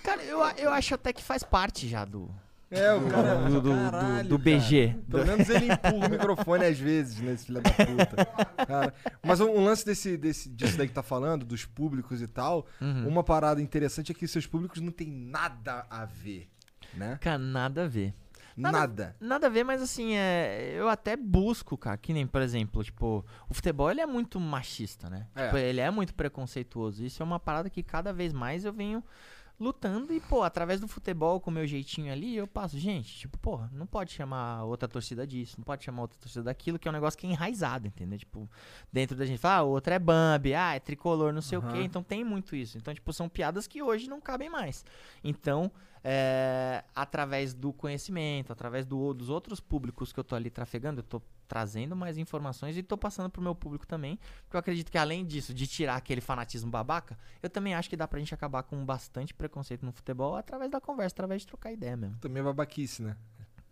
Cara, eu, eu acho até que faz parte já do. É, o cara. Do, do, do- Caralho, do BG. cara. Pelo menos ele empurra o microfone às vezes, né, esse filho da puta. Cara, Mas um, um lance desse, desse, disso daí que tá falando, dos públicos e tal, Uhum. uma parada interessante é que seus públicos não tem nada a ver, né? Cara, nada a ver. Nada. Nada a ver, mas assim, é, eu até busco, cara, que nem, por exemplo, tipo, o futebol ele é muito machista, né? É. Tipo, ele é muito preconceituoso. Isso é uma parada que cada vez mais eu venho lutando e, pô, através do futebol, com o meu jeitinho ali, eu passo, gente, tipo, porra, não pode chamar outra torcida disso, não pode chamar outra torcida daquilo, que é um negócio que é enraizado, entendeu? Tipo, dentro da gente, fala, ah, outra é Bambi, ah, é tricolor, não sei o Aham. quê, então tem muito isso. Então, tipo, são piadas que hoje não cabem mais. Então, é, através do conhecimento, através do- dos outros públicos que eu tô ali trafegando, eu tô trazendo mais informações e tô passando pro meu público também. Porque eu acredito que além disso, de tirar aquele fanatismo babaca, eu também acho que dá pra gente acabar com bastante preconceito no futebol através da conversa, através de trocar ideia mesmo. Também é babaquice, né?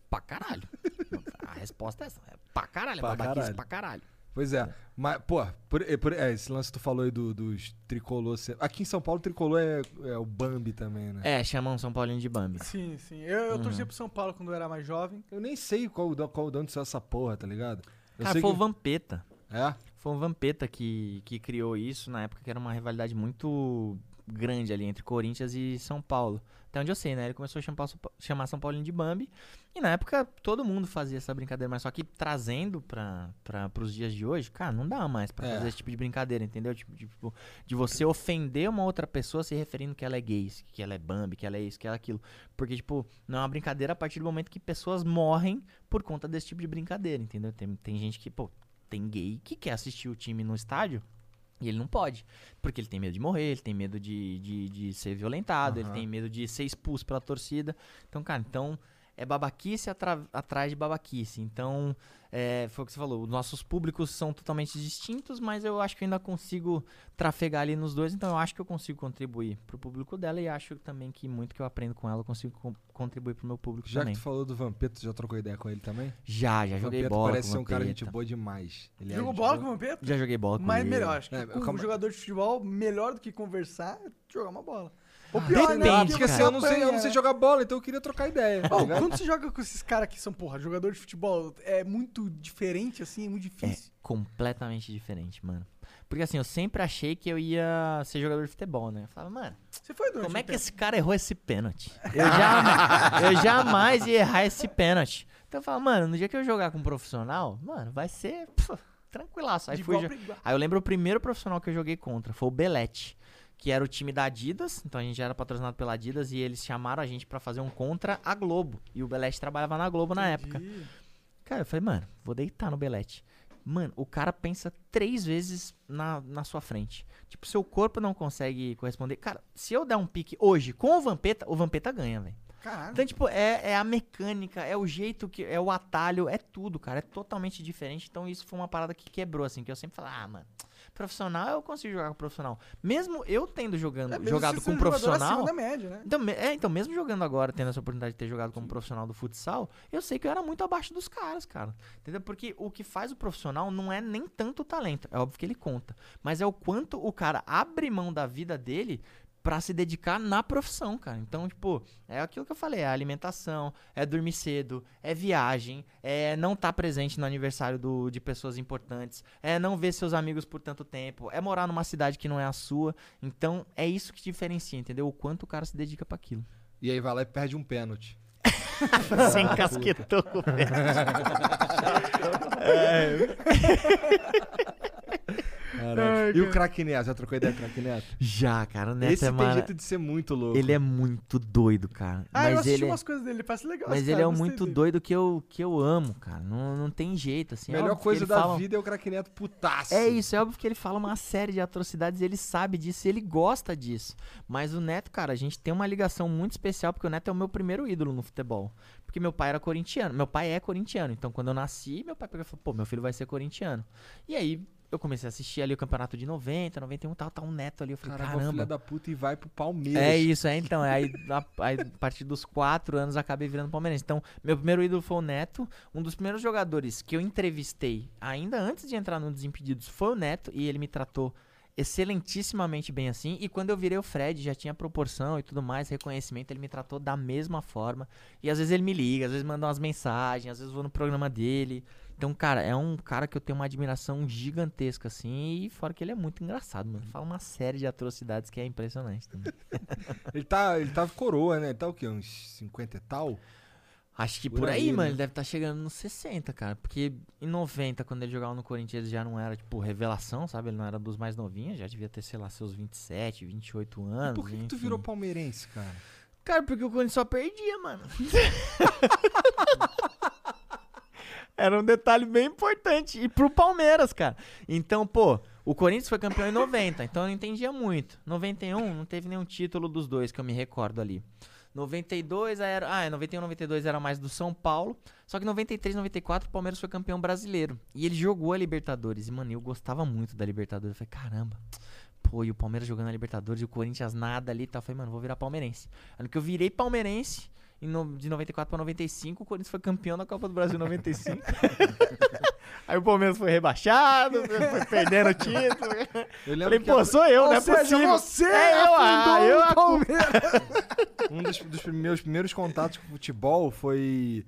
Pra caralho. A resposta é essa. É pra caralho, é Pra babaquice caralho. pra caralho. Pois é. Mas, pô, por- por- é, esse lance que tu falou aí do- dos tricolor. ser- Aqui em São Paulo, tricolor é, é o Bambi também, né? É, chamam São Paulinho de Bambi. Sim, sim. Eu, eu Uhum. torcia pro São Paulo quando eu era mais jovem. Eu nem sei qual, qual de onde saiu essa porra, tá ligado? Eu Cara, sei foi que- o Vampeta. É? Foi o Vampeta que, que criou isso na época que era uma rivalidade muito grande ali entre Corinthians e São Paulo. Até onde eu sei, né? Ele começou a chamar, chamar São Paulinho de Bambi. E na época todo mundo fazia essa brincadeira, mas só que trazendo pra, pros dias de hoje, cara, não dá mais pra É. fazer esse tipo de brincadeira, entendeu? Tipo, de, tipo, de você ofender uma outra pessoa se referindo que ela é gay, que ela é Bambi, que ela é isso, que ela é aquilo. Porque, tipo, não é uma brincadeira a partir do momento que pessoas morrem por conta desse tipo de brincadeira, entendeu? Tem, tem gente que, pô, tem gay que quer assistir o time no estádio e ele não pode. Porque ele tem medo de morrer, ele tem medo de, de, de ser violentado, ele Aham. tem medo de ser expulso pela torcida. Então, cara, então é babaquice atra- atrás de babaquice. Então, é, foi o que você falou, os nossos públicos são totalmente distintos, mas eu acho que eu ainda consigo trafegar ali nos dois, então eu acho que eu consigo contribuir pro público dela e acho também que muito que eu aprendo com ela eu consigo com- contribuir pro meu público Já também. que tu falou do Vampeta, tu já trocou ideia com ele também? Já, já O joguei Vampeta bola parece com ser um cara Vampeta. gente boa demais. Ele é Jogou gente bola com o Vampeta? Já joguei bola com Mas ele. melhor, acho que É, com calma- um jogador de futebol, melhor do que conversar, é jogar uma bola. Ou pior, né? Depende, Porque assim, eu não, sei, eu não sei jogar bola, então eu queria trocar ideia. tá quando você joga com esses caras que são, porra, jogador de futebol, é muito diferente, assim, é muito É difícil. completamente diferente, mano. Porque assim, eu sempre achei que eu ia ser jogador de futebol, né? Eu falava, mano, Você foi durante como é que esse cara errou esse pênalti? Eu, jamais, eu jamais ia errar esse pênalti. Então eu falava, mano, no dia que eu jogar com um profissional, mano, vai ser pff, tranquilaço. Aí, fui. Aí eu lembro o primeiro profissional que eu joguei contra, foi o Belete. Que era o time da Adidas, então a gente já era patrocinado pela Adidas e eles chamaram a gente pra fazer um contra a Globo. E o Belete trabalhava na Globo na época. Entendi. Cara, eu falei, mano, vou deitar no Belete. Mano, o cara pensa três vezes na, na sua frente. Tipo, seu corpo não consegue corresponder. Cara, se eu der um pique hoje com o Vampeta, o Vampeta ganha, velho. Caralho. Então, tipo, é, é a mecânica, é o jeito que. É o atalho, é tudo, cara. É totalmente diferente. Então, isso foi uma parada que quebrou, assim, que eu sempre falava, ah, mano, profissional eu consigo jogar com profissional. Mesmo eu tendo jogando, É, jogado com jogador profissional. média, né? Então, é, então, mesmo jogando agora, tendo essa oportunidade de ter jogado como profissional do futsal, eu sei que eu era muito abaixo dos caras, cara. Entendeu? Porque o que faz o profissional não é nem tanto o talento, é óbvio que ele conta, mas é o quanto o cara abre mão da vida dele pra se dedicar na profissão, cara. Então, tipo, é aquilo que eu falei, é alimentação, é dormir cedo, é viagem, é não estar presente no aniversário do, de pessoas importantes, é não ver seus amigos por tanto tempo, é morar numa cidade que não é a sua. Então, é isso que diferencia, entendeu? O quanto o cara se dedica pra aquilo. E aí vai lá e perde um pênalti. Você encasquetou com o E o craque Neto? Já trocou ideia com o craque Neto? Já, cara, o Neto Esse é tem mara- jeito de ser muito louco. Ele é muito doido, cara. Ah, eu mas assisti ele, é- umas coisas dele, parece legal. mas esse ele cara, é muito dele. doido que eu, que eu amo, cara. Não, não tem jeito, assim. A é melhor que coisa da fala- vida é o craque Neto putaço. É isso, é óbvio que ele fala uma série de atrocidades ele sabe disso e ele gosta disso. Mas o Neto, cara, a gente tem uma ligação muito especial porque o Neto é o meu primeiro ídolo no futebol. Porque meu pai era corintiano. Meu pai é corintiano. Então quando eu nasci, meu pai pegou e falou: pô, meu filho vai ser corintiano. E aí eu comecei a assistir ali o campeonato de 90, 91 tal, tá um Neto ali. Eu falei: Caramba, filha caramba. da puta e vai pro Palmeiras. É isso, é então. Aí a, aí, a partir dos quatro anos acabei virando palmeirense. Então, meu primeiro ídolo foi o Neto. Um dos primeiros jogadores que eu entrevistei, ainda antes de entrar no Desimpedidos, foi o Neto. E ele me tratou excelentissimamente bem assim. E quando eu virei o Fred, já tinha proporção e tudo mais, reconhecimento, ele me tratou da mesma forma. E às vezes ele me liga, às vezes manda umas mensagens, às vezes vou no programa dele. Então, cara, é um cara que eu tenho uma admiração gigantesca, assim, e fora que ele é muito engraçado, mano. Fala uma série de atrocidades que é impressionante também. Ele tá, ele tá coroa, né? Ele tá o quê? Uns 50 e tal? Acho que Por por, aí, aí, mano, né? ele deve estar chegando nos 60, cara. Porque em 90, quando ele jogava no Corinthians, ele já não era, tipo, revelação, sabe? Ele não era dos mais novinhos, já devia ter, sei lá, seus 27, 28 anos. Por que, que tu virou palmeirense, cara? Cara, porque o Corinthians só perdia, mano. Era um detalhe bem importante. E pro Palmeiras, cara. Então, pô, o Corinthians foi campeão em 90, então eu não entendia muito. 91 não teve nenhum título dos dois que eu me recordo ali. 92 era. Ah, 91, 92 era mais do São Paulo. Só que 93, 94 o Palmeiras foi campeão brasileiro. E ele jogou a Libertadores. E, mano, eu gostava muito da Libertadores. Eu falei, caramba. Pô, e o Palmeiras jogando a Libertadores e o Corinthians nada ali e tal. Eu falei, mano, vou virar palmeirense. Ano que eu virei palmeirense, no- de 94 pra 95, o Corinthians foi campeão da Copa do Brasil em 95. Aí o Palmeiras foi rebaixado, foi perdendo o título. Eu lembro Falei, que pô, a- sou eu, Ou não é seja, possível. você é eu, ah, eu o a Palmeiras. Um dos, dos meus primeiros contatos com futebol foi.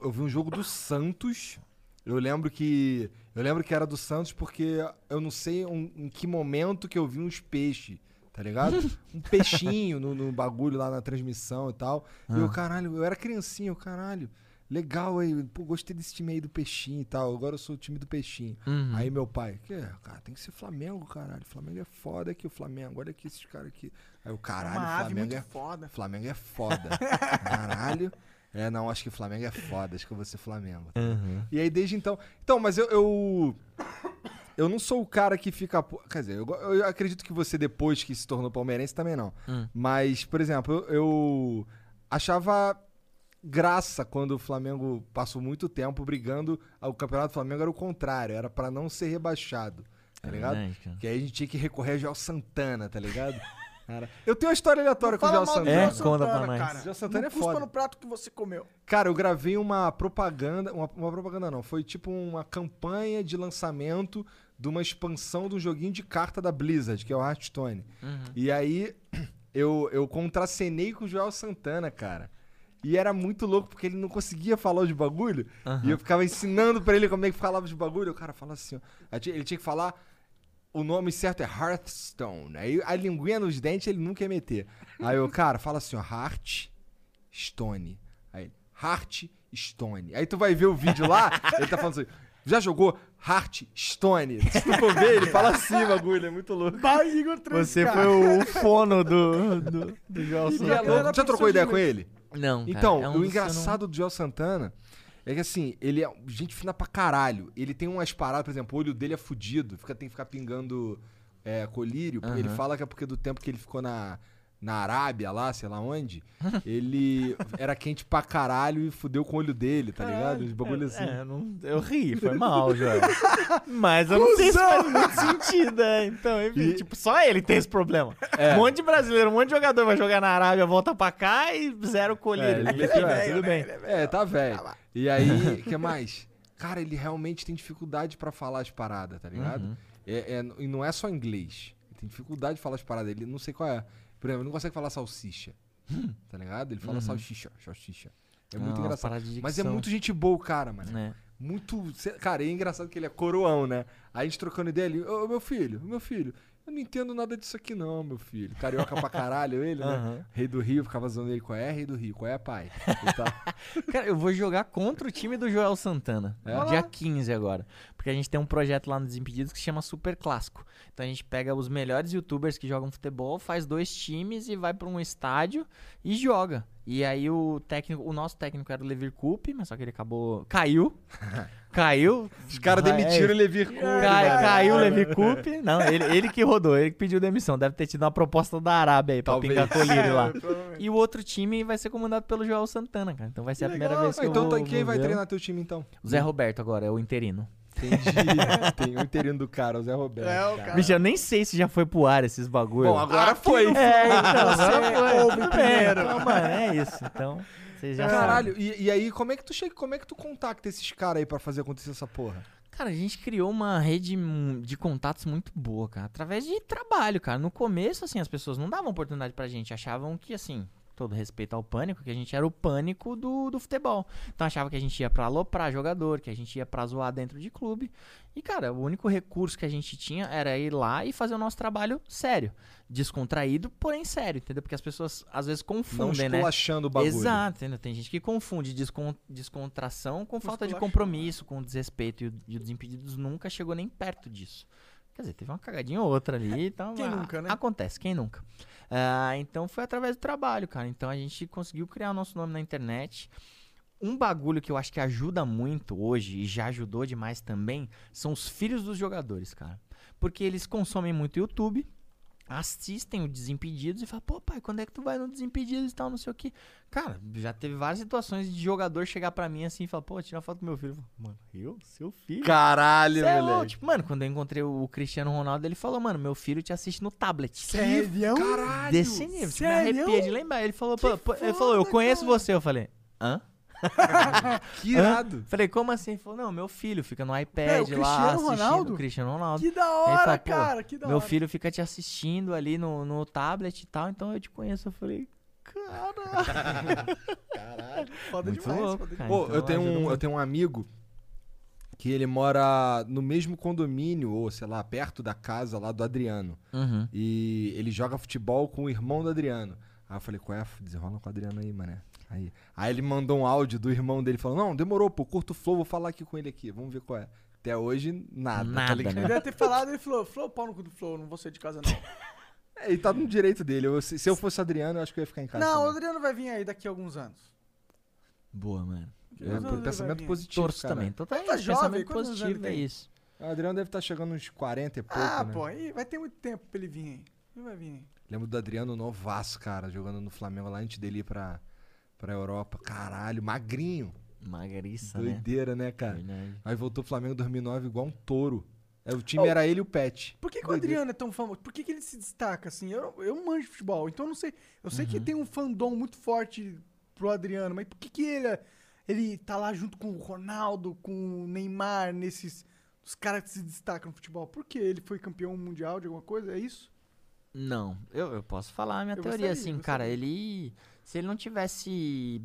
Eu vi um jogo do Santos. Eu lembro que. Eu lembro que era do Santos porque eu não sei um- em que momento que eu vi uns peixes, tá ligado? Um peixinho no, no bagulho lá na transmissão e tal. E eu, Ah. caralho, eu era criancinha, eu, caralho. Legal aí, pô, gostei desse time aí do Peixinho e tal. Agora eu sou o time do Peixinho. Uhum. Aí meu pai, que é, cara, tem que ser Flamengo, caralho. Flamengo é foda aqui, o Flamengo. Olha aqui esses caras aqui. Aí o caralho, Uma ave Flamengo muito é foda. Flamengo é foda. Caralho. É, não, acho que Flamengo é foda. Acho que eu vou ser Flamengo. tá? Uhum. E aí, desde então. Então, mas eu. Eu, eu não sou o cara que fica. Quer dizer, eu, eu acredito que você, depois que se tornou palmeirense, também não. Hum. Mas, por exemplo, eu, eu achava graça quando o Flamengo passou muito tempo brigando. O campeonato do Flamengo era o contrário, era pra não ser rebaixado. Tá É ligado? verdade. Que aí a gente tinha que recorrer a Joel Santana, tá ligado? Cara, eu tenho uma história aleatória com o Joel Santana. É, Joel conta Santana, pra nós. cara. Joel Santana Não é cuspa foda. no prato que você comeu. Cara, eu gravei uma propaganda. Uma, uma propaganda não, foi tipo uma campanha de lançamento de uma expansão de um joguinho de carta da Blizzard, que é o Hearthstone. Uhum. E aí, eu, eu contracenei com o Joel Santana, cara. E era muito louco, porque ele não conseguia falar os bagulho. E eu ficava ensinando pra ele como é que falava os bagulho. O cara fala assim, ó. Ele tinha que falar. O nome certo é Hearthstone. Aí a linguinha nos dentes ele nunca ia meter. Aí o cara fala assim, ó. Hearthstone. Aí, Hearthstone. Aí tu vai ver o vídeo lá, ele tá falando assim. Já jogou Hearthstone? Se tu for ver, ele fala assim, bagulho. É muito louco. Vai, Igor 3, Você cara. foi o fono do, do, do Joel é Santana. louco. Já trocou ideia com ele? Não, cara, Então, é um o engraçado do Joel Santana é que assim, ele é gente fina pra caralho. Ele tem umas paradas, por exemplo, o olho dele é fudido, fica, tem que ficar pingando é, colírio. porque Ele fala que é porque do tempo que ele ficou na, na Arábia lá, sei lá onde, ele era quente pra caralho e fudeu com o olho dele, tá ligado? Os bagulho assim. É, eu, não, eu ri, foi mal, Joel. Mas eu não sei se faz muito sentido, é. Então, enfim, tipo, só ele tem esse problema. É. Um monte de brasileiro, um monte de jogador vai jogar na Arábia, volta pra cá e zero colírio. É, ele essa. bem, tudo bem. É, tá velho. E aí, o que mais? Cara, ele realmente tem dificuldade pra falar as paradas, tá ligado? Uhum. É, é- e não é só inglês. Ele tem dificuldade de falar as paradas. Ele não sei qual é. Por exemplo, ele não consegue falar salsicha. Tá ligado? Ele fala Uhum. salsicha, salsicha. É Ah, muito umas engraçado. Mas é muito gente boa o cara, mano. É. Muito. Cara, é engraçado que ele é coroão, né? Aí a gente trocando ideia ali, ô meu filho, meu filho, eu não entendo nada disso aqui, não, meu filho. Carioca pra caralho, ele, né? Aham. Rei do Rio, ficava zoando ele. Qual é, Rei do Rio? Qual é, pai? Tá- Cara, eu vou jogar contra o time do Joel Santana. É? Dia 15 agora. Porque a gente tem um projeto lá no Desimpedidos que se chama Super Clássico. Então a gente pega os melhores youtubers que jogam futebol, faz dois times e vai pra um estádio e joga. E aí o técnico, o nosso técnico era o Levir Coupe, mas só que ele acabou. Caiu. Caiu. Os caras Ah, demitiram é. o Levir Coupe, Cai- caiu o Levir Coupe. Não, ele, ele que rodou, ele que pediu demissão. Deve ter tido uma proposta da Arábia aí pra Talvez. pingar colírio lá. É. E o outro time vai ser comandado pelo Joel Santana, cara. Então vai ser a primeira vez que Ah, eu então vou, tá- quem vou vai ver. treinar teu time então? O Zé Roberto agora, é o interino. Entendi. Tem o interino do cara, o Zé Roberto. É, o cara. cara. Bicho, eu nem sei se já foi pro ar esses bagulho. Bom, agora foi. É, então, agora Você foi. ouve primeiro. Então, mano, é isso. Então, vocês já sabem. Caralho, e, e aí como é que tu chega, como é que tu contacta esses caras aí pra fazer acontecer essa porra? Cara, a gente criou uma rede de contatos muito boa, cara. Através de trabalho, cara. No começo, assim, as pessoas não davam oportunidade pra gente. Achavam que, assim, todo respeito ao pânico, que a gente era o pânico do, do futebol. Então achavam que a gente ia pra aloprar jogador, que a gente ia pra zoar dentro de clube. E, cara, o único recurso que a gente tinha era ir lá e fazer o nosso trabalho sério. Descontraído, porém sério, entendeu? Porque as pessoas às vezes Não confundem, né? esculachando o bagulho. Exato, entendeu? Tem gente que confunde descon- descontração com falta de compromisso, com desrespeito. E o, e o Desimpedidos nunca chegou nem perto disso. Quer dizer, teve uma cagadinha ou outra ali, então... Quem ah, nunca, né? Acontece, quem nunca. Ah, então foi através do trabalho, cara. Então a gente conseguiu criar o nosso nome na internet. Um bagulho que eu acho que ajuda muito hoje, e já ajudou demais também, são os filhos dos jogadores, cara. Porque eles consomem muito YouTube, assistem o Desimpedidos e falam, pô, pai, quando é que tu vai no Desimpedidos e tal, não sei o que. Cara, já teve várias situações de jogador chegar pra mim assim e falar, pô, tira uma foto do meu filho. Eu falo, Mano, eu? Seu filho? Caralho, é moleque. Tipo, mano, quando eu encontrei o Cristiano Ronaldo, ele falou, mano, meu filho te assiste no tablet. Sério? Caralho. Desse nível, tipo, me Sério? arrepia de lembrar. Ele falou, pô, pô, ele falou, eu conheço cara. você. Eu falei, hã? Que irado. Falei, como assim? Ele falou, não, meu filho fica no iPad É, o lá assistindo Ronaldo? o Cristiano Ronaldo. Que da hora, fala, cara, que da meu hora. filho fica te assistindo ali no, no tablet e tal, então eu te conheço. Eu falei, cara. Foda Muito demais, louco, foda cara. Pô, então eu tenho, um, eu tenho um amigo que ele mora no mesmo condomínio, ou sei lá, perto da casa lá do Adriano. Uhum. E ele joga futebol com o irmão do Adriano. Aí eu falei, qual é? Desenrola com o Adriano aí, mané. Aí, aí ele mandou um áudio do irmão dele falando, não, demorou, pô, curto o flow, vou falar aqui com ele aqui, vamos ver qual é. Até hoje, nada, tá Nada, ligado? né? Ele deve ter falado, ele falou, Flow, pau no cu do Flow, não vou sair de casa não. É, ele tá no direito dele. Eu- se, se eu fosse Adriano, eu acho que eu ia ficar em casa. não, o também. Adriano vai vir aí daqui a alguns anos. Boa, mano. É, pensamento positivo, Torço cara. também. Totalmente. Tá jovem, pensamento quantos anos positivo, é isso. O Adriano deve estar chegando uns 40 e pouco, ah, né? pô, aí vai ter muito tempo pra ele vir aí. Ele vai vir aí. Lembro do Adriano novaço, cara, jogando no Flamengo lá antes dele ir pra, pra Europa. Caralho, magrinho. Magriça, né? Doideira, né, cara? Verdade. Aí voltou o Flamengo em 2009 igual um touro. É, o time Oh. era ele e o Pet. Por que, que o. Adriano é tão famoso? Por que, que ele se destaca assim? Eu, eu manjo de futebol, então eu não sei. Eu sei que tem um fandom muito forte pro Adriano, mas por que, que ele, é- ele tá lá junto com o Ronaldo, com o Neymar, nesses. Os caras que se destacam no futebol? Por que ele foi campeão mundial de alguma coisa? É isso? Não, eu, eu posso falar a minha Eu teoria, gostaria, assim, cara, ele. Se ele não tivesse.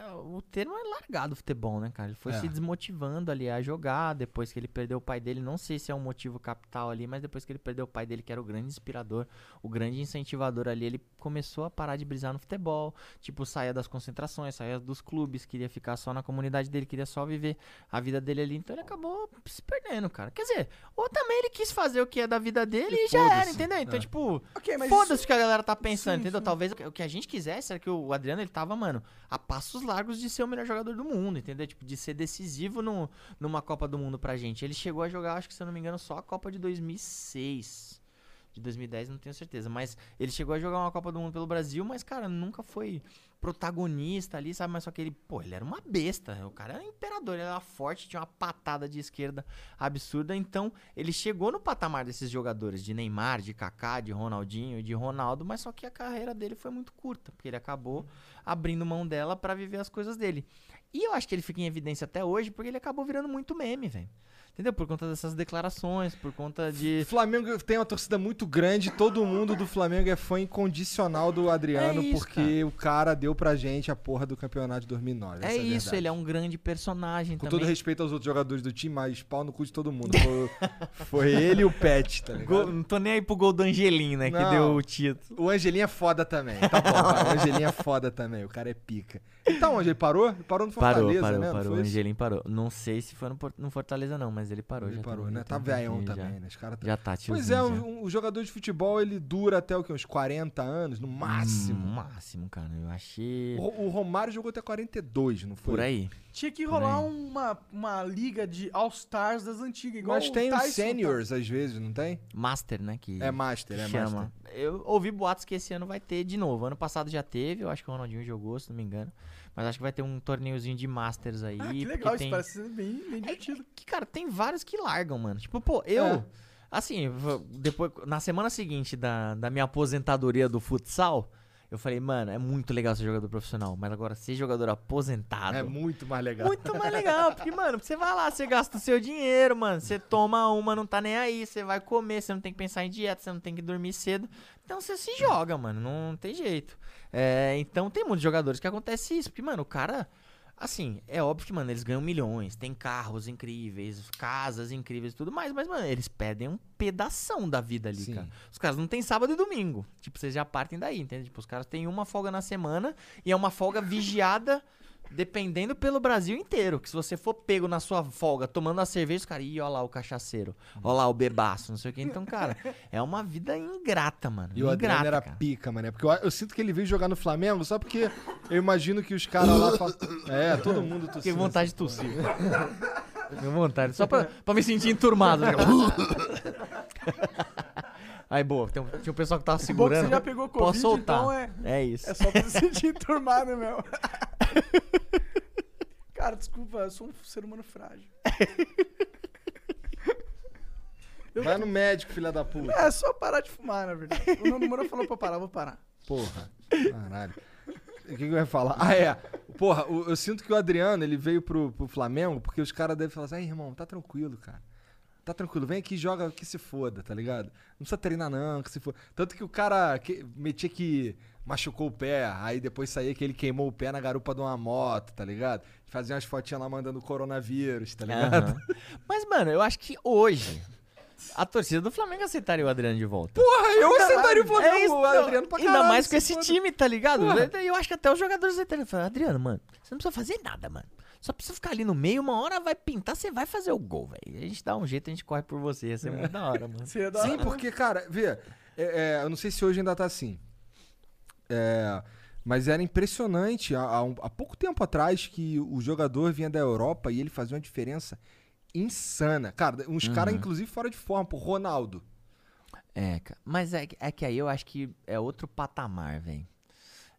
É, O termo é largado o futebol, né, cara? Ele foi É. se desmotivando ali a jogar depois que ele perdeu o pai dele. Não sei se é um motivo capital ali, mas depois que ele perdeu o pai dele, que era o grande inspirador, o grande incentivador ali, ele começou a parar de brisar no futebol. Tipo, saía das concentrações, saía dos clubes, queria ficar só na comunidade dele, queria só viver a vida dele ali. Então ele acabou se perdendo, cara. Quer dizer, ou também ele quis fazer o que é da vida dele e, já era, entendeu? Então, É. tipo, Ok, mas foda-se isso- o que a galera tá pensando, Sim, entendeu? sim. Talvez o que- o que a gente quisesse era que o Adriano, ele tava, mano, a passos largos de ser o melhor jogador do mundo, entendeu? Tipo, de ser decisivo no, numa Copa do Mundo pra gente. Ele chegou a jogar, acho que se eu não me engano, só a Copa de 2006. De 2010, não tenho certeza. Mas ele chegou a jogar uma Copa do Mundo pelo Brasil, mas, cara, nunca foi protagonista ali, sabe? Mas só que ele, pô, ele era uma besta. O cara era imperador, ele era forte, tinha uma patada de esquerda absurda. Então, ele chegou no patamar desses jogadores, de Neymar, de Kaká, de Ronaldinho, de Ronaldo, mas só que a carreira dele foi muito curta, porque ele acabou abrindo mão dela pra viver as coisas dele. E eu acho que ele fica em evidência até hoje, porque ele acabou virando muito meme, velho. Entendeu? Por conta dessas declarações, por conta de. Flamengo tem uma torcida muito grande, todo mundo do Flamengo é fã incondicional do Adriano, É isso, porque o cara deu pra gente a porra do campeonato de 2009. É a isso, ele é um grande personagem Com também. todo respeito aos outros jogadores do time, mas pau no cu de todo mundo. Foi, foi ele e o Pet, tá ligado? Gol- não tô nem aí pro gol do Angelim, né? Que deu o título. O Angelinho é foda também. Tá bom, cara. O Angelinho é foda também. O cara é pica. Então, onde ele parou? Ele parou no Fortaleza, Parou, parou, né? Parou. O? Angelim parou. Não sei se foi no, no Fortaleza, não, mas ele parou. Ele já parou, né? Tá um velhão também, já. né? Os cara tá... Já tá, Pois é, o, o jogador de futebol, ele dura até o quê? Uns 40 anos, no máximo. Hum, máximo, cara. Eu achei. O, o Romário jogou até 42, não foi? Por aí. Tinha que rolar uma, uma liga de All-Stars das antigas, igual Mas tem os tá- seniors, às vezes, não tem? Master, né? Que É Master, é chama. Master. Eu ouvi boatos que esse ano vai ter de novo. Ano passado já teve, eu acho que o Ronaldinho jogou, se não me engano. Mas acho que vai ter um torneiozinho de Masters aí. Ah, que porque legal, isso tem... parece ser bem, bem divertido. que, cara, tem vários que largam, mano. Tipo, pô, eu. É. Assim, depois, na semana seguinte da, da minha aposentadoria do futsal, eu falei, mano, é muito legal ser jogador profissional. Mas agora, ser jogador aposentado. É muito mais legal. Muito mais legal, porque, mano, você vai lá, você gasta o seu dinheiro, mano. Você toma uma, não tá nem aí. Você vai comer, você não tem que pensar em dieta, você não tem que dormir cedo. Então você se joga, mano. Não tem jeito. É, então tem muitos jogadores que acontece isso. Porque, mano, o cara. Assim, é óbvio que, mano, eles ganham milhões, tem carros incríveis, casas incríveis e tudo mais, mas, mano, eles perdem um pedação da vida ali, Sim. cara. Os caras não têm sábado e domingo. Tipo, vocês já partem daí, entende? Tipo, os caras têm uma folga na semana e é uma folga vigiada dependendo pelo Brasil inteiro. Que se você for pego na sua folga tomando a cerveja, os caras, ih, ó lá o cachaceiro, ó lá o bebaço, não sei o que. Então, cara, é uma vida ingrata, mano. E o Adriano ingrata, era cara. pica, mano. Porque eu, eu sinto que ele veio jogar no Flamengo só porque eu imagino que os caras lá. Fa... É, todo mundo tossindo. Fiquei vontade de tossir. Fiquei vontade. Só pra, pra me sentir enturmado. né? Aí, boa, tem, um- tinha um pessoal que tava Bom que segurando. você já pegou Covid, Posso soltar. então é, É isso. é só pra se sentir turmado mesmo. Cara, desculpa, eu sou um ser humano frágil. Vai no médico, filha da puta. É só parar de fumar, na verdade. O Nando Moura falou pra eu parar, eu vou parar. Porra. Caralho. O que, que eu ia falar? Ah, é. Porra, o- eu sinto que o Adriano, ele veio pro, pro Flamengo porque os caras devem falar assim, "Ai, irmão, tá tranquilo, cara. Tá tranquilo, vem aqui e joga que se foda, tá ligado? Não precisa treinar não, que se foda. Tanto que o cara que, metia que machucou o pé, aí depois saía que ele queimou o pé na garupa de uma moto, tá ligado? Fazia umas fotinhas lá mandando coronavírus, tá ligado? Aham. Mas, mano, eu acho que hoje a torcida do Flamengo aceitaria o Adriano de volta. Porra, eu aceitaria o Flamengo, É isso, o. Adriano pra Ainda caralho, mais com se esse time, tá ligado? Porra. Eu acho que até os jogadores aceitariam. Adriano, mano, você não precisa fazer nada, mano. Só precisa ficar ali no meio, uma hora vai pintar, você vai fazer o gol, velho. A gente dá um jeito, a gente corre por você. Ia ser muito da hora, mano. Você é da Sim, hora. porque, cara, vê, é, é, eu não sei se hoje ainda tá assim. É, mas era impressionante há, há um- há pouco tempo atrás que o jogador vinha da Europa e ele fazia uma diferença insana. Cara, uns caras, Uhum. inclusive, fora de forma, pô, Ronaldo. É, cara. Mas é, que- é que aí eu acho que é outro patamar, velho.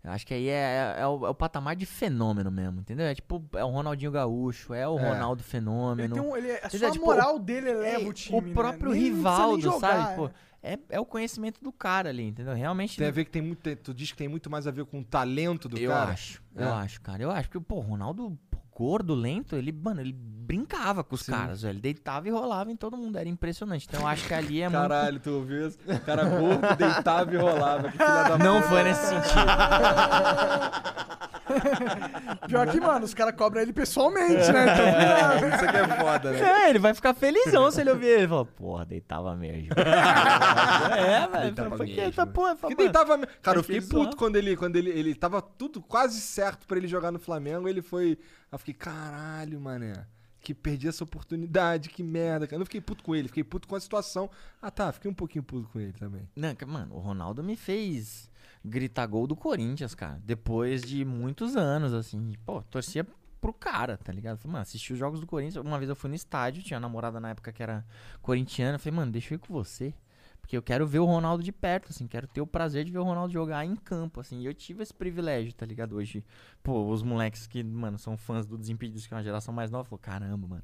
Eu acho que aí é, é, é o, é o patamar de fenômeno mesmo, entendeu? É tipo, é o Ronaldinho Gaúcho, é o É. Ronaldo Ele Fenômeno. tem um, ele, é- só a Tipo, moral dele eleva É, o time. né? próprio Nem- Rivaldo, jogar, sabe? Pô, é. é, é o conhecimento do cara ali, entendeu? Realmente. Tem a ver que tem muito. Tu diz que tem muito mais a ver com o talento do eu cara. acho, É. eu acho, cara. Eu acho que, pô, o Ronaldo gordo, lento, ele, mano, ele brincava com os caras, velho. Ele deitava e rolava em todo mundo. Era impressionante. Então eu acho que ali é Caralho, tu ouviu isso? O cara gordo, deitava e rolava. Que filha da muito. Não foi nesse sentido. Pior que, mano, os caras cobram ele pessoalmente, né? Então, cuidado. Isso aqui é foda, né? É, ele vai ficar felizão se ele ouvir. Ele fala, porra, deitava mesmo. é, velho. Deitava mesmo. tá, porra, Que deitava. me- Cara, eu fiquei puto quando ele, quando ele, ele tava tudo quase certo pra ele jogar no Flamengo. Ele foi. Aí eu fiquei, caralho, mané. Que perdi essa oportunidade, que merda. cara. Eu não fiquei puto com ele, fiquei puto com a situação. Ah, tá, fiquei um pouquinho puto com ele também. Não, mano, o Ronaldo me fez gritar gol do Corinthians, cara. Depois de muitos anos, assim. Pô, torcia pro cara, tá ligado? Falei, mano, assisti os jogos do Corinthians. Uma vez eu fui no estádio, tinha uma namorada na época que era corintiana. Falei, mano, deixa eu ir com você. Porque eu quero ver o Ronaldo de perto, assim. Quero ter o prazer de ver o Ronaldo jogar em campo, assim. E eu tive esse privilégio, tá ligado? Hoje, pô, os moleques que, mano, são fãs do Desimpedidos, que é uma geração mais nova, falou, caramba, mano.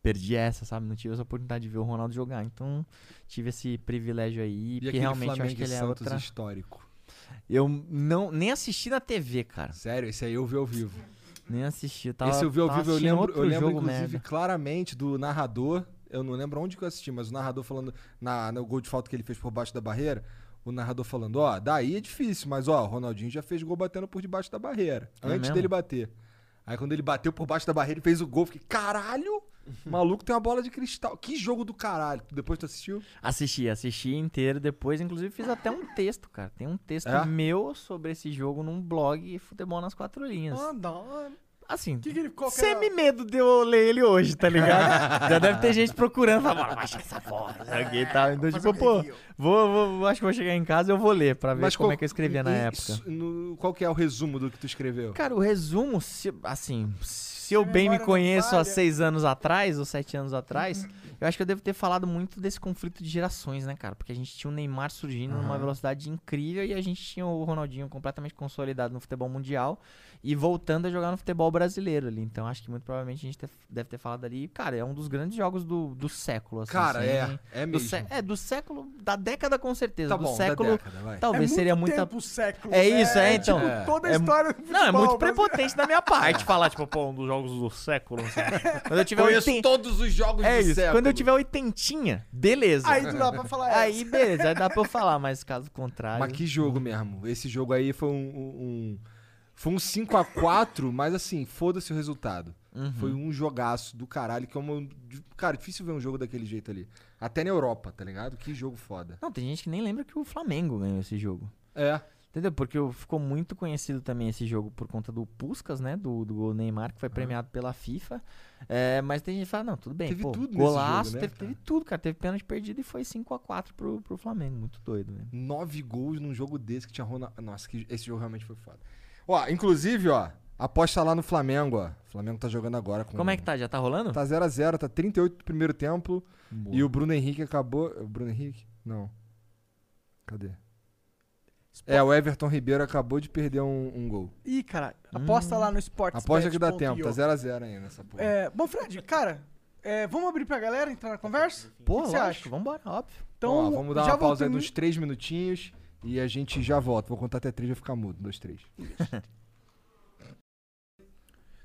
Perdi essa, sabe? Não tive essa oportunidade de ver o Ronaldo jogar. Então, tive esse privilégio aí. E aquele realmente Flamengo acho que ele é Santos outra. histórico. Eu não nem assisti na TV, cara. Sério, esse aí eu vi ao vivo. Nem assisti. Eu tava, esse eu vi ao vivo, eu lembro, eu lembro jogo, inclusive merda. claramente do narrador. Eu não lembro onde que eu assisti, mas o narrador falando na, no gol de falta que ele fez por baixo da barreira. O narrador falando, ó, daí é difícil, mas ó, o Ronaldinho já fez gol batendo por debaixo da barreira. É antes mesmo? dele bater. Aí quando ele bateu por baixo da barreira e fez o gol, eu fiquei, caralho! O maluco tem uma bola de cristal. Que jogo do caralho. Depois tu assistiu? Assisti, assisti inteiro depois. Inclusive, fiz até um texto, cara. Tem um texto É? meu sobre esse jogo num blog Futebol nas Quatro Linhas. Ah. Assim, Que que ele, qual que semi era? medo de eu ler ele hoje, tá ligado? Já deve ter gente procurando, falando, "Bora, baixa essa porra, sei o que e tal. Então, tipo, pô, vou, vou, acho que vou chegar em casa e eu vou ler pra ver como qual- é que eu escrevia na e- época. isso- no- qual que é o resumo do que tu escreveu? Cara, o resumo, se- assim, se eu bem me conheço há seis anos atrás, ou sete anos atrás, eu acho que eu devo ter falado muito desse conflito de gerações, né, cara? Porque a gente tinha o Neymar surgindo numa velocidade incrível e a gente tinha o Ronaldinho completamente consolidado no futebol mundial e voltando a jogar no futebol brasileiro ali. Então acho que muito provavelmente a gente te- deve ter falado ali. Cara, é um dos grandes jogos do, do século, assim. Cara, sem- é, é do mesmo. sé- é, do século, da década com certeza. Tá do bom, da século, década, vai. talvez é seria muito tempo, século. É isso, é, então. Tipo, É. toda a É história do Não, é futebol muito brasileiro. prepotente da minha parte falar, tipo, pô, um dos jogos do século. Sei. Quando eu tiver Conheço oiten- todos os jogos É do isso. século. Quando eu tiver oitentinha, beleza. Aí não dá pra falar Aí, beleza, aí dá pra eu falar, mas caso contrário. Mas que jogo mesmo. Esse jogo aí foi um. um- um- foi um 5x4, mas assim, foda-se o resultado. Uhum. Foi um jogaço do caralho, que é uma. Cara, difícil ver um jogo daquele jeito ali. Até na Europa, tá ligado? Que jogo foda. Não, tem gente que nem lembra que o Flamengo ganhou esse jogo. É. Entendeu? Porque ficou muito conhecido também esse jogo por conta do Puskas, né? Do, do gol Neymar, que foi premiado pela FIFA. É, mas tem gente que fala, não, tudo bem, Teve pô, tudo golaço, jogo, né, teve, teve tudo, cara. Teve pênalti perdido e foi 5x4 pro, pro Flamengo. Muito doido, velho. Nove gols num jogo desse que tinha Ronaldo. Nossa, que esse jogo realmente foi foda. Ó, inclusive, ó, aposta lá no Flamengo, ó. O Flamengo tá jogando agora com. Como é que tá? Já tá rolando? Tá 0x0, tá 38 do primeiro tempo. Boa. E o Bruno Henrique acabou. O Bruno Henrique? Não. Cadê? É, o Everton Ribeiro acabou de perder um, um gol. Ih, cara, aposta lá no Sports. Aposta que dá tempo, tá 0x0 ainda nessa porra. É, bom, Fred, cara, é, vamos abrir pra galera entrar na conversa? Pô, que você lógico, acha? vambora, óbvio. Então, Ó, vamos dar uma pausa aí uns 3 minutinhos e a gente já volta. Vou contar até 3 vai ficar mudo. 2, 3.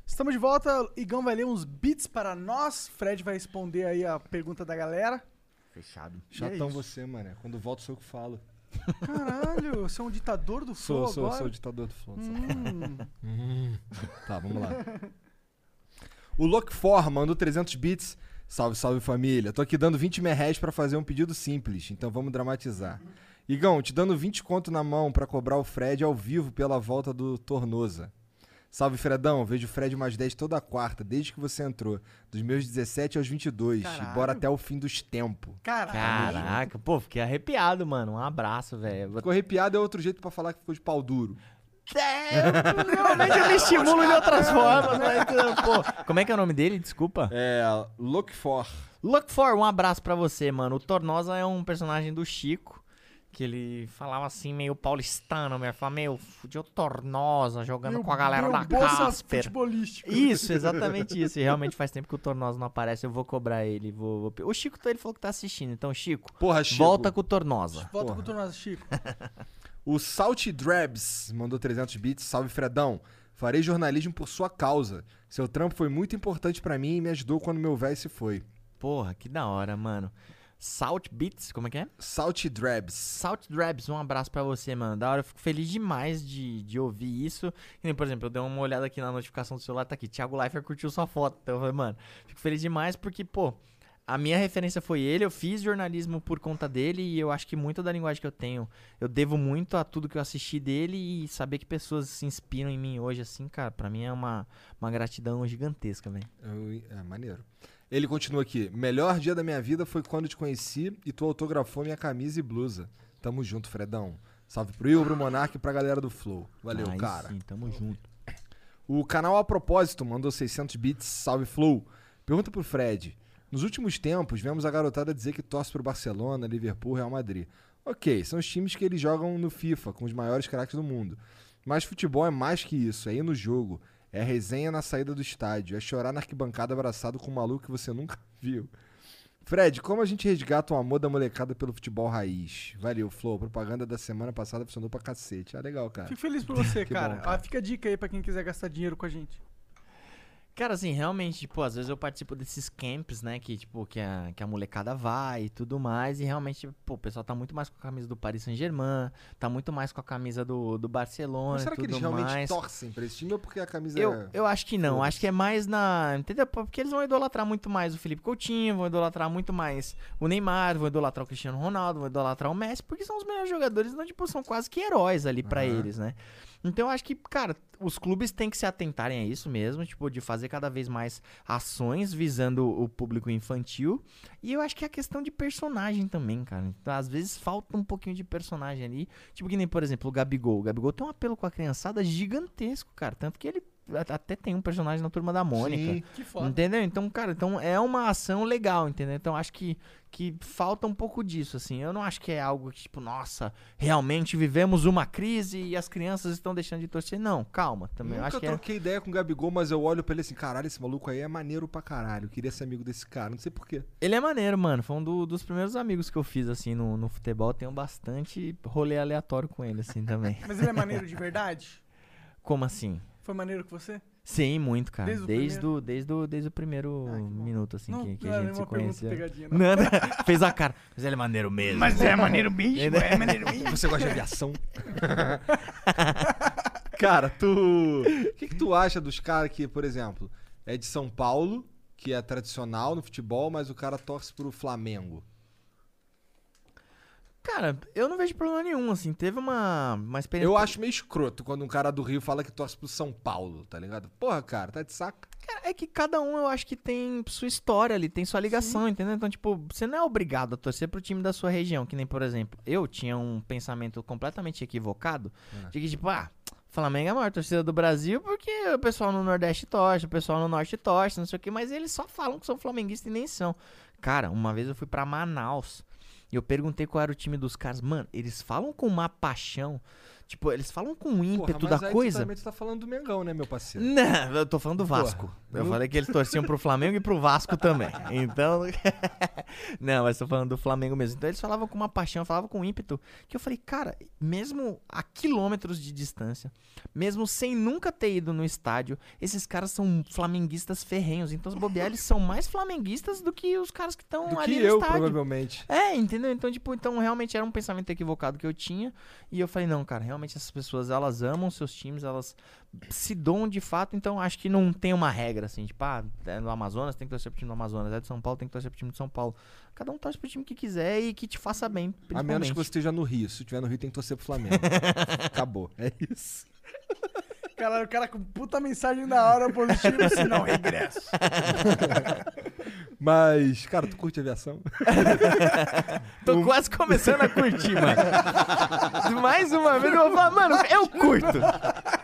Estamos de volta. Igão vai ler uns beats para nós. Fred vai responder aí a pergunta da galera. Fechado. Chatão isso. você, mano. Quando volto sou eu que falo. Caralho, você é um ditador do flow Sou, sou, agora? sou o ditador do flow. Hum. Tá, vamos lá. O Lock4 mandou 300 bits. Salve, salve família. Tô aqui dando 20 merréis pra fazer um pedido simples, então vamos dramatizar. Igão, te dando 20 conto na mão pra cobrar o Fred ao vivo pela volta do Tornosa. Salve, Fredão. Vejo o Fred mais 10 toda quarta, desde que você entrou. Dos meus 17 aos 22. Caralho. E bora até o fim dos tempos. Caralho. Caraca, pô, fiquei arrepiado, mano. Um abraço, velho. Ficou arrepiado é outro jeito pra falar que ficou de pau duro. É, Normalmente eu me estimulo de outras formas, mas, pô. Como é que é o nome dele? Desculpa. É, Look4. Look for, um abraço pra você, mano. O Tornosa é um personagem do Chico. Que ele falava assim, meio paulistano, meu. Falava, meu, fudiu Tornosa, jogando Meu- com a galera meu da Casper. Isso, exatamente isso. E realmente faz tempo que o Tornosa não aparece. Eu vou cobrar ele. Vou, vou- O Chico, ele falou que tá assistindo. Então, Chico, Porra, Chico. volta com o Tornosa. Volta com o Tornosa, Chico. O Salt Drabs mandou 300 bits. Salve, Fredão. Farei jornalismo por sua causa. Seu trampo foi muito importante pra mim e me ajudou quando meu velho se foi. Porra, que da hora, mano. Salt Beats, como é que é? Salt Drabs. Salt Drabs, um abraço pra você, mano. Da hora, eu fico feliz demais de, de ouvir isso. Nem, por exemplo, eu dei uma olhada aqui na notificação do celular, tá aqui. Thiago Leifert curtiu sua foto. Então, eu falei, mano, fico feliz demais porque, pô, a minha referência foi ele. Eu fiz jornalismo por conta dele e eu acho que muito da linguagem que eu tenho, eu devo muito a tudo que eu assisti dele e saber que pessoas se inspiram em mim hoje, assim, cara, pra mim é uma, uma gratidão gigantesca, velho. É maneiro. Ele continua aqui. Melhor dia da minha vida foi quando te conheci e tu autografou minha camisa e blusa. Tamo junto, Fredão. Salve pro Will, pro Monark e pra galera do Flow. Valeu, Aí cara. sim, tamo junto. O canal A Propósito mandou 600 bits. Salve, Flow. Pergunta pro Fred. Nos últimos tempos, vemos a garotada dizer que torce pro Barcelona, Liverpool, Real Madrid. Ok, são os times que eles jogam no FIFA, com os maiores craques do mundo. Mas futebol é mais que isso, é ir no jogo. É resenha na saída do estádio. É chorar na arquibancada abraçado com um maluco que você nunca viu. Fred, como a gente resgata o amor da molecada pelo futebol raiz? Valeu, Flow. A propaganda da semana passada funcionou pra cacete. Ah, legal, cara. Fico feliz por você, cara. bom, cara. Ah, fica a dica aí pra quem quiser gastar dinheiro com a gente. Cara, assim, realmente, tipo, às vezes eu participo desses camps, né, que, tipo, que a, que a molecada vai e tudo mais, e realmente, pô, o pessoal tá muito mais com a camisa do Paris Saint-Germain, tá muito mais com a camisa do, do Barcelona Mas será que eles realmente mais. torcem pra esse time ou porque a camisa Eu, é... eu acho que não, acho que é mais na. Entendeu? Porque eles vão idolatrar muito mais o Felipe Coutinho, vão idolatrar muito mais o Neymar, vão idolatrar o Cristiano Ronaldo, vão idolatrar o Messi, porque são os melhores jogadores, então, tipo, são quase que heróis ali pra Aham. eles, né? Então eu acho que, cara, os clubes têm que se atentarem a isso mesmo, tipo, de fazer cada vez mais ações visando o público infantil. E eu acho que é a questão de personagem também, cara. Então, às vezes falta um pouquinho de personagem ali. Tipo que nem, por exemplo, o Gabigol. O Gabigol tem um apelo com a criançada gigantesco, cara. Tanto que ele até tem um personagem na Turma da Mônica. Sim. Que foda. Entendeu? Então, cara, então é uma ação legal, entendeu? Então acho que, que falta um pouco disso, assim. Eu não acho que é algo que, tipo, nossa, realmente vivemos uma crise e as crianças estão deixando de torcer. Não, calma. Também eu Nunca acho que é... troquei ideia com o Gabigol, mas eu olho pra ele assim, caralho, esse maluco aí é maneiro pra caralho. Eu queria ser amigo desse cara, não sei porquê. Ele é maneiro, mano. Foi um do- dos primeiros amigos que eu fiz, assim, no, no futebol. Tenho bastante rolê aleatório com ele, assim, também. Mas ele é maneiro de verdade? Como assim? Foi maneiro com você? Sim, muito, cara. Desde o Desde, primeiro? o, desde, o, desde o primeiro minuto, assim, Não, que, que não a gente se pegadinha, não. Nada. Fez a cara. Mas ele é maneiro mesmo. Mas é maneiro mesmo, é maneiro mesmo. Você gosta de aviação? cara, tu. O que, que tu acha dos caras que, por exemplo, é de São Paulo, que é tradicional no futebol, mas o cara torce pro Flamengo? Cara, eu não vejo problema nenhum, assim. Teve uma, uma experiência. Eu acho meio escroto quando um cara do Rio fala que torce pro São Paulo, tá ligado? Porra, cara, tá de saca. Cara, é que cada um eu acho que tem sua história ali, tem sua ligação, entendeu? Então, tipo, você não é obrigado a torcer pro time da sua região. Que nem, por exemplo, eu tinha um pensamento completamente equivocado de que, tipo, ah. Flamengo é a maior torcida do Brasil porque o pessoal no Nordeste torce, o pessoal no Norte torce, não sei o que, mas eles só falam que são flamenguistas e nem são. Cara, uma vez eu fui pra Manaus e eu perguntei qual era o time dos caras. Mano, eles falam com uma paixão. Tipo, eles falam com ímpeto Porra, da coisa. Tu também tu tá falando do Mengão, né, meu parceiro? Não, eu tô falando do Vasco. Porra, eu falei que eles torciam pro Flamengo e pro Vasco também. Então. não, mas tô falando do Flamengo mesmo. Então eles falavam com uma paixão, falavam com ímpeto. Que eu falei, cara, mesmo a quilômetros de distância, mesmo sem nunca ter ido no estádio, esses caras são flamenguistas ferrenhos. Então, os bobear, eles são mais flamenguistas do que os caras que estão ali que no eu, estádio. provavelmente. É, entendeu? Então, tipo, então realmente era um pensamento equivocado que eu tinha. E eu falei, não, cara, realmente essas pessoas, elas amam seus times, elas se doam de fato, então acho que não tem uma regra, assim, tipo, ah, é no Amazonas tem que torcer pro time do Amazonas, é de São Paulo tem que torcer pro time de São Paulo. Cada um torce pro time que quiser e que te faça bem, A menos principalmente. que você esteja no Rio. Se estiver no Rio, tem que torcer pro Flamengo. Acabou. É isso. Cara, o cara com puta mensagem da hora positiva, se não regresso. Mas, cara, tu curte aviação? Tô quase começando a curtir, mano. Mais uma vez eu vou falar, mano, eu curto.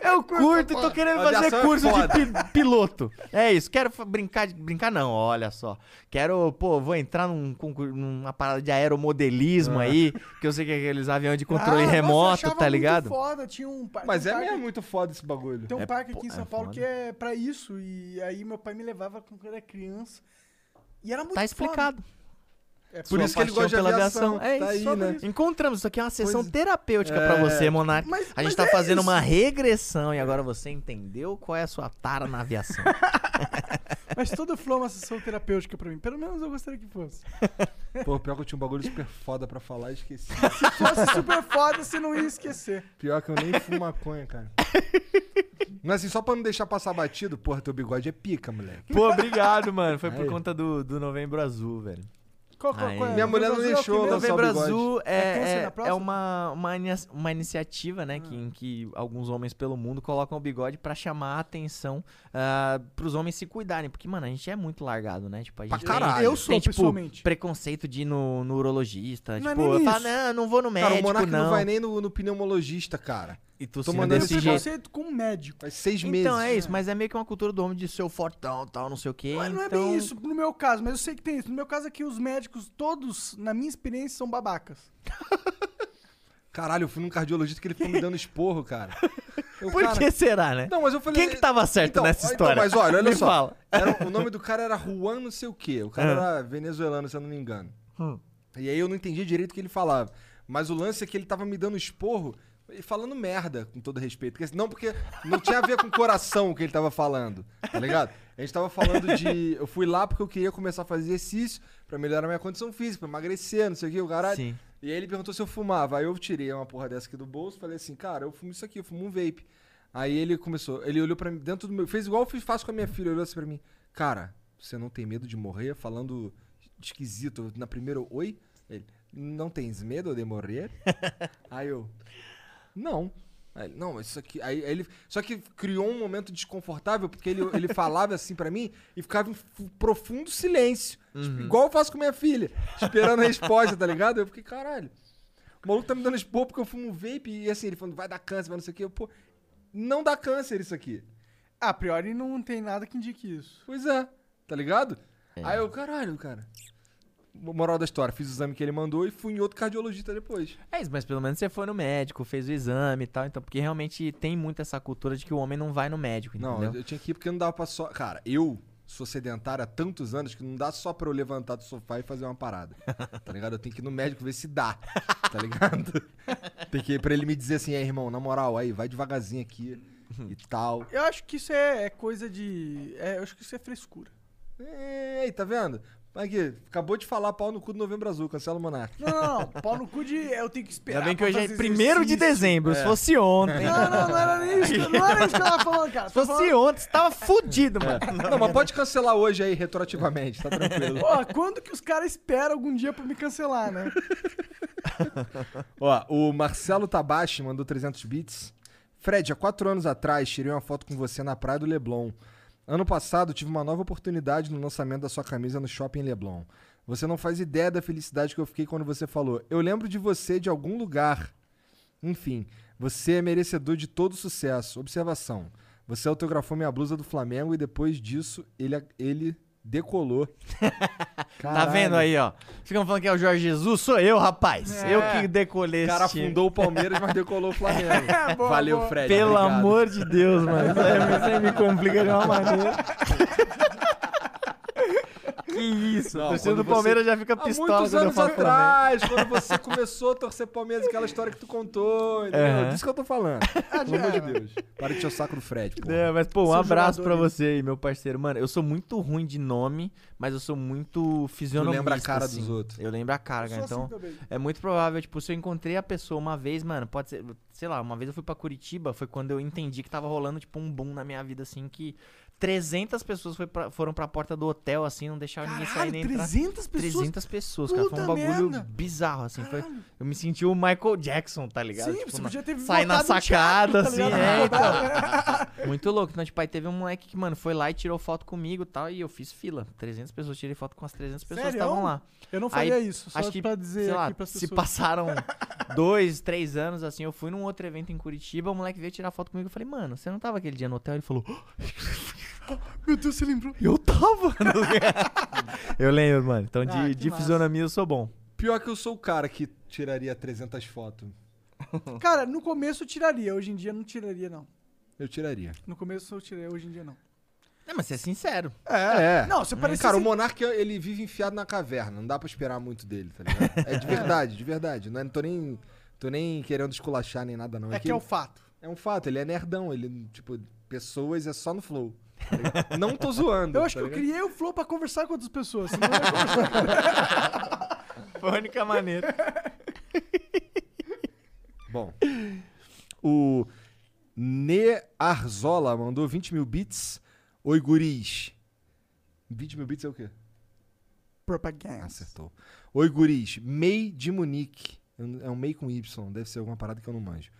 Eu curto e tô querendo fazer é curso de foda. pi- piloto. É isso, quero brincar de. Brincar não, olha só. Quero, pô, vou entrar num, numa parada de aeromodelismo Ah. aí, que eu sei que é aqueles aviões de controle Ah, nossa, remoto, achava tá ligado? Muito foda, tinha um par- Mas tem é um parque- mesmo muito foda esse bagulho. Tem um É parque aqui em é São Paulo foda. que é pra isso. E aí meu pai me levava quando eu era criança. E era muito Tá foda. É Por isso que ele gosta de pela aviação. É tá isso, aí, né? Encontramos. Isso aqui é uma sessão Pois- terapêutica pra É. você, Monark. Mas- a gente mas tá é fazendo isso. uma regressão e agora você entendeu qual é a sua tara na aviação. Mas todo flow é uma sessão terapêutica pra mim. Pelo menos eu gostaria que fosse. Pô, pior que eu tinha um bagulho super foda pra falar e esqueci. Se fosse super foda, você não ia esquecer. Pior que eu nem fumo maconha, cara. Mas assim, só pra não deixar passar batido, porra, teu bigode é pica, moleque. Pô, obrigado, mano. Foi por Aí. conta do, do Novembro Azul, velho. Qual, qual, qual é? Minha mulher não é deixou o Novembro. Azul É é, é, próstata? uma, uma, uma iniciativa, né, que, em que alguns homens pelo mundo colocam o bigode pra chamar a atenção uh, pros homens se cuidarem. Porque, mano, a gente é muito largado, né? Tipo, a Pra gente tem- caralho. Eu sou, tem, tipo, preconceito de ir no, no urologista. Não é tipo, nem eu falo, não, não vou no Cara, médico, o Monark não. não. vai nem no, no pneumologista, cara. E tu Tô mandando desse Tem esse jeito. preconceito com um médico. Faz seis meses. Então é isso, mas é meio que uma cultura do homem de ser o fortão tal, não sei o quê. Mas não é então... bem isso no meu caso, mas eu sei que tem isso. No meu caso aqui, os médicos, todos, na minha experiência, são babacas. Caralho, eu fui num cardiologista que ele ficou me dando esporro, cara. Eu, Por cara, que será, né? Não, mas eu falei. Quem que tava certo Então, nessa então, história? mas olha, olha Me só. fala. Era- o nome do cara era Juan não sei o quê. O cara Ah. era venezuelano, se eu não me engano. Hum. E aí eu não entendi direito o que ele falava. Mas o lance é que ele tava me dando esporro e falando merda, com todo respeito. Não, porque não tinha a ver com o coração o que ele tava falando, tá ligado? A gente tava falando de. Eu fui lá porque eu queria começar a fazer exercício pra melhorar a minha condição física, pra emagrecer, não sei o que, o caralho. Sim. E aí ele perguntou se eu fumava. Aí eu tirei uma porra dessa aqui do bolso falei assim, cara, eu fumo isso aqui, eu fumo um vape. Aí ele começou, ele olhou pra mim, dentro do meu. Fez igual eu faço com a minha filha, olhou assim pra mim, cara, você não tem medo de morrer? Falando esquisito, na primeira, oi? Ele, não tens medo de morrer? aí eu, não. Aí ele, não, mas isso aqui. Aí, aí ele. Só que criou um momento desconfortável, porque ele, ele falava assim pra mim e ficava em fu- profundo silêncio. Tipo, igual eu faço com minha filha, esperando a resposta, tá ligado? Eu fiquei, caralho. O maluco tá me dando expor porque eu fumo vape e assim, ele falando, vai dar câncer, vai não sei o quê. Eu, pô, não dá câncer isso aqui. A priori não tem nada que indique isso. Pois é, tá ligado? Aí eu, caralho, cara. Moral da história, fiz o exame que ele mandou e fui em outro cardiologista depois. É isso, mas pelo menos você foi no médico, fez o exame e tal. Então, porque realmente tem muito essa cultura de que o homem não vai no médico, Não, entendeu? eu, eu tinha que ir porque não dava pra só. Cara, eu sou sedentário há tantos anos que não dá só pra eu levantar do sofá e fazer uma parada. Tá ligado? Eu tenho que ir no médico ver se dá. Tá ligado? Tem que ir pra ele me dizer assim, é, irmão, na moral, aí, vai devagarzinho aqui e tal. Eu acho que isso é, é coisa de. é, eu acho que isso é frescura. Ei, tá vendo? Aqui, acabou de falar pau no cu do Novembro Azul, cancela o Monark. Não, não, não. Pau no cu de. Eu tenho que esperar. Ainda bem que hoje é fazer 1 de dezembro, se É. fosse ontem. Não, não, não era nem isso. Não era isso que eu tava falando, cara. Se fosse ontem, você tava fudido, mano. Não, mas pode cancelar hoje aí, retroativamente, tá tranquilo. Pô, quando que os caras esperam algum dia pra me cancelar, né? Ó, o Marcelo Tabashi mandou 300 bits. Fred, há quatro anos atrás tirei uma foto com você na praia do Leblon. Ano passado tive uma nova oportunidade no lançamento da sua camisa no Shopping Leblon. Você não faz ideia da felicidade que eu fiquei quando você falou. Eu lembro de você de algum lugar. Enfim, você é merecedor de todo sucesso. Observação. Você autografou minha blusa do Flamengo e depois disso ele, ele decolou. Tá vendo aí, ó? Ficam falando que é o Jorge Jesus, sou eu, rapaz. É. Eu que decolei O esse cara time. fundou o Palmeiras, mas decolou o Flamengo. Boa, Valeu, boa. Fred. Pelo obrigado. amor de Deus, mano. Aí me complica de uma maneira. que isso? Não, o torcedor do Palmeiras você- já fica Há pistola muitos quando eu anos atrás, quando você começou a torcer Palmeiras, aquela história que tu contou, entendeu? Aham. Disso que eu tô falando. Pelo amor de Deus. Para de o saco do Fred, pô. É, mas pô, um Seu abraço pra aí. você aí, meu parceiro. Mano, eu sou muito ruim de nome, mas eu sou muito fisionomista. lembra a cara assim. dos outros. Eu lembro a cara, Eu cara. assim Então, também. é muito provável, tipo, se eu encontrei a pessoa uma vez, mano, pode ser, sei lá, uma vez eu fui pra Curitiba, foi quando eu entendi que tava rolando, tipo, um boom na minha vida, assim, que 300 pessoas pra- foram pra porta do hotel, assim, não deixaram ninguém sair Caralho, nem entrar. 300 pessoas? 300 pessoas, cara. Foi um Puta bagulho merda. bizarro, assim. Foi, eu me senti o Michael Jackson, tá ligado? Sim, Tipo, você podia ter Sair na sacada, teatro, tá assim, ligado? é, então. Muito louco. Então, tipo, aí teve um moleque que, mano, foi lá e tirou foto comigo e tal, e eu fiz fila. 300 pessoas, tirei foto com as 300 pessoas que Sério? estavam lá. Eu não faria Aí, isso, só acho que, pra dizer sei lá, se passaram dois, três anos, assim, eu fui num outro evento em Curitiba, o moleque veio tirar foto comigo, eu falei, mano, você não tava aquele dia no hotel? Ele falou, Meu Deus, você lembrou? eu tava. eu lembro, mano. Então, de, Ah, que de massa. fisionomia eu sou bom. Pior que eu sou o cara que tiraria 300 fotos. Cara, no começo eu tiraria, hoje em dia não tiraria, não. Eu tiraria. No começo eu tirei, hoje em dia não. Não, mas você é sincero. É. Não, você parece Cara, assim- o Monark, ele vive enfiado na caverna. Não dá pra esperar muito dele, tá ligado? É de verdade, de verdade. Não, é- não tô nem, tô nem querendo esculachar nem nada, não. É que é o fato. É um fato, ele é nerdão. Ele, tipo, pessoas é só no flow. Tá não tô zoando. Eu acho tá que eu criei o Flow pra conversar com outras pessoas. senão eu. Foi a única maneira. Bom. O Nearzola mandou 20 mil bits. Oi, guris. 20 mil bits é o quê? Propaganda. Acertou. Oi, guris. MEI de Munique. É um MEI com Y. Deve ser alguma parada que eu não manjo.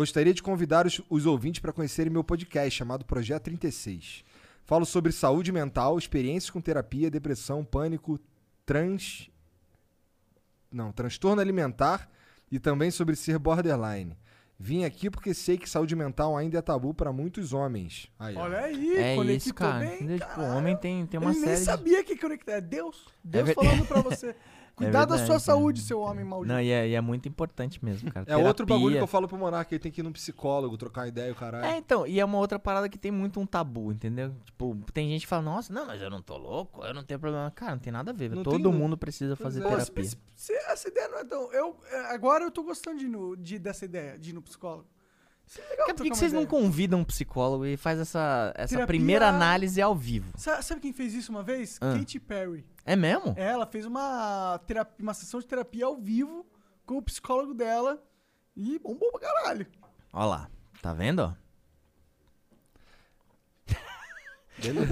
Gostaria de convidar os, os ouvintes para conhecerem meu podcast chamado Projeto 36. Falo sobre saúde mental, experiências com terapia, depressão, pânico, trans. Não, transtorno alimentar e também sobre ser borderline. Vim aqui porque sei que saúde mental ainda é tabu para muitos homens. Aí, ó. Olha aí, É conectou isso, cara. bem. Entendeu? Tipo, o homem tem, tem uma Ele nem série de... sabia que conectar. É Deus. Deus ver- falando pra você. Cuidar da verdade, sua saúde, seu homem maldito. Não, e é, e é muito importante mesmo, cara. É outro bagulho que Terapia. eu falo pro Monark, ele tem que ir num psicólogo, trocar ideia, o caralho. É, então, e é uma outra parada que tem muito um tabu, entendeu? Tipo, tem gente que fala, nossa, não, mas eu não tô louco, eu não tenho problema. Cara, não tem nada a ver, Não todo tem- mundo precisa fazer Pô, terapia. se- se- essa ideia não é tão. Eu, é, agora eu tô gostando de, no- de- dessa ideia, de ir no psicólogo. Isso é legal Por que, uma vocês não ideia. convidam um psicólogo e faz essa, essa Terapia- primeira análise ao vivo? Sa- Sabe quem fez isso uma vez? Ah. Katy Perry. É mesmo? É, Ela fez uma, terapia, uma sessão de terapia ao vivo com o psicólogo dela e bombou pra caralho. Ó lá, tá vendo.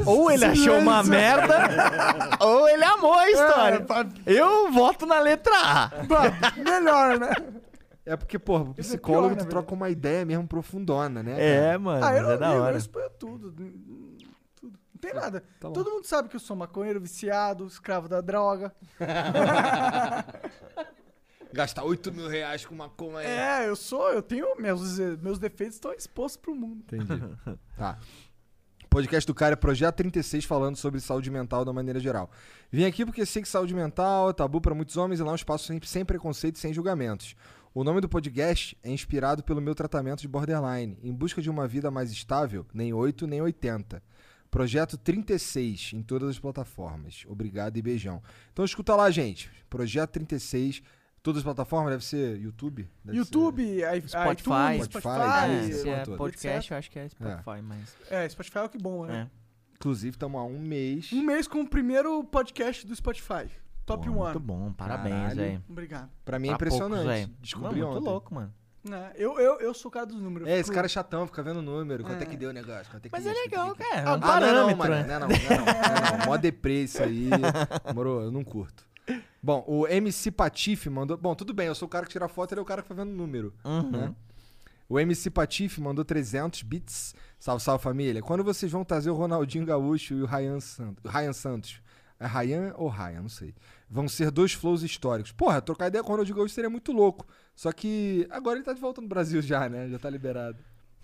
Ou ele achou uma merda, ou ele amou a história. Eu voto na letra A. Melhor, né? É porque, pô, o Isso é psicólogo pior, tu né, troca uma ideia mesmo profundona, né? É, mano, ah, eu é da hora. eu tudo. Não tem nada. tá bom. Todo mundo sabe que eu sou maconheiro, viciado, escravo da droga. Gastar 8 mil reais com aí. É, eu sou, eu tenho. Meus, meus defeitos estão expostos pro mundo. Entendi. tá. Podcast do cara é Projeto 36 falando sobre saúde mental da maneira geral. Vim aqui porque sei que saúde mental é tabu para muitos homens e lá é um espaço sem, sem preconceito e sem julgamentos. O nome do podcast é inspirado pelo meu tratamento de borderline, em busca de uma vida mais estável, nem 8 nem 80. Projeto 36 em todas as plataformas. Obrigado e beijão. Então escuta lá, gente. Projeto 36, todas as plataformas, deve ser YouTube? Deve YouTube, i- Spotify, iTunes, Spotify, Spotify. É, se é toda. podcast, eu acho que é Spotify, mas... É, Spotify é o que bom, né? É. Inclusive, estamos há um mês. Um mês com o primeiro podcast do Spotify. Top Pô, 1. Muito bom, parabéns, velho. Obrigado. Pra mim é Pra poucos, impressionante. velho. Descobri Mano, muito ontem. louco, mano. É, eu, eu, eu sou o cara dos números. É, esse fico- cara é chatão, fica vendo número. Quanto é, É. que deu o negócio? Quanto é que Mas isso, é que legal, aquilo? cara. É Ah, um Ah, não, não, parâmetro, mano. né? Não, não, não, não, não, não. Mó deprê isso aí. Moro, eu não curto. Bom, o MC Patife mandou. Bom, tudo bem, eu sou o cara que tira foto, ele é o cara que fica vendo número. Uhum. né? O MC Patife mandou 300 bits. Salve, salve família. Quando vocês vão trazer o Ronaldinho Gaúcho e o Ryan Santos? Ryan Santos. É Ryan ou Ryan? Não sei. Vão ser dois flows históricos. Porra, trocar ideia com o Ronaldinho Gaúcho seria muito louco. Só que agora ele tá de volta no Brasil já, né? Já tá liberado.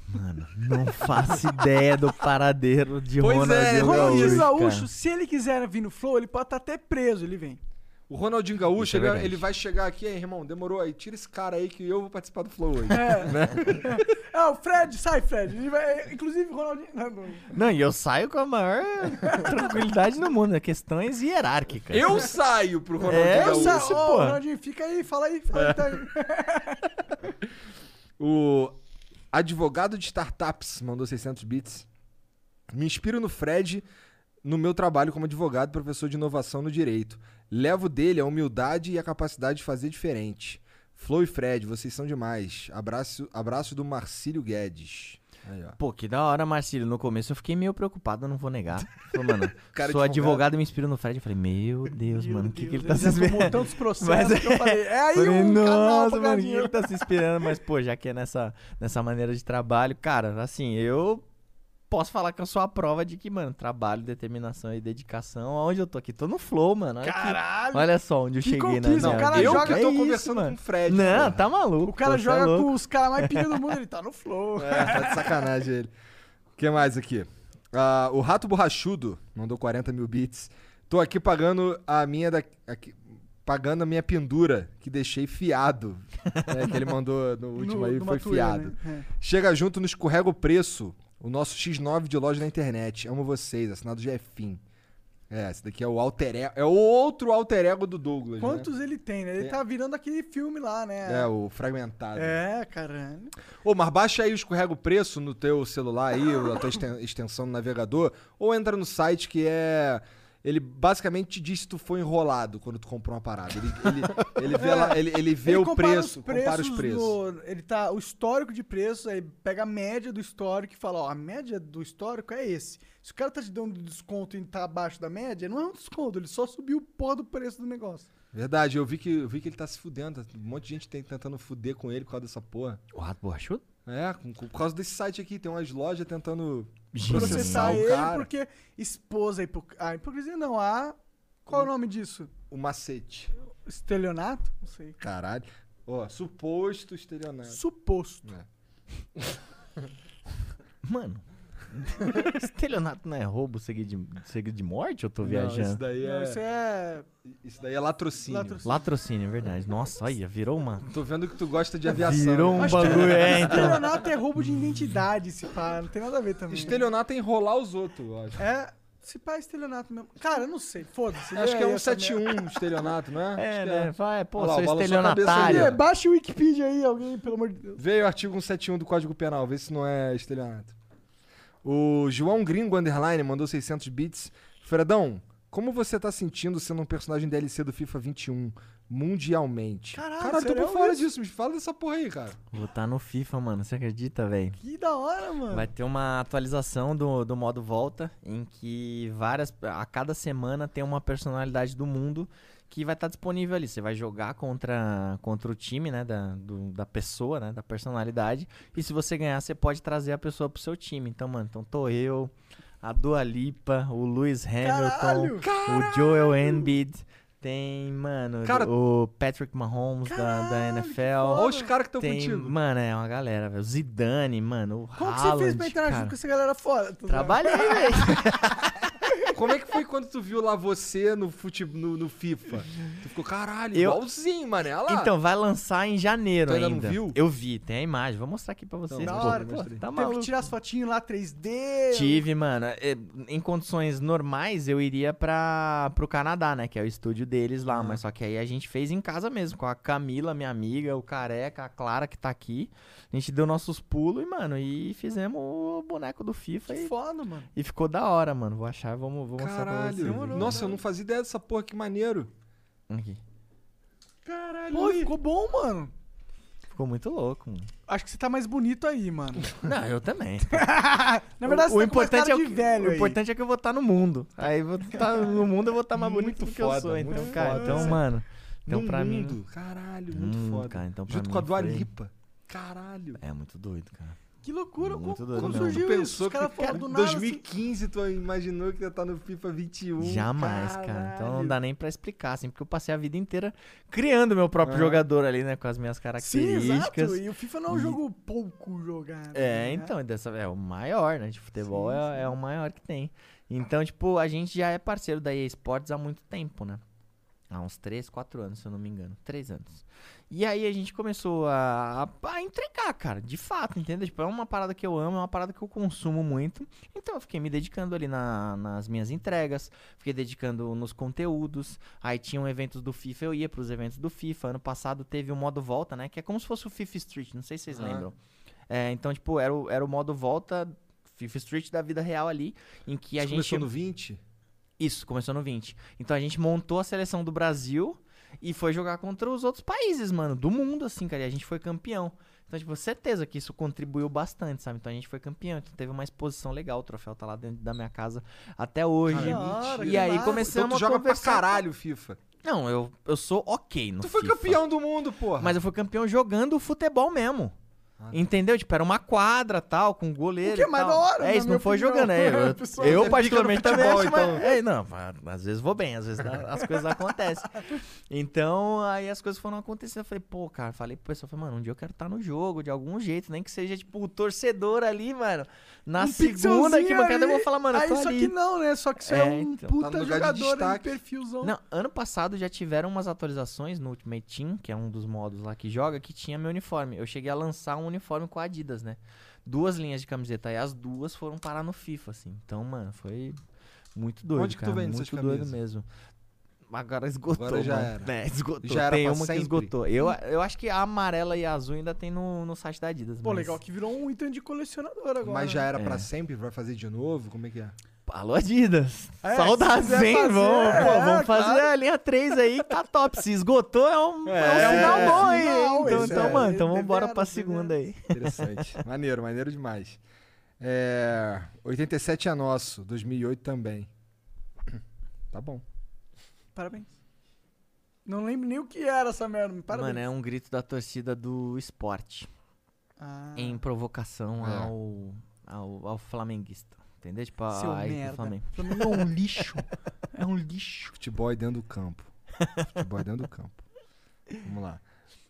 Mano, não faço ideia do paradeiro de Pois é, Ronaldinho Ronaldinho Gaúcho, Gaúcho, se ele quiser vir no Flow, ele pode estar até preso, ele vem. O Ronaldinho Gaúcho, é ele, verdade. ele vai chegar aqui, aí, irmão, demorou aí, tira esse cara aí que eu vou participar do Flow hoje. É. Né? É, o Fred, sai, Fred. Vai, inclusive, o Ronaldinho. Não, não. Não, e eu saio com a maior tranquilidade do mundo, né? Questões hierárquicas. Eu saio pro Ronaldinho É, Eu Gaúcho. sa... Gaúcho, Ô, pô. Ronaldinho, fica aí, fala aí, fala aí. Tá aí. O advogado de startups mandou 600 bits. Me inspiro no Fred no meu trabalho como advogado e professor de inovação no direito. Levo dele a humildade e a capacidade de fazer diferente. Flow e Fred, vocês são demais. Abraço, abraço do Marcílio Guedes. Aí, ó. Pô, que da hora, Marcílio. No começo eu fiquei meio preocupado, não vou negar. Falei, mano, Cara sou advogado. e me inspiro no Fred. Eu falei, meu Deus, Meu mano, o que, que ele tá se esperando? tantos processos Mas- que eu falei, é aí Falei, um canal nossa, mano, que ele tá se inspirando? Mas, pô, já que é nessa, nessa maneira de trabalho, cara, assim, eu posso falar que eu sou a prova de que, mano, trabalho, determinação e dedicação. Aonde eu tô aqui? Tô no flow, mano. Olha, que- Caralho! olha só onde eu cheguei na conquista, minha o cara eu joga- que É tô isso, conversando mano. com o Fred. Não, porra. tá maluco. O cara pô, é joga louco. com os caras mais pica do mundo, ele tá no Flow. É, tá de sacanagem ele. O que mais aqui? Ah, o Rato Borrachudo mandou 40 mil bits. Tô aqui pagando a minha da, aqui- pagando a minha pendura que deixei fiado. É, que ele mandou no último No- aí, foi fiado. né? Chega junto no escorrega o preço. O nosso X9 de loja na internet. Amo vocês, assinado Jefim. É, esse daqui é o alter ego, é o outro alter ego do Douglas, né? Quantos ele tem, né? Ele Tem- tá virando aquele filme lá, né? É, o fragmentado. É, caralho. Ô, mas baixa aí o escorrega o preço no teu celular aí, a tua exten- extensão no navegador, ou entra no site que é. Ele basicamente te diz se tu foi enrolado quando tu comprou uma parada. Ele, ele, ele vê, lá, ele, ele vê Ele o preço, compara os preços. no- ele tá o histórico de preços, aí pega a média do histórico e fala, ó, a média do histórico é esse. Se o cara tá te dando desconto e tá abaixo da média, não é um desconto, ele só subiu o porra do preço do negócio. Verdade, eu vi que, eu vi que ele tá se fudendo. Um monte de gente tem, tentando fuder com ele por causa dessa porra. O rato borrachudo? É, com- com- por causa desse site aqui. Tem umas lojas tentando processar Processar o ele cara. porque expôs a, hipo... a hipocrisia, não, a... Qual é o nome disso? O macete. Estelionato? Não sei. Caralho. Ó, suposto estelionato. Suposto. É. Mano. Estelionato não é roubo seguido de, seguido de morte? Eu tô Não, viajando. isso daí Não, é. isso é... Isso daí é latrocínio. Latrocínio. Latrocínio, é verdade. Nossa, olha, virou uma. Tô vendo que tu gosta de aviação. Virou um né? Que bagulho, é, então. Estelionato é roubo de identidade, se pá, não tem nada a ver também. Estelionato é enrolar os outros, eu acho. É, se pá, é estelionato mesmo. Cara, eu não sei, foda-se. Acho que é aí um essa merda. 71 estelionato, não é? É, né? Vai, pô, Olha lá, a cabeça estelionatário. É, baixa o Wikipedia aí, alguém, pelo amor de Deus. Veio o artigo 171 do Código Penal, vê se não é estelionato. O João Gringo Underline mandou 600 bits. Fredão, como você tá sentindo sendo um personagem DLC do FIFA 21 mundialmente? Caralho, Caralho, tô por fora isso? disso, me fala dessa porra aí, cara. Vou estar no FIFA, mano. Você acredita, velho? Que da hora, mano. Vai ter uma atualização do, do modo volta em que várias. A cada semana tem uma personalidade do mundo que vai estar disponível ali. Você vai jogar contra, contra o time, né? Da, do- da pessoa, né? Da personalidade. E se você ganhar, você pode trazer a pessoa pro seu time. Então, mano, então tô eu, a Dua Lipa, o Lewis Hamilton, Caralho! o Joel Embiid. Tem, mano, Cara- o Patrick Mahomes da, da NFL. Olha os caras que estão contigo. mano, é uma galera, velho. O Zidane, mano, o Como que Haaland, você fez pra entrar cara. junto com essa galera fora? Trabalhei, velho. Como é que foi quando tu viu lá você no, fute... no, no FIFA? Tu ficou, caralho, Eu- igualzinho, mané. Olha lá. Então, vai lançar em janeiro Tu ainda não ainda. viu? Eu vi, tem a imagem. Vou mostrar aqui pra vocês. Então, pô. hora, Pô, tá Teve maluco. que tirar as fotinhas lá 3D. Tive, mano. é, Em condições normais, eu iria pra, pro Canadá, né? Que é o estúdio deles lá. Mas só que aí a gente fez em casa mesmo, com a Camila, minha amiga, o Careca, a Clara que tá aqui. A gente deu nossos pulos e, mano, e fizemos o boneco do FIFA. Que E, foda, mano. e ficou da hora, mano. Vou achar, vamos, vou mostrar pra Caralho. vocês. Demorou, Nossa, eu não fazia ideia dessa porra, que maneiro. Aqui. Caralho. Pô, ficou bom, mano. Ficou muito louco, mano. Acho que você tá mais bonito aí, mano. Não, eu também. Na verdade, o, você o tá mais importante é o que, velho o aí. importante é que eu vou estar no mundo. Aí vou tá no mundo eu vou estar mais bonito Muito do que eu foda, sou. Então, cara, foda. então, mano. Então, no pra mundo. mim. Caralho, muito Hum, foda. cara, então pra Junto mim com a Dua foi- Lipa. Caralho. É muito doido, cara. Que loucura, Muito como, doido como mesmo. surgiu isso? Os que caras cara, falaram em do nada, assim. 2015 tu imaginou que ia estar no FIFA 21. Jamais, cara. Então não Caralho. dá nem pra explicar, assim, porque eu passei a vida inteira criando meu próprio Ah. jogador ali, né? Com as minhas Sim, características. exato. E o FIFA não é um E- jogo pouco jogado. É, né? então, dessa, é o maior, né? De futebol Sim, é, é o maior que tem. Então, tipo, a gente já é parceiro da EA Sports há muito tempo, né? Há uns 3, 4 anos, se eu não me engano. 3 anos. E aí a gente começou a, a, a entregar, cara, de fato, entendeu? Tipo, é uma parada que eu amo, é uma parada que eu consumo muito. Então eu fiquei me dedicando ali na- nas minhas entregas, fiquei dedicando nos conteúdos. Aí tinham eventos do FIFA, eu ia pros eventos do FIFA. Ano passado teve o modo volta, né? Que é como se fosse o FIFA Street, não sei se vocês Ah. lembram. É, então, tipo, era o, era o modo volta FIFA Street da vida real ali, em que a Isso gente... começou no 20? Isso, começou no 20. Então a gente montou a seleção do Brasil e foi jogar contra os outros países, mano, do mundo, assim, cara. E a gente foi campeão. Então, tipo, certeza que isso contribuiu bastante, sabe? Então a gente foi campeão. Então teve uma exposição legal. O troféu tá lá dentro da minha casa até hoje. Cara, hora, e aí começamos Então tu a joga pra conversar. caralho FIFA. Não, eu, eu sou ok no Tu foi FIFA. campeão do mundo, porra. Mas eu fui campeão jogando futebol mesmo. Ah, tá. Entendeu? Tipo, era uma quadra tal, com goleiro. O que é mais da hora, É isso, não foi opinião. jogando. É, eu, eu particularmente também acho, mas- então. é, não, às vezes vou bem, às vezes as coisas acontecem. Então, aí as coisas foram acontecendo. Eu falei, pô, cara, falei pro pessoal, falei, mano, um dia eu quero estar no jogo de algum jeito, nem que seja, tipo, o torcedor ali, mano. Na Um segunda que bancada eu vou falar, mano, eu Aí, tô só ali. que não, né? Só que você é, É, um então. puta Tá lugar de jogador aí, perfilzão. Não, ano passado já tiveram umas atualizações no Ultimate Team, que é um dos modos lá que joga, que tinha meu uniforme. Eu cheguei a lançar um uniforme com a Adidas, né? Duas linhas de camiseta e as duas foram parar no FIFA, assim. Então, mano, foi muito doido, Onde que tu cara. vende essas muito doido mesmo. Agora esgotou, Agora já mano. era. É, esgotou. Já era tem uma sempre. que esgotou. Eu, eu acho que a amarela e a azul ainda tem no, no site da Adidas. Pô, mas- legal que virou um item de colecionador agora. Mas já né? era pra É. sempre? Vai fazer de novo? Como é que é? Alô, Adidas. É, Saudades, hein? fazer, vamos, pô, é, vamos fazer claro. a linha 3 aí, tá top. Se esgotou, é um, é, É, um sinal é, bom aí, sinal? Então, então é, mano, então vamos embora pra segunda aí. Interessante. maneiro, maneiro demais. É, 87 é nosso, 2008 também. Tá bom. Parabéns. Não lembro nem o que era essa merda. Parabéns. Mano, é um grito da torcida do esporte. Ah, Em provocação É. ao, ao, ao flamenguista. Entendeu? Tipo, seu a, do merda. Flamengo. Flamengo é um lixo. É um lixo. Futebol é dentro do campo. Futebol é dentro do campo. Vamos lá.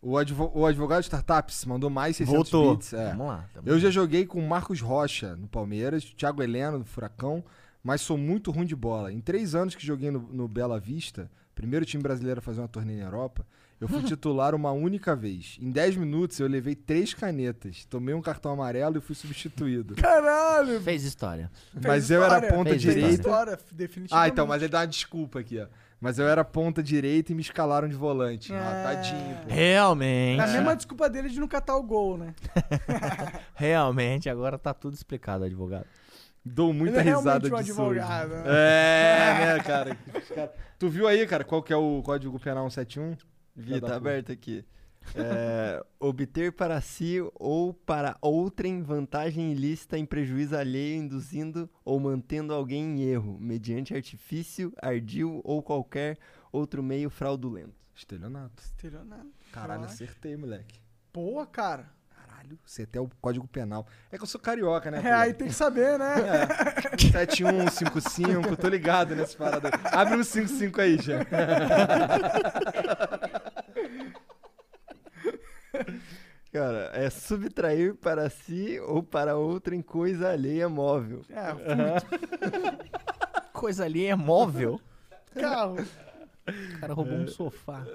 O, advo- o advogado de startups mandou mais 600 Voltou. bits. É. Vamos lá. tamo Eu já joguei com o Marcos Rocha no Palmeiras, Thiago Heleno no Furacão, mas sou muito ruim de bola. Em três anos que joguei no, no Bela Vista, primeiro time brasileiro a fazer uma turnê na Europa, eu fui titular uma única vez. Em 10 minutos eu levei três canetas, tomei um cartão amarelo e fui substituído. Caralho. Fez história. mas eu era história. ponta Fez direita. História, definitivamente. Ah, então, mas ele dá uma desculpa aqui, ó. Mas eu era ponta direita e me escalaram de volante. Ah, É. tadinho, pô. Realmente. A mesma desculpa dele de não catar o gol, né? Realmente, agora tá tudo explicado, advogado. Dou muita Ele é risada um disso advogado, né? É, né, cara- Tu viu aí, cara, qual que é o código penal 171? Vi, tá aberto aqui. É, obter para si ou para outrem vantagem ilícita em prejuízo alheio, induzindo ou mantendo alguém em erro, mediante artifício, ardil ou qualquer outro meio fraudulento. Estelionato. Estelionato. Caralho, acertei, moleque. Boa, cara. Caralho, você até o código penal. É que eu sou carioca, né? É, pô? aí tem que saber, né? É. 7155, tô ligado nessa parada. Abre um 55 aí, já. Cara, é subtrair para si ou para outrem coisa alheia móvel. É, Coisa ali é móvel. carro. O cara roubou um sofá.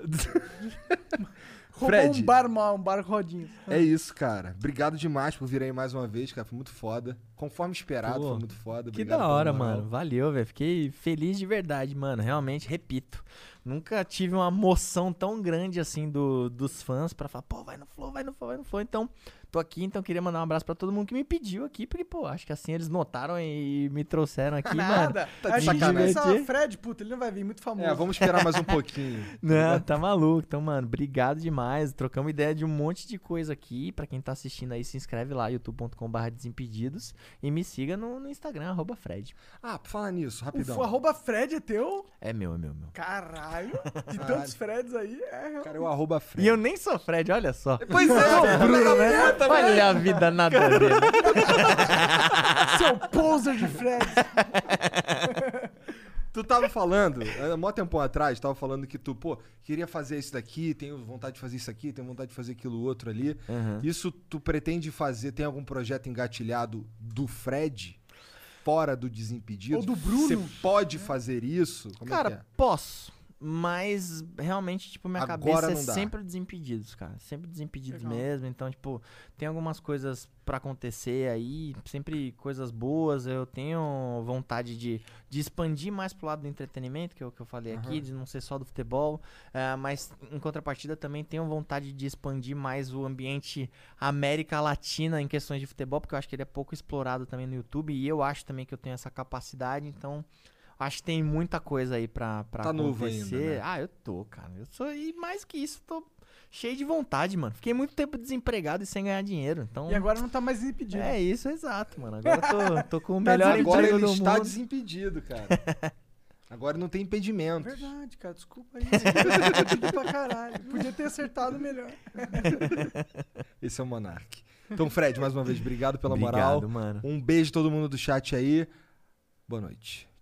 Roubou Fred. um bar mal, um bar rodinho. É isso, cara. Obrigado demais por vir aí mais uma vez, cara. Foi muito foda. Conforme esperado, Pô, foi muito foda. Que Obrigado da pela hora, mano. Valeu, velho. Fiquei feliz de verdade, mano. Realmente, repito. Nunca tive uma moção tão grande assim do, dos fãs pra falar, pô, vai no flow, vai no flow, vai no flow. Então, tô aqui, então queria mandar um abraço pra todo mundo que me pediu aqui, porque, pô, acho que assim eles notaram e me trouxeram aqui, mano. Nada. tá de sacanagem. Fred, puta, ele não vai vir, muito famoso. É, vamos esperar mais um pouquinho. Não, tá maluco. Então, mano, obrigado demais. Trocamos ideia de um monte de coisa aqui. Pra quem tá assistindo aí, se inscreve lá, youtube.com.br desimpedidos. E me siga no, no Instagram, arroba Fred. Ah, por falar nisso, O rapidão. f- arroba Fred é teu? É meu, é meu, meu. Caralho. De tantos Freds aí, é. Cara, é o arroba Fred. E eu nem sou Fred, olha só. Pois é, Bruno, né? Olha a vida nada a ver. Seu poser de Fred. Tu tava falando, há mó tempo atrás, tava falando que tu, pô, queria fazer isso daqui, tenho vontade de fazer isso aqui, tenho vontade de fazer aquilo outro ali. Uhum. Isso tu pretende fazer, tem algum projeto engatilhado do Fred? Fora do Desimpedido? Ou do Bruno? Você pode fazer isso? Como Cara, é que é? posso. Mas realmente, tipo, minha Agora cabeça é dá. sempre desimpedidos, cara. Sempre desimpedidos Legal. mesmo. Então, tipo, tem algumas coisas pra acontecer aí, sempre coisas boas. Eu tenho vontade de, de expandir mais pro lado do entretenimento, que é o que eu falei aqui, de não ser só do futebol. Ah, mas, em contrapartida, também tenho vontade de expandir mais o ambiente América Latina em questões de futebol, porque eu acho que ele é pouco explorado também no YouTube. E eu acho também que eu tenho essa capacidade, então. Acho que tem muita coisa aí pra, pra Tá acontecer. ainda, né? Ah, eu tô, cara. Eu sou. E mais que isso, tô cheio de vontade, mano. Fiquei muito tempo desempregado e sem ganhar dinheiro. Então. E agora não tá mais impedido. É isso, exato, mano. Agora tô, tô com o Tá melhor Agora emprego ele do está mundo. desimpedido, cara. Agora não tem impedimento. Verdade, cara, desculpa aí. Pra caralho. Podia ter acertado melhor. Esse é o Monark. Então, Fred, mais uma vez, obrigado pela Obrigado, moral. mano. Um beijo a todo mundo do chat aí. Boa noite.